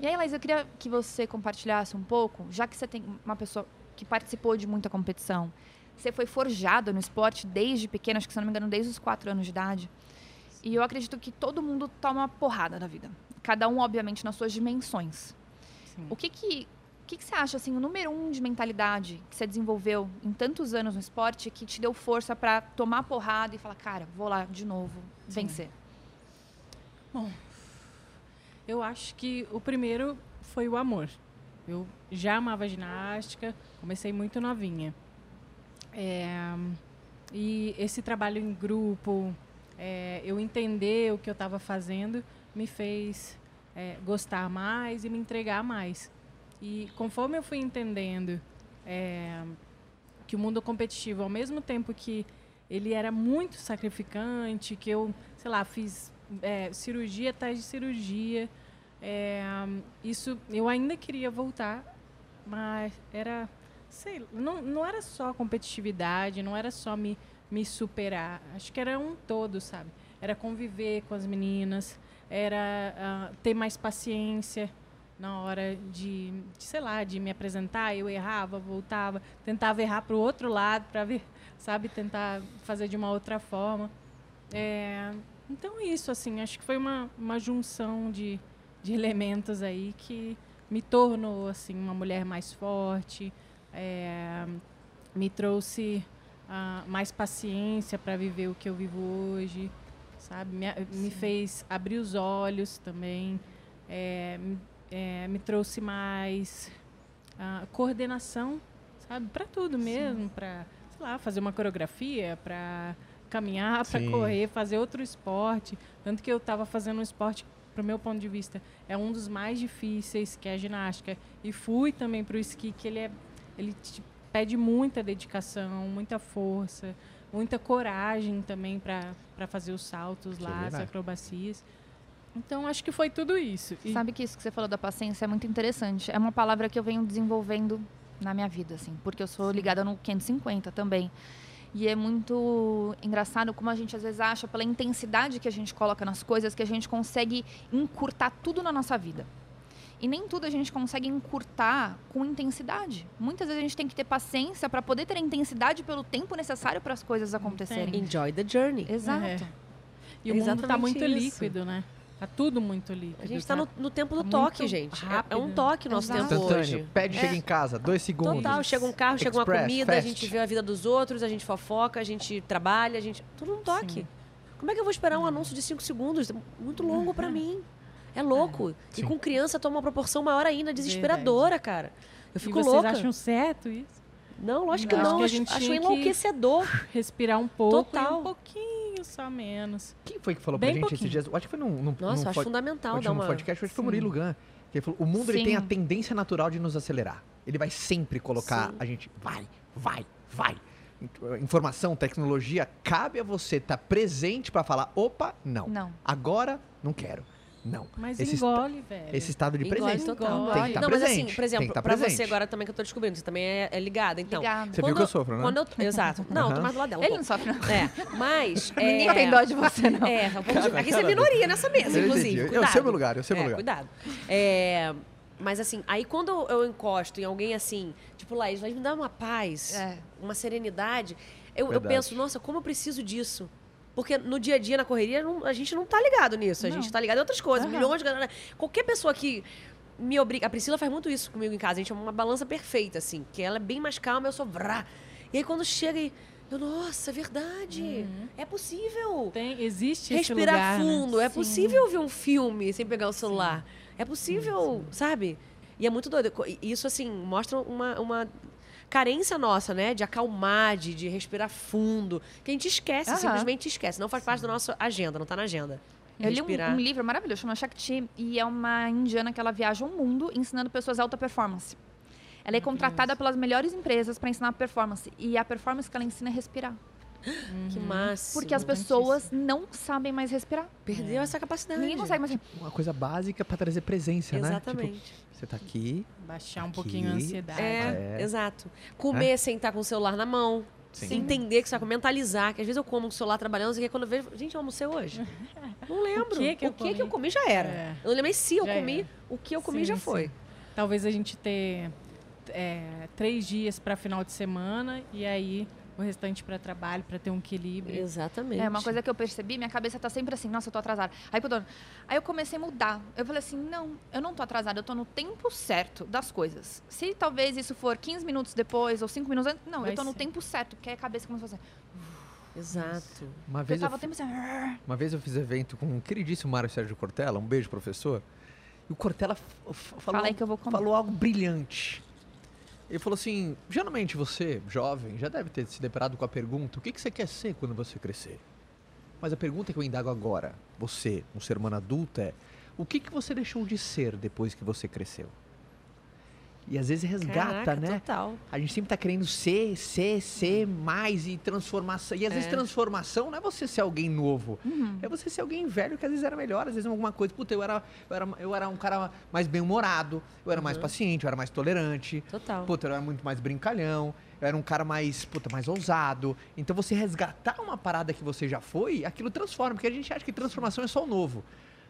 E aí, Laís, eu queria que você compartilhasse um pouco, já que você tem uma pessoa que participou de muita competição, você foi forjada no esporte desde pequena, acho que se não me engano, desde os quatro anos de idade. E eu acredito que todo mundo toma porrada na vida. Cada um, obviamente, nas suas dimensões. Sim. O que que, o que que você acha, assim, o número um de mentalidade que você desenvolveu em tantos anos no esporte que te deu força para tomar porrada e falar, cara, vou lá de novo, vencer? Eu acho que o primeiro foi o amor. Eu já amava ginástica, comecei muito novinha. É, e esse trabalho em grupo, é, eu entender o que eu estava fazendo, me fez é, gostar mais e me entregar mais. E conforme eu fui entendendo é, que o mundo competitivo, ao mesmo tempo que ele era muito sacrificante, que eu, sei lá, fiz é, cirurgia atrás de cirurgia, é, isso eu ainda queria voltar, mas era, sei, não, não era só competitividade, não era só me, me superar. Acho que era um todo, sabe? Era conviver com as meninas, era ah, ter mais paciência na hora de, de, sei lá, de me apresentar. Eu errava, voltava, tentava errar para o outro lado para ver, sabe, tentar fazer de uma outra forma. É, então isso, assim, acho que foi uma, uma junção de, de elementos aí que me tornou assim uma mulher mais forte, é, me trouxe ah, mais paciência para viver o que eu vivo hoje, sabe? Me, me fez abrir os olhos também, é, me- é, me trouxe mais ah, coordenação, sabe? Para tudo mesmo, para, sei lá, fazer uma coreografia, para caminhar, para correr, fazer outro esporte. Tanto que eu estava fazendo um esporte, pro meu ponto de vista, é um dos mais difíceis, que é a ginástica. E fui também pro esqui, que ele é ele te pede muita dedicação, muita força, muita coragem também para fazer os saltos é lá, as verdade. acrobacias. Então, acho que foi tudo isso. E- Sabe que isso que você falou da paciência é muito interessante. É uma palavra que eu venho desenvolvendo na minha vida, assim, porque eu sou ligada no 550 também. E é muito engraçado como a gente às vezes acha, pela intensidade que a gente coloca nas coisas, que a gente consegue encurtar tudo na nossa vida. E nem tudo a gente consegue encurtar com intensidade. Muitas vezes a gente tem que ter paciência para poder ter a intensidade pelo tempo necessário para as coisas acontecerem. Enjoy the journey. Exato. É. E o É mundo tá exatamente muito isso. líquido, né? Tá tudo muito líquido. A gente tá sabe? no, no tempo do Tá toque, gente. É- É, rápido. um toque o nosso Exato. tempo hoje. Pede, É. chega em casa, dois segundos. Total, chega um carro, chega uma Express, comida, a fast. gente vê a vida dos outros, a gente fofoca, a gente trabalha, a gente. Tudo num toque. Sim. Como é que eu vou esperar um anúncio de 5 segundos? É Muito longo pra mim. É louco. E Sim. com criança toma uma proporção maior ainda, desesperadora, cara. Eu E fico vocês louca. acham certo isso? Não, lógico que Não, não. acho que a Acho, gente que- enlouquecedor. Respirar um pouco e Total. um pouquinho só menos. Quem foi que falou pra Bem gente esses pouquinho. dias? Eu Acho que foi num, num, Nossa, num acho pod- fundamental Acho dar que no uma. podcast, acho que foi o. Murilo Gun. Que ele falou, o mundo ele tem a tendência natural de nos acelerar. Ele vai sempre colocar Sim. a gente, vai, vai, vai. Informação, tecnologia, cabe a você estar presente pra falar, opa, não. Não. Agora, não quero. Não. Mas esse, engole, velho. esse estado de Engole presença. total. Tem que estar não, mas presente. assim, por exemplo, estar pra presente. você agora também que eu tô descobrindo, você também é, é ligada, então. Obrigada. Você viu Quando que eu sofro, né? Quando eu, exato. Não, eu tô mais do lado dela. um Ele pouco. não sofre, não. É, mas. Ninguém é, tem dó de você, não. É, vamos, Cara, aqui você é cara, minoria nessa mesa, Eu inclusive. entendi. Eu Cuidado. sei meu lugar, eu sei meu É, lugar. Cuidado. É, mas assim, aí quando eu encosto em alguém assim, tipo, Laís, vai me dar uma paz, É. uma serenidade, eu, eu penso, nossa, como eu preciso disso. Porque no dia a dia, na correria, não- a gente não tá ligado nisso. A Não. gente tá ligado em outras coisas. Aham. Milhões de galera. Qualquer pessoa que me obriga. A Priscila faz muito isso comigo em casa. A gente é uma balança perfeita, assim. Que ela é bem mais calma, eu sou vrá. E aí quando chega e. Eu, nossa, é verdade. É possível. Tem, existe esse Respirar lugar, né? fundo. É Sim. possível ver um filme sem pegar o celular. É possível, sabe? E é muito doido. Isso, assim, mostra uma, uma carência nossa, né? De acalmar, de, de respirar fundo. Que a gente esquece, simplesmente esquece. Não faz parte da nossa agenda, não tá na agenda. Eu li um, um livro maravilhoso, chama Shakti, e é uma indiana que ela viaja o mundo ensinando pessoas alta performance. Ela é contratada pelas melhores empresas para ensinar performance. E a performance que ela ensina é respirar. Que massa. Porque as pessoas não sabem mais respirar. Perdeu essa capacidade. Ninguém consegue mais. Uma coisa básica pra trazer presença, né? Exatamente. Tipo, você tá aqui, Baixar um Aqui. pouquinho a ansiedade. É, É. exato. Comer sem estar com o celular na mão. Sim. Entender que você vai mentalizar. Que às vezes eu como com o celular trabalhando, e quando eu vejo. Gente, eu almocei hoje. Não lembro. O que que eu que, que eu comi? comi já era. É. Eu não lembrei se eu Já comi. era. O que eu comi Sim, já sim. foi. Talvez a gente ter é, três dias para final de semana e aí o restante para trabalho, para ter um equilíbrio. Exatamente. É uma coisa que eu percebi, minha cabeça tá sempre assim, nossa, eu tô atrasada. Aí, quando, aí eu comecei a mudar. Eu falei assim, não, eu não tô atrasada, eu tô no tempo certo das coisas. Se talvez isso for 15 minutos depois ou 5 minutos antes, não, Vai eu tô no ser. tempo certo, que aí a cabeça começou a fazer. Exato. uma Eu vez eu, tava o tempo assim. Uma vez eu fiz evento com o queridíssimo Mário Sérgio Cortella, um beijo, professor. E o Cortella f- f- falou, Fala eu falou algo brilhante. Ele falou assim: geralmente você, jovem, já deve ter se deparado com a pergunta: o que, que você quer ser quando você crescer? Mas a pergunta que eu indago agora, você, um ser humano adulto, é: o que, que você deixou de ser depois que você cresceu? E às vezes resgata, Caraca, né? Total. A gente sempre tá querendo ser, ser, ser mais e transformação. E às vezes É. transformação não é você ser alguém novo. Uhum. É você ser alguém velho que às vezes era melhor, às vezes alguma coisa. Puta, eu era, eu era, eu era um cara mais bem-humorado, eu era mais Uhum. paciente, eu era mais tolerante. Total. Puta, eu era muito mais brincalhão, eu era um cara mais, puta, mais ousado. Então você resgatar uma parada que você já foi, aquilo transforma, porque a gente acha que transformação é só o novo.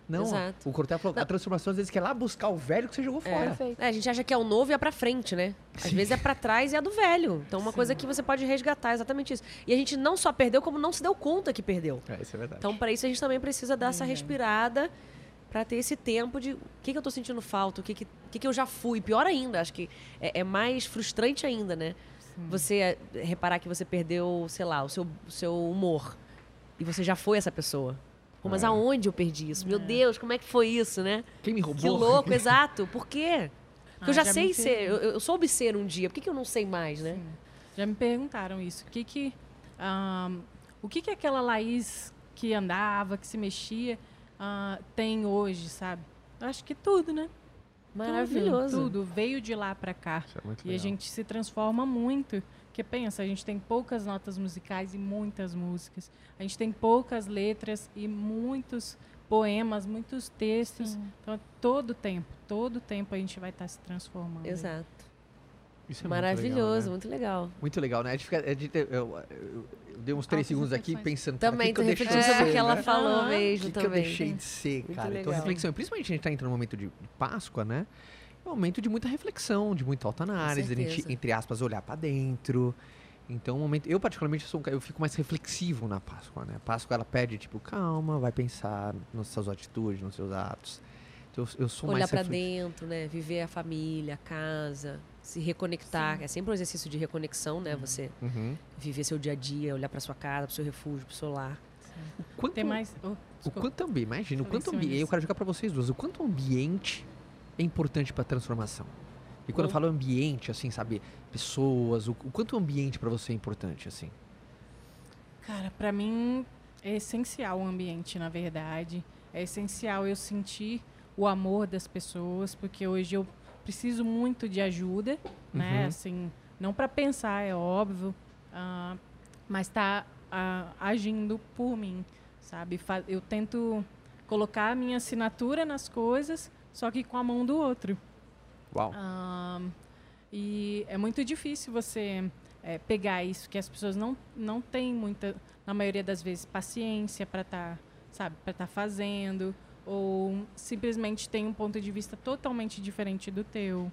Não, Exato. o Cortella falou, a transformação às vezes quer lá buscar o velho que você jogou fora. Perfeito. É, a gente acha que é o novo e é pra frente, né? Às vezes é pra trás e é do velho. Então, uma coisa que você pode resgatar, exatamente isso. E a gente não só perdeu, como não se deu conta que perdeu. É, isso é verdade. Então, para isso, a gente também precisa dar Uhum. essa respirada para ter esse tempo de o que, que eu tô sentindo falta, o que, que, o que, que eu já fui. Pior ainda, acho que é, é mais frustrante ainda, né? Você é, reparar que você perdeu, sei lá, o seu, o seu humor. E você já foi essa pessoa. Pô, mas É. aonde eu perdi isso? Meu Deus, como é que foi isso, né? Quem me roubou? Que louco, exato. Por quê? Porque eu Ah, já, já sei ser, eu, eu soube ser um dia, por que, que eu não sei mais, né? Sim. Já me perguntaram isso. O que que, ahn, o que, que aquela Laís que andava, que se mexia, ah, tem hoje, sabe? Eu acho que tudo, né? Maravilhoso. Tudo, tudo. Veio de lá pra cá. Isso é muito E a legal. gente se transforma muito. Porque pensa, a gente tem poucas notas musicais e muitas músicas. A gente tem poucas letras e muitos poemas, muitos textos. Então, todo tempo, todo tempo a gente vai estar se transformando. Exato. Isso é muito Maravilhoso, legal, né? muito legal. Muito legal, né? Fica, eu, eu- eu dei uns três segundos aqui pensando cara, Também que que eu deixei de refletindo sobre o ser, que ela né? falou. O mesmo que, que eu também. deixei de ser, Muito cara? Então, legal. reflexão. Principalmente a gente tá entrando no momento de, de Páscoa, né? É um momento de muita reflexão, de muita autoanálise, a gente, entre aspas, olhar pra dentro. Então, um momento. Eu, particularmente, sou um, eu fico mais reflexivo na Páscoa, né? A Páscoa, ela pede, tipo, calma, vai pensar nas suas atitudes, nos seus atos. Então, eu, eu sou Olhar mais pra reflexivo. dentro, né? Viver a família, a casa, se reconectar. É sempre um exercício de reconexão, né? Você Uhum. viver seu dia a dia, olhar pra sua casa, pro seu refúgio, pro seu lar. O quanto, Tem mais. oh, o quanto ambiente, imagina, o quanto ambiente. Eu quero jogar pra vocês duas. O quanto ambiente é importante pra transformação. E quando eu Bom. falo ambiente, assim, sabe? Pessoas, o, o quanto o ambiente pra você é importante, assim. Cara, pra mim é essencial o ambiente, na verdade. É essencial eu sentir o amor das pessoas, porque hoje eu preciso muito de ajuda, né? Uhum. Assim, não para pensar, é óbvio, ah, mas tá ah, agindo por mim, sabe? Eu tento colocar a minha assinatura nas coisas, só que com a mão do outro. Uau. E é muito difícil você é, pegar isso, que as pessoas não, não têm muita, na maioria das vezes, paciência para estar, sabe, para estar fazendo, ou simplesmente tem um ponto de vista totalmente diferente do teu.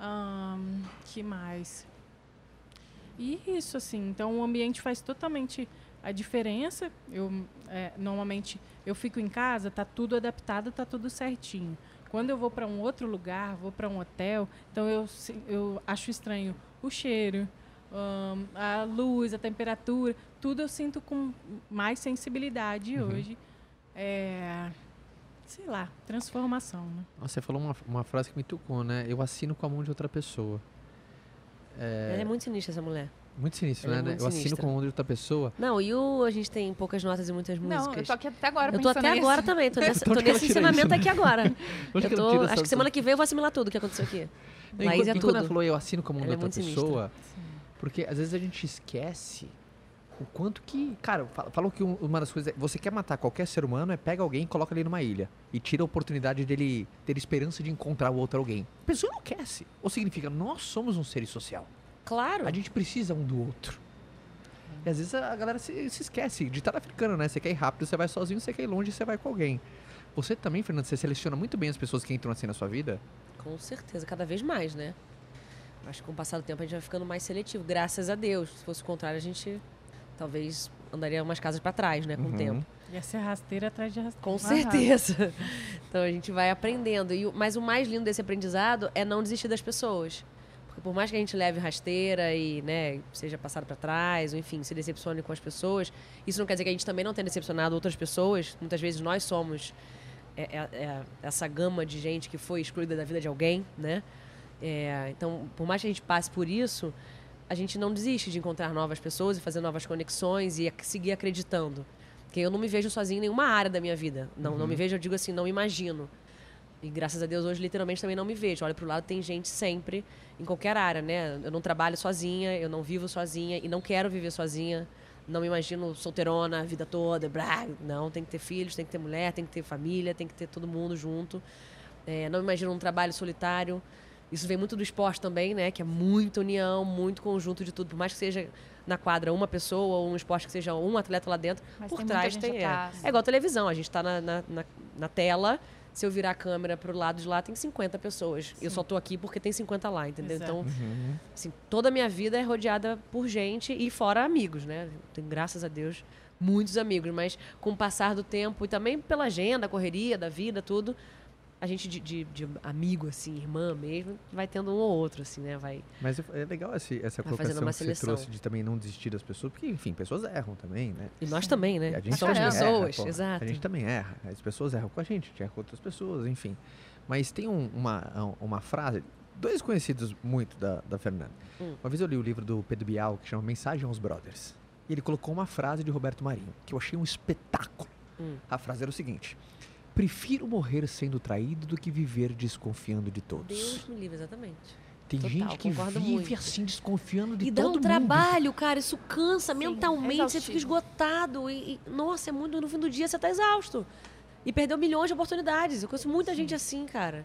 Ahn, que mais? E isso, assim, então o ambiente faz totalmente a diferença. Eu, é, normalmente, eu fico em casa, tá tudo adaptado, tá tudo certinho. Quando eu vou para um outro lugar, vou para um hotel, então eu, eu acho estranho o cheiro, ahn, a luz, a temperatura, tudo eu sinto com mais sensibilidade Uhum. hoje. É, sei lá, transformação, né? Nossa, você falou uma, uma frase que me tocou, né? Eu assino com a mão de outra pessoa. Ela é muito sinistra, essa mulher. Muito sinistro, Ela é né? muito eu assino com mão de outra pessoa. Não, e o A gente tem poucas notas e muitas Não, eu músicas. tô aqui até agora Eu tô até nisso. agora também, tô, nessa, De tô que nesse ensinamento isso? aqui agora. Eu que tô, tira acho que semana que vem eu vou assimilar tudo que aconteceu aqui. Não, e Laís quando, é e quando ela tudo. falou eu assino com a mão Ela da é outra pessoa, porque às vezes a gente esquece o quanto que. Cara, falou que um- uma das coisas. é- Você quer matar qualquer ser humano, é pega alguém e coloca ele numa ilha. E tira a oportunidade dele ter esperança de encontrar o outro alguém. A pessoa enlouquece. Ou significa, nós somos um ser social. Claro. A gente precisa um do outro. E às vezes a galera se, se esquece. Ditado africano, né? Você quer ir rápido, você vai sozinho, você quer ir longe, você vai com alguém. Você também, Fernando, você seleciona muito bem as pessoas que entram assim na sua vida? Com certeza, cada vez mais, né? Acho que com o passar do tempo a gente vai ficando mais seletivo, graças a Deus. Se fosse o contrário, a gente talvez andaria umas casas pra trás, né, com Uhum. o tempo. Ia ser rasteira atrás de rasteira. Com certeza. Então a gente vai aprendendo. E, o- mas o mais lindo desse aprendizado é não desistir das pessoas. Porque por mais que a gente leve rasteira e, né, seja passado para trás, ou enfim, se decepcione com as pessoas, isso não quer dizer que a gente também não tenha decepcionado outras pessoas. Muitas vezes nós somos é, é- é essa gama de gente que foi excluída da vida de alguém, né? É, então, por mais que a gente passe por isso, a gente não desiste de encontrar novas pessoas e fazer novas conexões e seguir acreditando. Porque eu não me vejo sozinha em nenhuma área da minha vida. Não, não me vejo, eu digo assim, não imagino. E graças a Deus hoje literalmente também não me vejo. Olha pro lado, tem gente sempre em qualquer área, né? Eu não trabalho sozinha, eu não vivo sozinha e não quero viver sozinha. Não me imagino solteirona a vida toda, blá. Não, tem que ter filhos, tem que ter mulher, tem que ter família, tem que ter todo mundo junto. É, não me imagino um trabalho solitário. Isso vem muito do esporte também, né? Que é muita união, muito conjunto de tudo. Por mais que seja na quadra uma pessoa ou um esporte que seja um atleta lá dentro, Mas por tem trás tem. É, é igual televisão, a gente tá na, na, na, na tela. Se eu virar a câmera pro lado de lá, tem 50 pessoas. Eu só tô aqui porque tem 50 lá, entendeu? Exato. Então, Uhum. assim, toda a minha vida é rodeada por gente e fora amigos, né? Tenho, graças a Deus, muitos amigos. Mas com o passar do tempo e também pela agenda, correria da vida, tudo, a gente de, de, de amigo, assim, irmã mesmo, vai tendo um ou outro, assim, né? Vai. Mas é legal esse, essa colocação que você trouxe de também não desistir das pessoas, porque, enfim, pessoas erram também, né? E nós também, né? E a gente Somos também pessoas, erra, exato. A gente também erra. As pessoas erram com a gente, a gente erra com outras pessoas, enfim. Mas tem um- uma, uma frase, dois conhecidos muito da, da Fernanda. Hum. Uma vez eu li o livro do Pedro Bial, que chama Mensagem aos Brothers. E ele colocou uma frase de Roberto Marinho, que eu achei um espetáculo. Hum. A frase era o seguinte: Prefiro morrer sendo traído do que viver desconfiando de todos. Deus me livre, exatamente. Tem total, gente que vive muito. assim, desconfiando de E dá todo um mundo. trabalho, cara, isso cansa Sim, mentalmente, é você fica esgotado. E, e, nossa, é muito, no fim do dia você tá exausto. E perdeu milhões de oportunidades. Eu conheço muita gente assim, cara.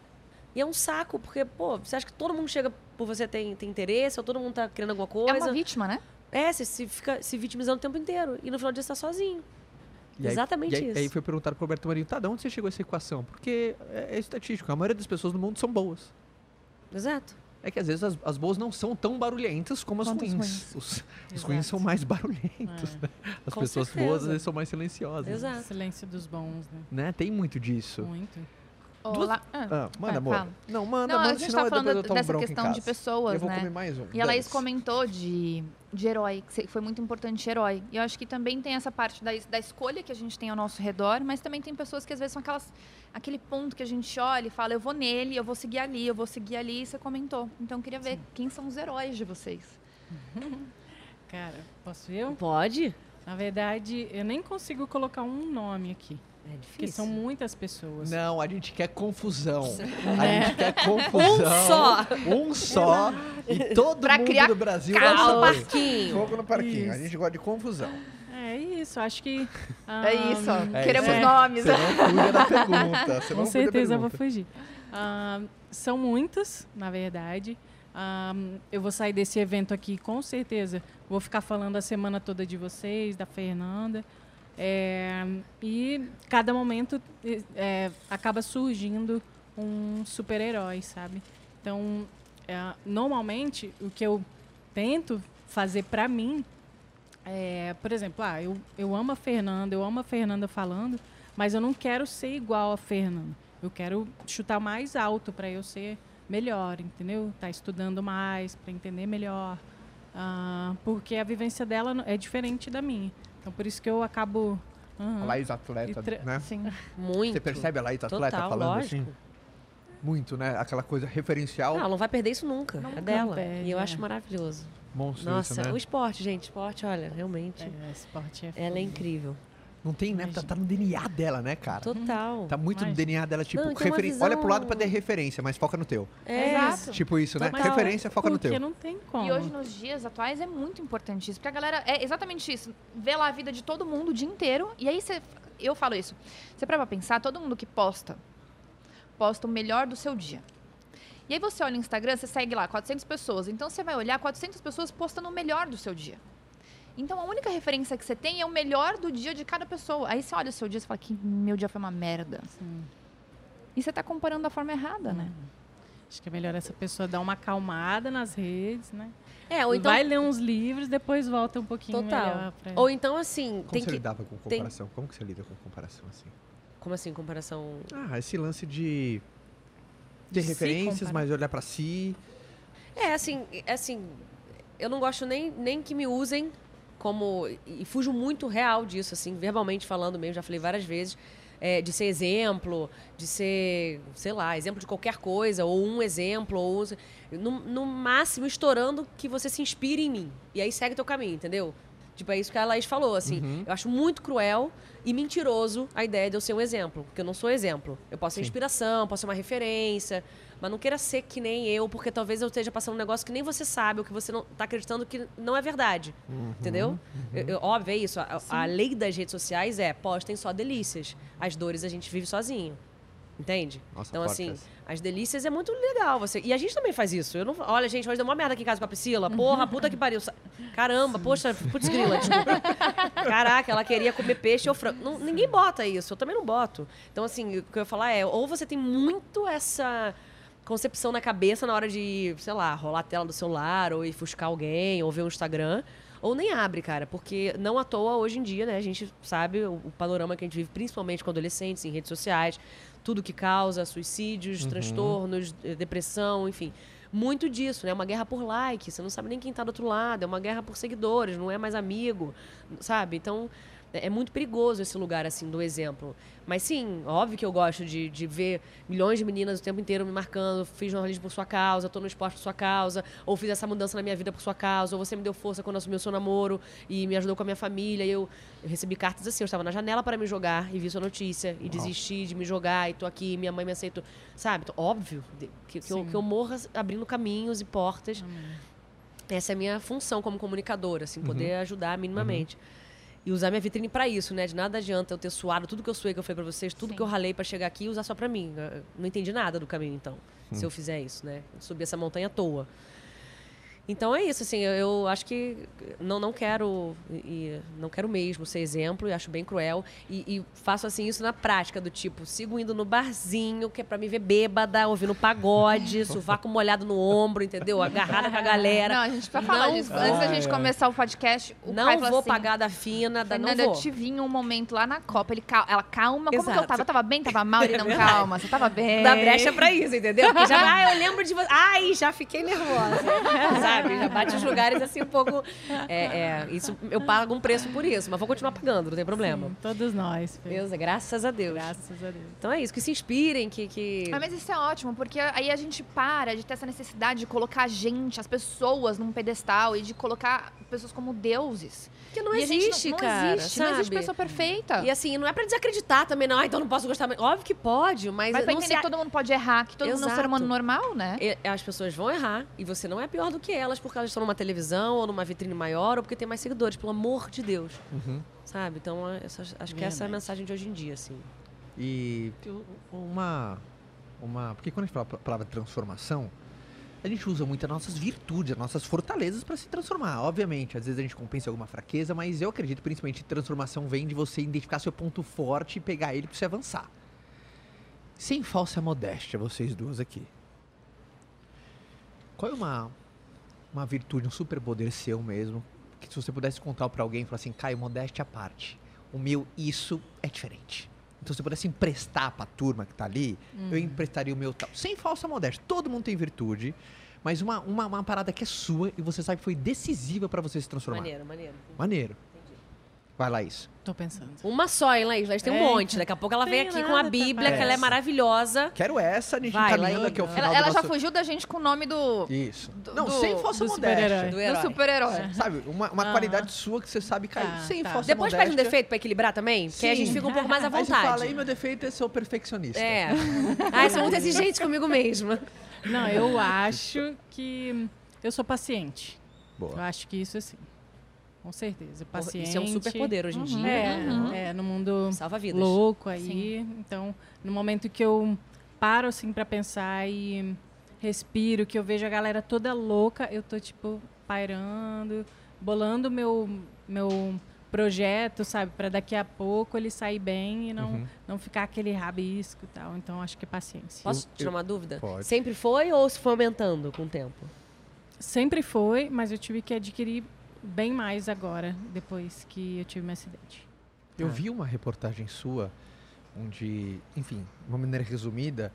E é um saco, porque, pô, você acha que todo mundo chega por você ter, ter interesse, ou todo mundo tá querendo alguma É coisa. uma vítima, né? É, você se fica se vitimizando o tempo inteiro. E no final do dia você tá sozinho. E aí- Exatamente e aí, isso. Aí foi perguntado pro Roberto Marinho, tá, de onde você chegou a essa equação? Porque é, é estatístico, a maioria das pessoas no mundo são boas. Exato. É que às vezes as, as boas não são tão barulhentas como as Quanto os ruins. ruins. Os, os ruins são mais barulhentos, É. né? As Com pessoas certeza. boas às vezes são mais silenciosas. Exato. Silêncio dos bons, né? Né? Tem muito disso. Muito. Duas- Olá. Ah. Ah, manda, amor. fala. Não, manda, Não, manda, a gente senão tá falando dessa questão de pessoas, Eu vou né? comer mais um. E a Laís comentou de, de herói, que foi muito importante herói. E eu acho que também tem essa parte da, da escolha que a gente tem ao nosso redor, mas também tem pessoas que às vezes são aquelas, aquele ponto que a gente olha e fala, eu vou nele, eu vou seguir ali, eu vou seguir ali, e você comentou. Então eu queria ver quem são os heróis de vocês. Cara, posso eu? Pode? Na verdade, eu nem consigo colocar um nome aqui. É Porque difícil. são muitas pessoas. Não, a gente quer confusão. A É. gente quer confusão. Um só. Um só. E todo Pra mundo criar do Brasil no vai saber. parquinho. Fogo no parquinho. A Isso. gente gosta de confusão. É isso, acho que. é isso, ó. é Queremos isso. nomes. Você não fuja da pergunta. Você Com certeza eu vou fugir. Ah, são muitas, na verdade. Ah, eu vou sair desse evento aqui, com certeza. Vou ficar falando a semana toda de vocês, da Fernanda. É, e cada momento é, acaba surgindo um super-herói, sabe? Então, é, normalmente, o que eu tento fazer pra mim é, por exemplo, ah, eu, eu amo a Fernanda, eu amo a Fernanda falando, mas eu não quero ser igual a Fernanda. Eu quero chutar mais alto para eu ser melhor, entendeu? Tá estudando mais para entender melhor, Ah, porque a vivência dela é diferente da minha. Então por isso que eu acabo. Aham. A Laís atleta, tra- né? Sim. Muito. Você percebe a Laís atleta Total, falando lógico. assim? Muito, né? Aquela coisa referencial. Não, ela não vai perder isso nunca. Nunca é dela. perde, e eu é. acho maravilhoso. Monstro Nossa, isso, né? o esporte, gente. Esporte, olha, realmente. É, esporte é Ela é incrível. Não tem, né? Tá, tá no DNA dela, né, cara? Total. Tá muito no Mas- DNA dela, tipo, Não, referen- olha pro lado visão- pra ter referência, mas foca no teu. É. Exato. Tipo isso, né? Total. Referência, foca no Porque teu. não tem como. E hoje, nos dias atuais, é muito importante isso. Porque a galera é exatamente isso. Vê lá a vida de todo mundo o dia inteiro. E aí você. Eu falo isso. Você para pra pensar, todo mundo que posta, posta o melhor do seu dia. E aí você olha no Instagram, você segue lá 400 pessoas. Então você vai olhar 400 pessoas postando o melhor do seu dia. Então a única referência que você tem é o melhor do dia de cada pessoa. Aí você olha o seu dia e você fala que meu dia foi uma merda. Sim. E você tá comparando da forma errada, né? Acho que é melhor essa pessoa dar uma acalmada nas redes, né? É, ou então. Vai ler uns livros, depois volta um pouquinho Total. melhor pra... Ou então, assim, Como tem você que. lidava com tem- comparação? Como que você lida com comparação assim? Como assim, comparação. Ah, esse lance de ter De referências, mas olhar pra si. É, assim, é assim, eu não gosto nem, nem que me usem como. E fujo muito real disso, assim, verbalmente falando mesmo, já falei várias vezes. é, de ser exemplo, de ser, sei lá, exemplo de qualquer coisa, ou um exemplo, ou no, no máximo estourando que você se inspire em mim. E aí segue teu caminho, entendeu? Tipo, é isso que a Laís falou, assim. Uhum. Eu acho muito cruel e mentiroso a ideia de eu ser um exemplo. Porque eu não sou exemplo. Eu posso ser Sim. inspiração, posso ser uma referência. Mas não queira ser que nem eu, porque talvez eu esteja passando um negócio que nem você sabe, ou que você não tá acreditando que não é verdade. Uhum. Entendeu? Eu- eu- óbvio, é isso. A, a lei das redes sociais é postem só delícias. As dores a gente vive sozinho. Entende? Nossa, então, assim, essa. as delícias é muito legal. Você... E a gente também faz isso. Eu não... Olha, gente, hoje deu uma merda aqui em casa com a Priscila. Porra, puta que pariu. Caramba, poxa, putz grila, desculpa. Caraca, ela queria comer peixe ou frango. Não- ninguém bota isso, eu também não boto. Então, assim, o que eu ia falar é, ou você tem muito essa concepção na cabeça na hora de, sei lá, rolar a tela do celular, ou ir fuscar alguém, ou ver um Instagram, ou nem abre, cara, porque não à toa hoje em dia, né, a gente sabe o, o panorama que a gente vive, principalmente com adolescentes, em redes sociais, tudo que causa suicídios, transtornos, eh, depressão, enfim. Muito disso, né? Uma guerra por like, você não sabe nem quem tá do outro lado, é uma guerra por seguidores, não é mais amigo, sabe? Então, É muito perigoso esse lugar, assim, do exemplo. Mas sim, óbvio que eu gosto de, de ver milhões de meninas o tempo inteiro me marcando. Fiz jornalismo por sua causa, tô no esporte por sua causa, ou fiz essa mudança na minha vida por sua causa, ou você me deu força quando assumiu o seu namoro e me ajudou com a minha família. Eu, eu recebi cartas assim, eu estava na janela para me jogar e vi sua notícia e desisti de me jogar e tô aqui, minha mãe me aceitou. Sabe? Então, óbvio que, que, eu, que eu morra abrindo caminhos e portas. Essa é a minha função como comunicadora, assim, poder ajudar minimamente. E usar minha vitrine pra isso, né? De nada adianta eu ter suado tudo que eu suei, que eu falei pra vocês, tudo Sim. que eu ralei pra chegar aqui e usar só pra mim. Eu Não entendi nada do caminho, então, se eu fizer isso, né? Subir essa montanha à toa. Então é isso, assim, eu, eu acho que não, não quero e, não quero mesmo ser exemplo e acho bem cruel. E, e faço assim isso na prática, do tipo, sigo indo no barzinho, que é pra me ver bêbada, ouvindo pagode, sovaco molhado no ombro, entendeu? Agarrada com a galera. Não, a gente vai falar Não disso. Antes da gente começar o podcast, o não vou assim, pagar da fina, da, não vou. eu tive em um momento lá na Copa. Ele, cal- ela, calma, como que eu Exato. tava? Eu tava bem, tava mal? Ele, É não, verdade. calma, você tava bem. Dá brecha pra isso, entendeu? Porque já, ah, eu lembro de você. Ai, já fiquei nervosa. Sabe? Já bate os lugares assim um pouco. É, é, isso, eu pago um preço por isso, mas vou continuar pagando, não tem problema. Sim, todos nós. Fê. Deus, graças a Deus. Graças a Deus. Então é isso, que se inspirem, que. que... Ah, mas isso é ótimo, porque aí a gente para de ter essa necessidade de colocar a gente, as pessoas, num pedestal e de colocar pessoas como deuses. que não E existe, não, cara. Não existe, não existe pessoa perfeita. E assim, não é pra desacreditar também, não. Ah, então não posso gostar. mais. Óbvio que pode, mas, Mas pra não entender que todo mundo pode errar, que todo mundo é um ser Exato. humano normal, né? E- As pessoas vão errar e você não é pior do que elas porque elas estão numa televisão ou numa vitrine maior ou porque tem mais seguidores, pelo amor de Deus. Uhum. Sabe? Então, essa- acho que essa é a mensagem de hoje em dia, assim. E uma, uma. Porque quando a gente fala a palavra transformação, a gente usa muito as nossas virtudes, as nossas fortalezas para se transformar. Obviamente, às vezes a gente compensa alguma fraqueza, mas eu acredito principalmente que transformação vem de você identificar seu ponto forte e pegar ele para você avançar. Sem falsa modéstia, vocês duas aqui. Qual é uma, uma virtude, um superpoder seu mesmo, que se você pudesse contar para alguém, falar assim, Caio, modéstia à parte, o meu isso é diferente. Então, se você pudesse emprestar pra turma que tá ali, eu emprestaria o meu tal. Sem falsa modéstia. Todo mundo tem virtude, mas uma, uma, uma parada que é sua e você sabe que foi decisiva pra você se transformar. Maneiro, maneiro. Maneiro. Vai lá, isso. Tô pensando. Uma só, hein, Laís? Laís tem um É, monte. Daqui a pouco ela vem aqui com a nada, Bíblia, tá que ela é bom. maravilhosa. Quero essa, a gente Vai, encaminhando Laís. aqui ao final Ela, do ela já nosso... fugiu da gente com o nome do, Isso. do- Não, do- sem falsa do modéstia. super-herói. Do do herói. super-herói. Sabe, uma, uma Aham. qualidade sua que você sabe cair Tá, sem tá. falsa Depois modéstia. pede um defeito pra equilibrar também, porque aí a gente Sim. fica um pouco mais à Aí você vontade. fala, aí meu defeito é ser o perfeccionista. É. Ai, sou muito exigente comigo mesma. Não, eu acho que eu sou paciente. Eu Boa. acho que isso assim. Com certeza. Paciente. Isso é um superpoder hoje em dia. É, Uhum. é, no mundo Salva vidas. louco aí. Então, no momento que eu paro assim pra pensar e respiro, que eu vejo a galera toda louca, eu tô tipo pairando, bolando meu meu projeto, sabe, Pra daqui a pouco ele sair bem e não Uhum. não ficar aquele rabisco e tal. Então, acho que é paciência. Posso tirar uma dúvida? Pode. Sempre foi ou se foi aumentando com o tempo? Sempre foi, mas eu tive que adquirir bem mais agora, depois que eu tive meu acidente. Eu Tá. vi uma reportagem sua, onde, enfim, de uma maneira resumida,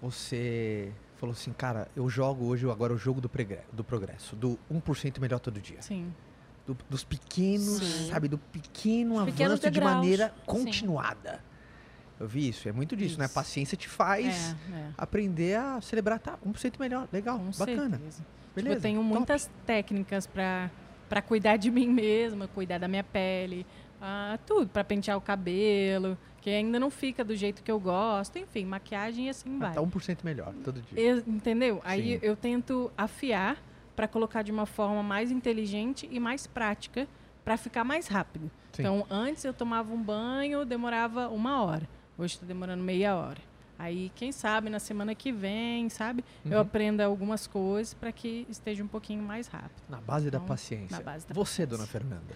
você falou assim, cara, eu jogo hoje agora o jogo do, pregre- do progresso, do 1% melhor todo dia. Sim. Do- dos pequenos, Sim. sabe, do pequeno Os avanço de maneira continuada. Eu vi isso, é muito disso, né? A Isso. paciência te faz É, é. aprender a celebrar, tá, 1% melhor, legal, Com bacana. certeza. Tipo, Beleza, eu tenho top. muitas técnicas pra para cuidar de mim mesma, cuidar da minha pele, ah, tudo, pra pentear o cabelo, que ainda não fica do jeito que eu gosto, enfim, maquiagem e assim Ah, vai. tá 1% melhor todo dia. Eu- entendeu? Aí Sim. eu tento afiar pra colocar de uma forma mais inteligente e mais prática pra ficar mais rápido. Sim. Então, antes eu tomava um banho, demorava uma hora. Hoje está demorando meia hora. Aí, quem sabe, na semana que vem, sabe? Eu Uhum. aprenda algumas coisas para que esteja um pouquinho mais rápido. Na base da Então, paciência. na base da Você, paciência. dona Fernanda.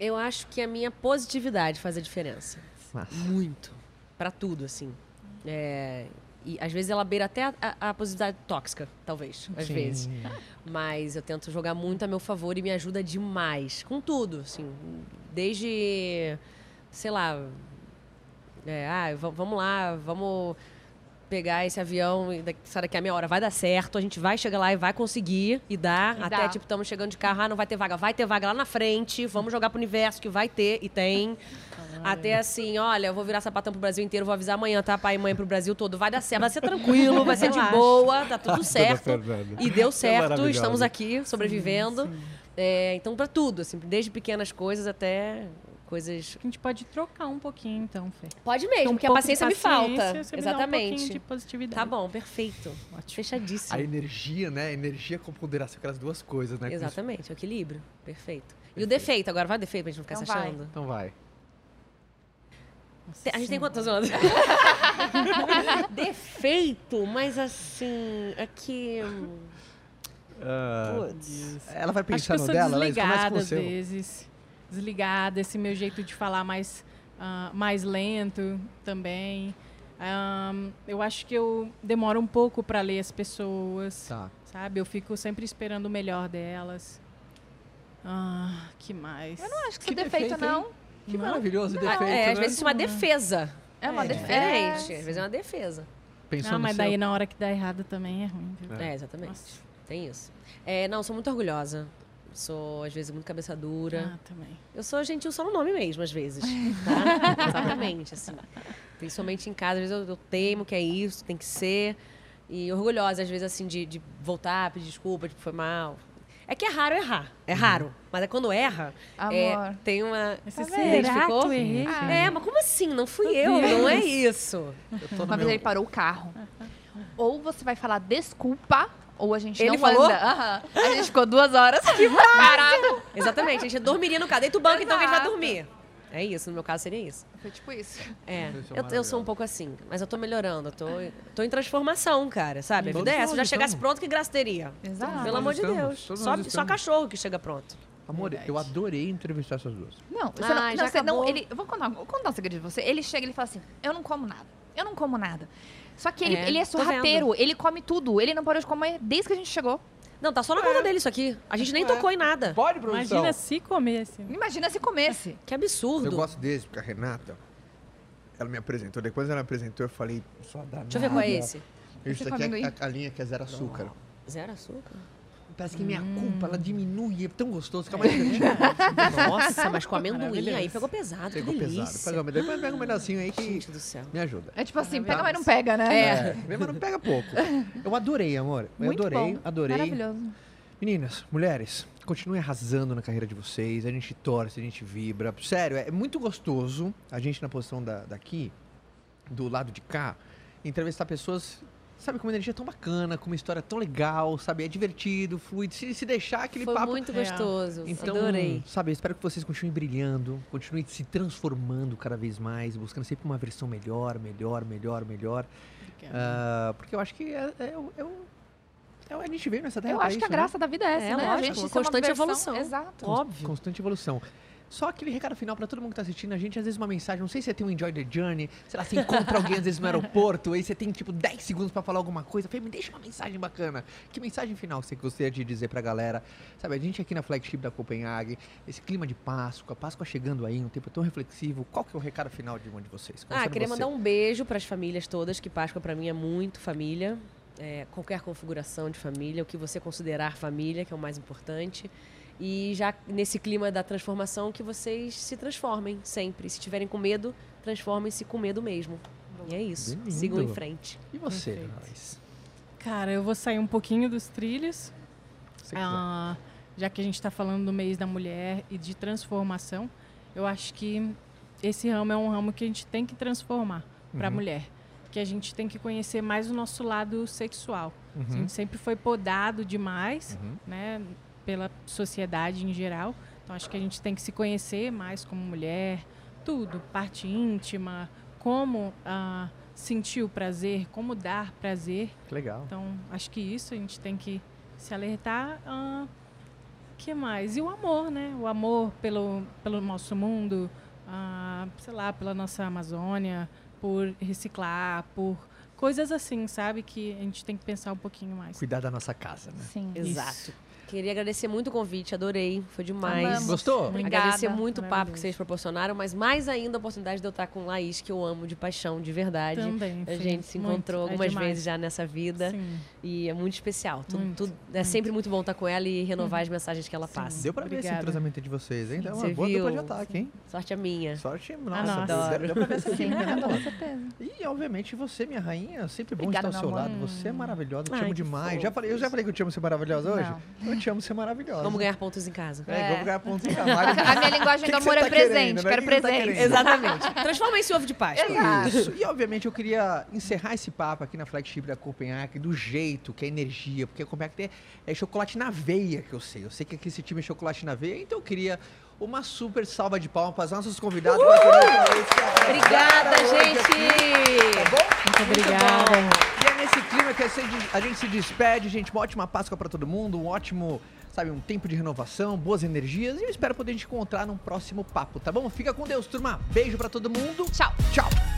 Eu acho que a minha positividade faz a diferença. Massa. Muito. Pra tudo, assim. É, E às vezes ela beira até a, a- a positividade tóxica, talvez. Às Sim. vezes. Mas eu tento jogar muito a meu favor e me ajuda demais. Com tudo, assim. Desde, sei lá. É, ah, va- vamos lá, vamos pegar esse avião e daqui, sai daqui a meia hora. Vai dar certo, a gente vai chegar lá e vai conseguir e dar. E até, dá. tipo, estamos chegando de carro, ah, não vai ter vaga. Vai ter vaga lá na frente, vamos jogar pro universo que vai ter e tem. Até assim, olha, eu vou virar sapatão pro Brasil inteiro, vou avisar amanhã, tá? Pai e mãe pro Brasil todo. Vai dar certo, vai ser tranquilo, vai ser de boa, tá tudo certo. Fernanda. E deu É certo, maravilhosa. estamos aqui sobrevivendo. É, então, pra tudo, assim, desde pequenas coisas até coisas. A gente pode trocar um pouquinho, então, Fê. Pode mesmo, um porque a de paciência, me paciência, falta. você me dá um pouquinho Exatamente. de positividade. Tá bom, perfeito. Fechadíssimo. A energia, né? Energia com ponderação, aquelas duas coisas, né? Exatamente, o equilíbrio. Perfeito. E o defeito, agora vai o defeito pra gente não ficar Então se vai. achando? Então vai. Te- A gente tem quantos anos? defeito, mas assim, é que. Putz. ela vai sou dela, Laís, começa com o às seu. vezes. Desligada, esse meu jeito de falar mais, ah, mais lento também. Ahn, eu acho que eu demoro um pouco para ler as pessoas, Tá. sabe? Eu fico sempre esperando o melhor delas. Ah, que mais? Eu não acho que, Que isso é defeito, defeito, hein? não. Que Não? maravilhoso defeito, é, às né? vezes isso é uma defesa. É uma É. defesa. Diferente. Às vezes é uma defesa. Pensou Ah, mas seu. daí na hora que dá errado também é ruim, viu? É, exatamente. Nossa. Tem isso. É, não, sou muito orgulhosa. Sou, às vezes, muito cabeça dura. Ah, também. Eu sou gentil só no nome mesmo, às vezes. Tá? Exatamente, assim. Principalmente em casa, às vezes eu, eu temo que é isso, tem que ser. E orgulhosa, às vezes, assim, de, de voltar, pedir desculpa, tipo, foi mal. É que é raro errar. É raro. Mas é quando erra, é, Amor. tem uma. Você Tá será vendo? que Identificou? eu errei? Ah. É, mas como assim? Não fui eu, não é isso. Uma vez meu- ele parou o carro. Ou você vai falar desculpa, ou a gente Ele não falou? anda. Aham. A gente ficou duas horas que parado. Exatamente. A gente dormiria no carro. Deita o banco, então que a gente vai dormir. É isso, no meu caso seria isso. Foi tipo isso. É, é eu, eu sou um pouco assim, mas eu tô melhorando, eu tô, tô em transformação, cara, sabe? A Todos vida é essa. Se eu já chegasse estamos. pronto, que graça teria? Exato. Pelo amor de Deus. Só, só cachorro que chega pronto. Amor, eu adorei entrevistar essas duas. Não, você Ah, não, já não, você não ele, eu vou contar, vou contar um segredo de você. Ele chega e ele fala assim: Eu não como nada. Eu não como nada. Só que ele É, ele é sorrateiro, ele come tudo. Ele não parou de comer desde que a gente chegou. Não, tá só na conta dele isso aqui. A gente nem É. tocou em nada. Pode, produção? Imagina se comesse. Imagina se comesse. Que absurdo. Eu gosto desse, porque a Renata, ela me apresentou. Depois ela me apresentou, eu falei, só dá Deixa eu ver qual é esse. Isso aqui é a, a linha que é zero açúcar. Zero açúcar? Parece que minha culpa, Hum. ela diminui, é tão gostoso, fica mais divertido. Nossa, mas com amendoim aí pegou pesado. Pegou que pesado. delícia. Pega, depois pega um pedacinho aí que Gente do céu. me ajuda. É tipo assim, pega, mas não pega, né? É. Vem, mas não pega pouco. Eu adorei, amor. Eu Muito adorei, bom. adorei. Maravilhoso. Meninas, mulheres, continuem arrasando na carreira de vocês. A gente torce, a gente vibra. Sério, é muito gostoso a gente na posição da, daqui, do lado de cá, entrevistar pessoas, sabe, com uma energia tão bacana, com uma história tão legal, sabe? É divertido, fluido. Se, se deixar aquele Foi papo. muito gostoso. Então, Adorei. sabe, eu espero que vocês continuem brilhando, continuem se transformando cada vez mais, buscando sempre uma versão melhor, melhor, melhor, melhor. Ah, porque eu acho que é, é, o- é o- é o- a gente veio nessa terra Eu acho que a isso, né? graça da vida é essa, É, né? lógico, a gente constante versão- evolução. Exato. Óbvio. Constante evolução. Só aquele recado final pra todo mundo que tá assistindo a gente, às vezes uma mensagem, não sei se você tem um Enjoy the Journey, sei lá, você encontra alguém às vezes no aeroporto, aí você tem tipo 10 segundos pra falar alguma coisa, falei, me deixa uma mensagem bacana. Que mensagem final você gostaria de dizer pra galera? Sabe, a gente aqui na flagship da Copenhague, esse clima de Páscoa, Páscoa chegando aí, um tempo tão reflexivo, qual que é o recado final de um de vocês? Ah, queria você. mandar um beijo para as famílias todas, que Páscoa para mim é muito família. É, qualquer configuração de família, o que você considerar família, que é o mais importante. E já nesse clima da transformação, que vocês se transformem sempre. Se tiverem com medo, transformem-se com medo mesmo. E é isso. Bem Sigam em frente. E você? Cara, eu vou sair um pouquinho dos trilhos. Ah, já que a gente está falando do mês da mulher e de transformação, eu acho que esse ramo é um ramo que a gente tem que transformar para a Uhum. mulher. Que a gente tem que conhecer mais o nosso lado sexual. A Uhum. gente sempre foi podado demais, Uhum. né, pela sociedade em geral. Então acho que a gente tem que se conhecer mais como mulher, tudo, parte íntima, como ah, sentir o prazer, como dar prazer. Que legal. Então, acho que isso a gente tem que se alertar. O que mais? E o amor, né? O amor pelo, pelo nosso mundo, ah, sei lá, pela nossa Amazônia, por reciclar, por coisas assim, sabe? Que a gente tem que pensar um pouquinho mais. Cuidar da nossa casa, né? Sim. Exato. Queria agradecer muito o convite, adorei, foi demais. Amamos. Gostou? Obrigada. Agradecer muito o papo que vocês proporcionaram, mas mais ainda a oportunidade de eu estar com Laís, que eu amo de paixão, de verdade. Também. A sim, gente se muito, encontrou é algumas demais. vezes já nessa vida Sim. e é muito especial. Tudo, Muito, tudo- é sempre muito bom estar com ela e renovar as mensagens que ela passa. Deu pra ver esse entrosamento de vocês, hein? É uma Você boa viu? dupla de ataque, hein? Sorte a minha. Sorte, nossa, nossa. deu- deu pra ver essa Sim, química, né, com certeza. E, obviamente, você, minha rainha, sempre bom Obrigada, estar ao seu amor. lado. Você é maravilhosa, eu te amo demais. fofo. Já falei, eu já falei que eu te amo ser maravilhosa hoje? Eu te amo ser maravilhosa. Vamos ganhar pontos em casa. É, É. vamos ganhar pontos em casa. A minha linguagem do amor você é tá presente. querendo, né? Quero você tá presente. querendo? Exatamente. Transforma esse ovo de Páscoa. Isso. E obviamente eu queria encerrar esse papo aqui na flagship da Copenhague do jeito que é energia, porque a Copenhague tem, é chocolate na veia que eu sei. Eu sei que aqui esse time é chocolate na veia, então eu queria uma super salva de palmas para os nossos convidados. Obrigada, gente! Tá bom? Muito obrigada. Que a gente- a gente se despede, gente. Uma ótima Páscoa para todo mundo, um ótimo, sabe, um tempo de renovação, boas energias. E eu espero poder te encontrar num próximo papo, tá bom? Fica com Deus, turma. Beijo para todo mundo. Tchau. Tchau.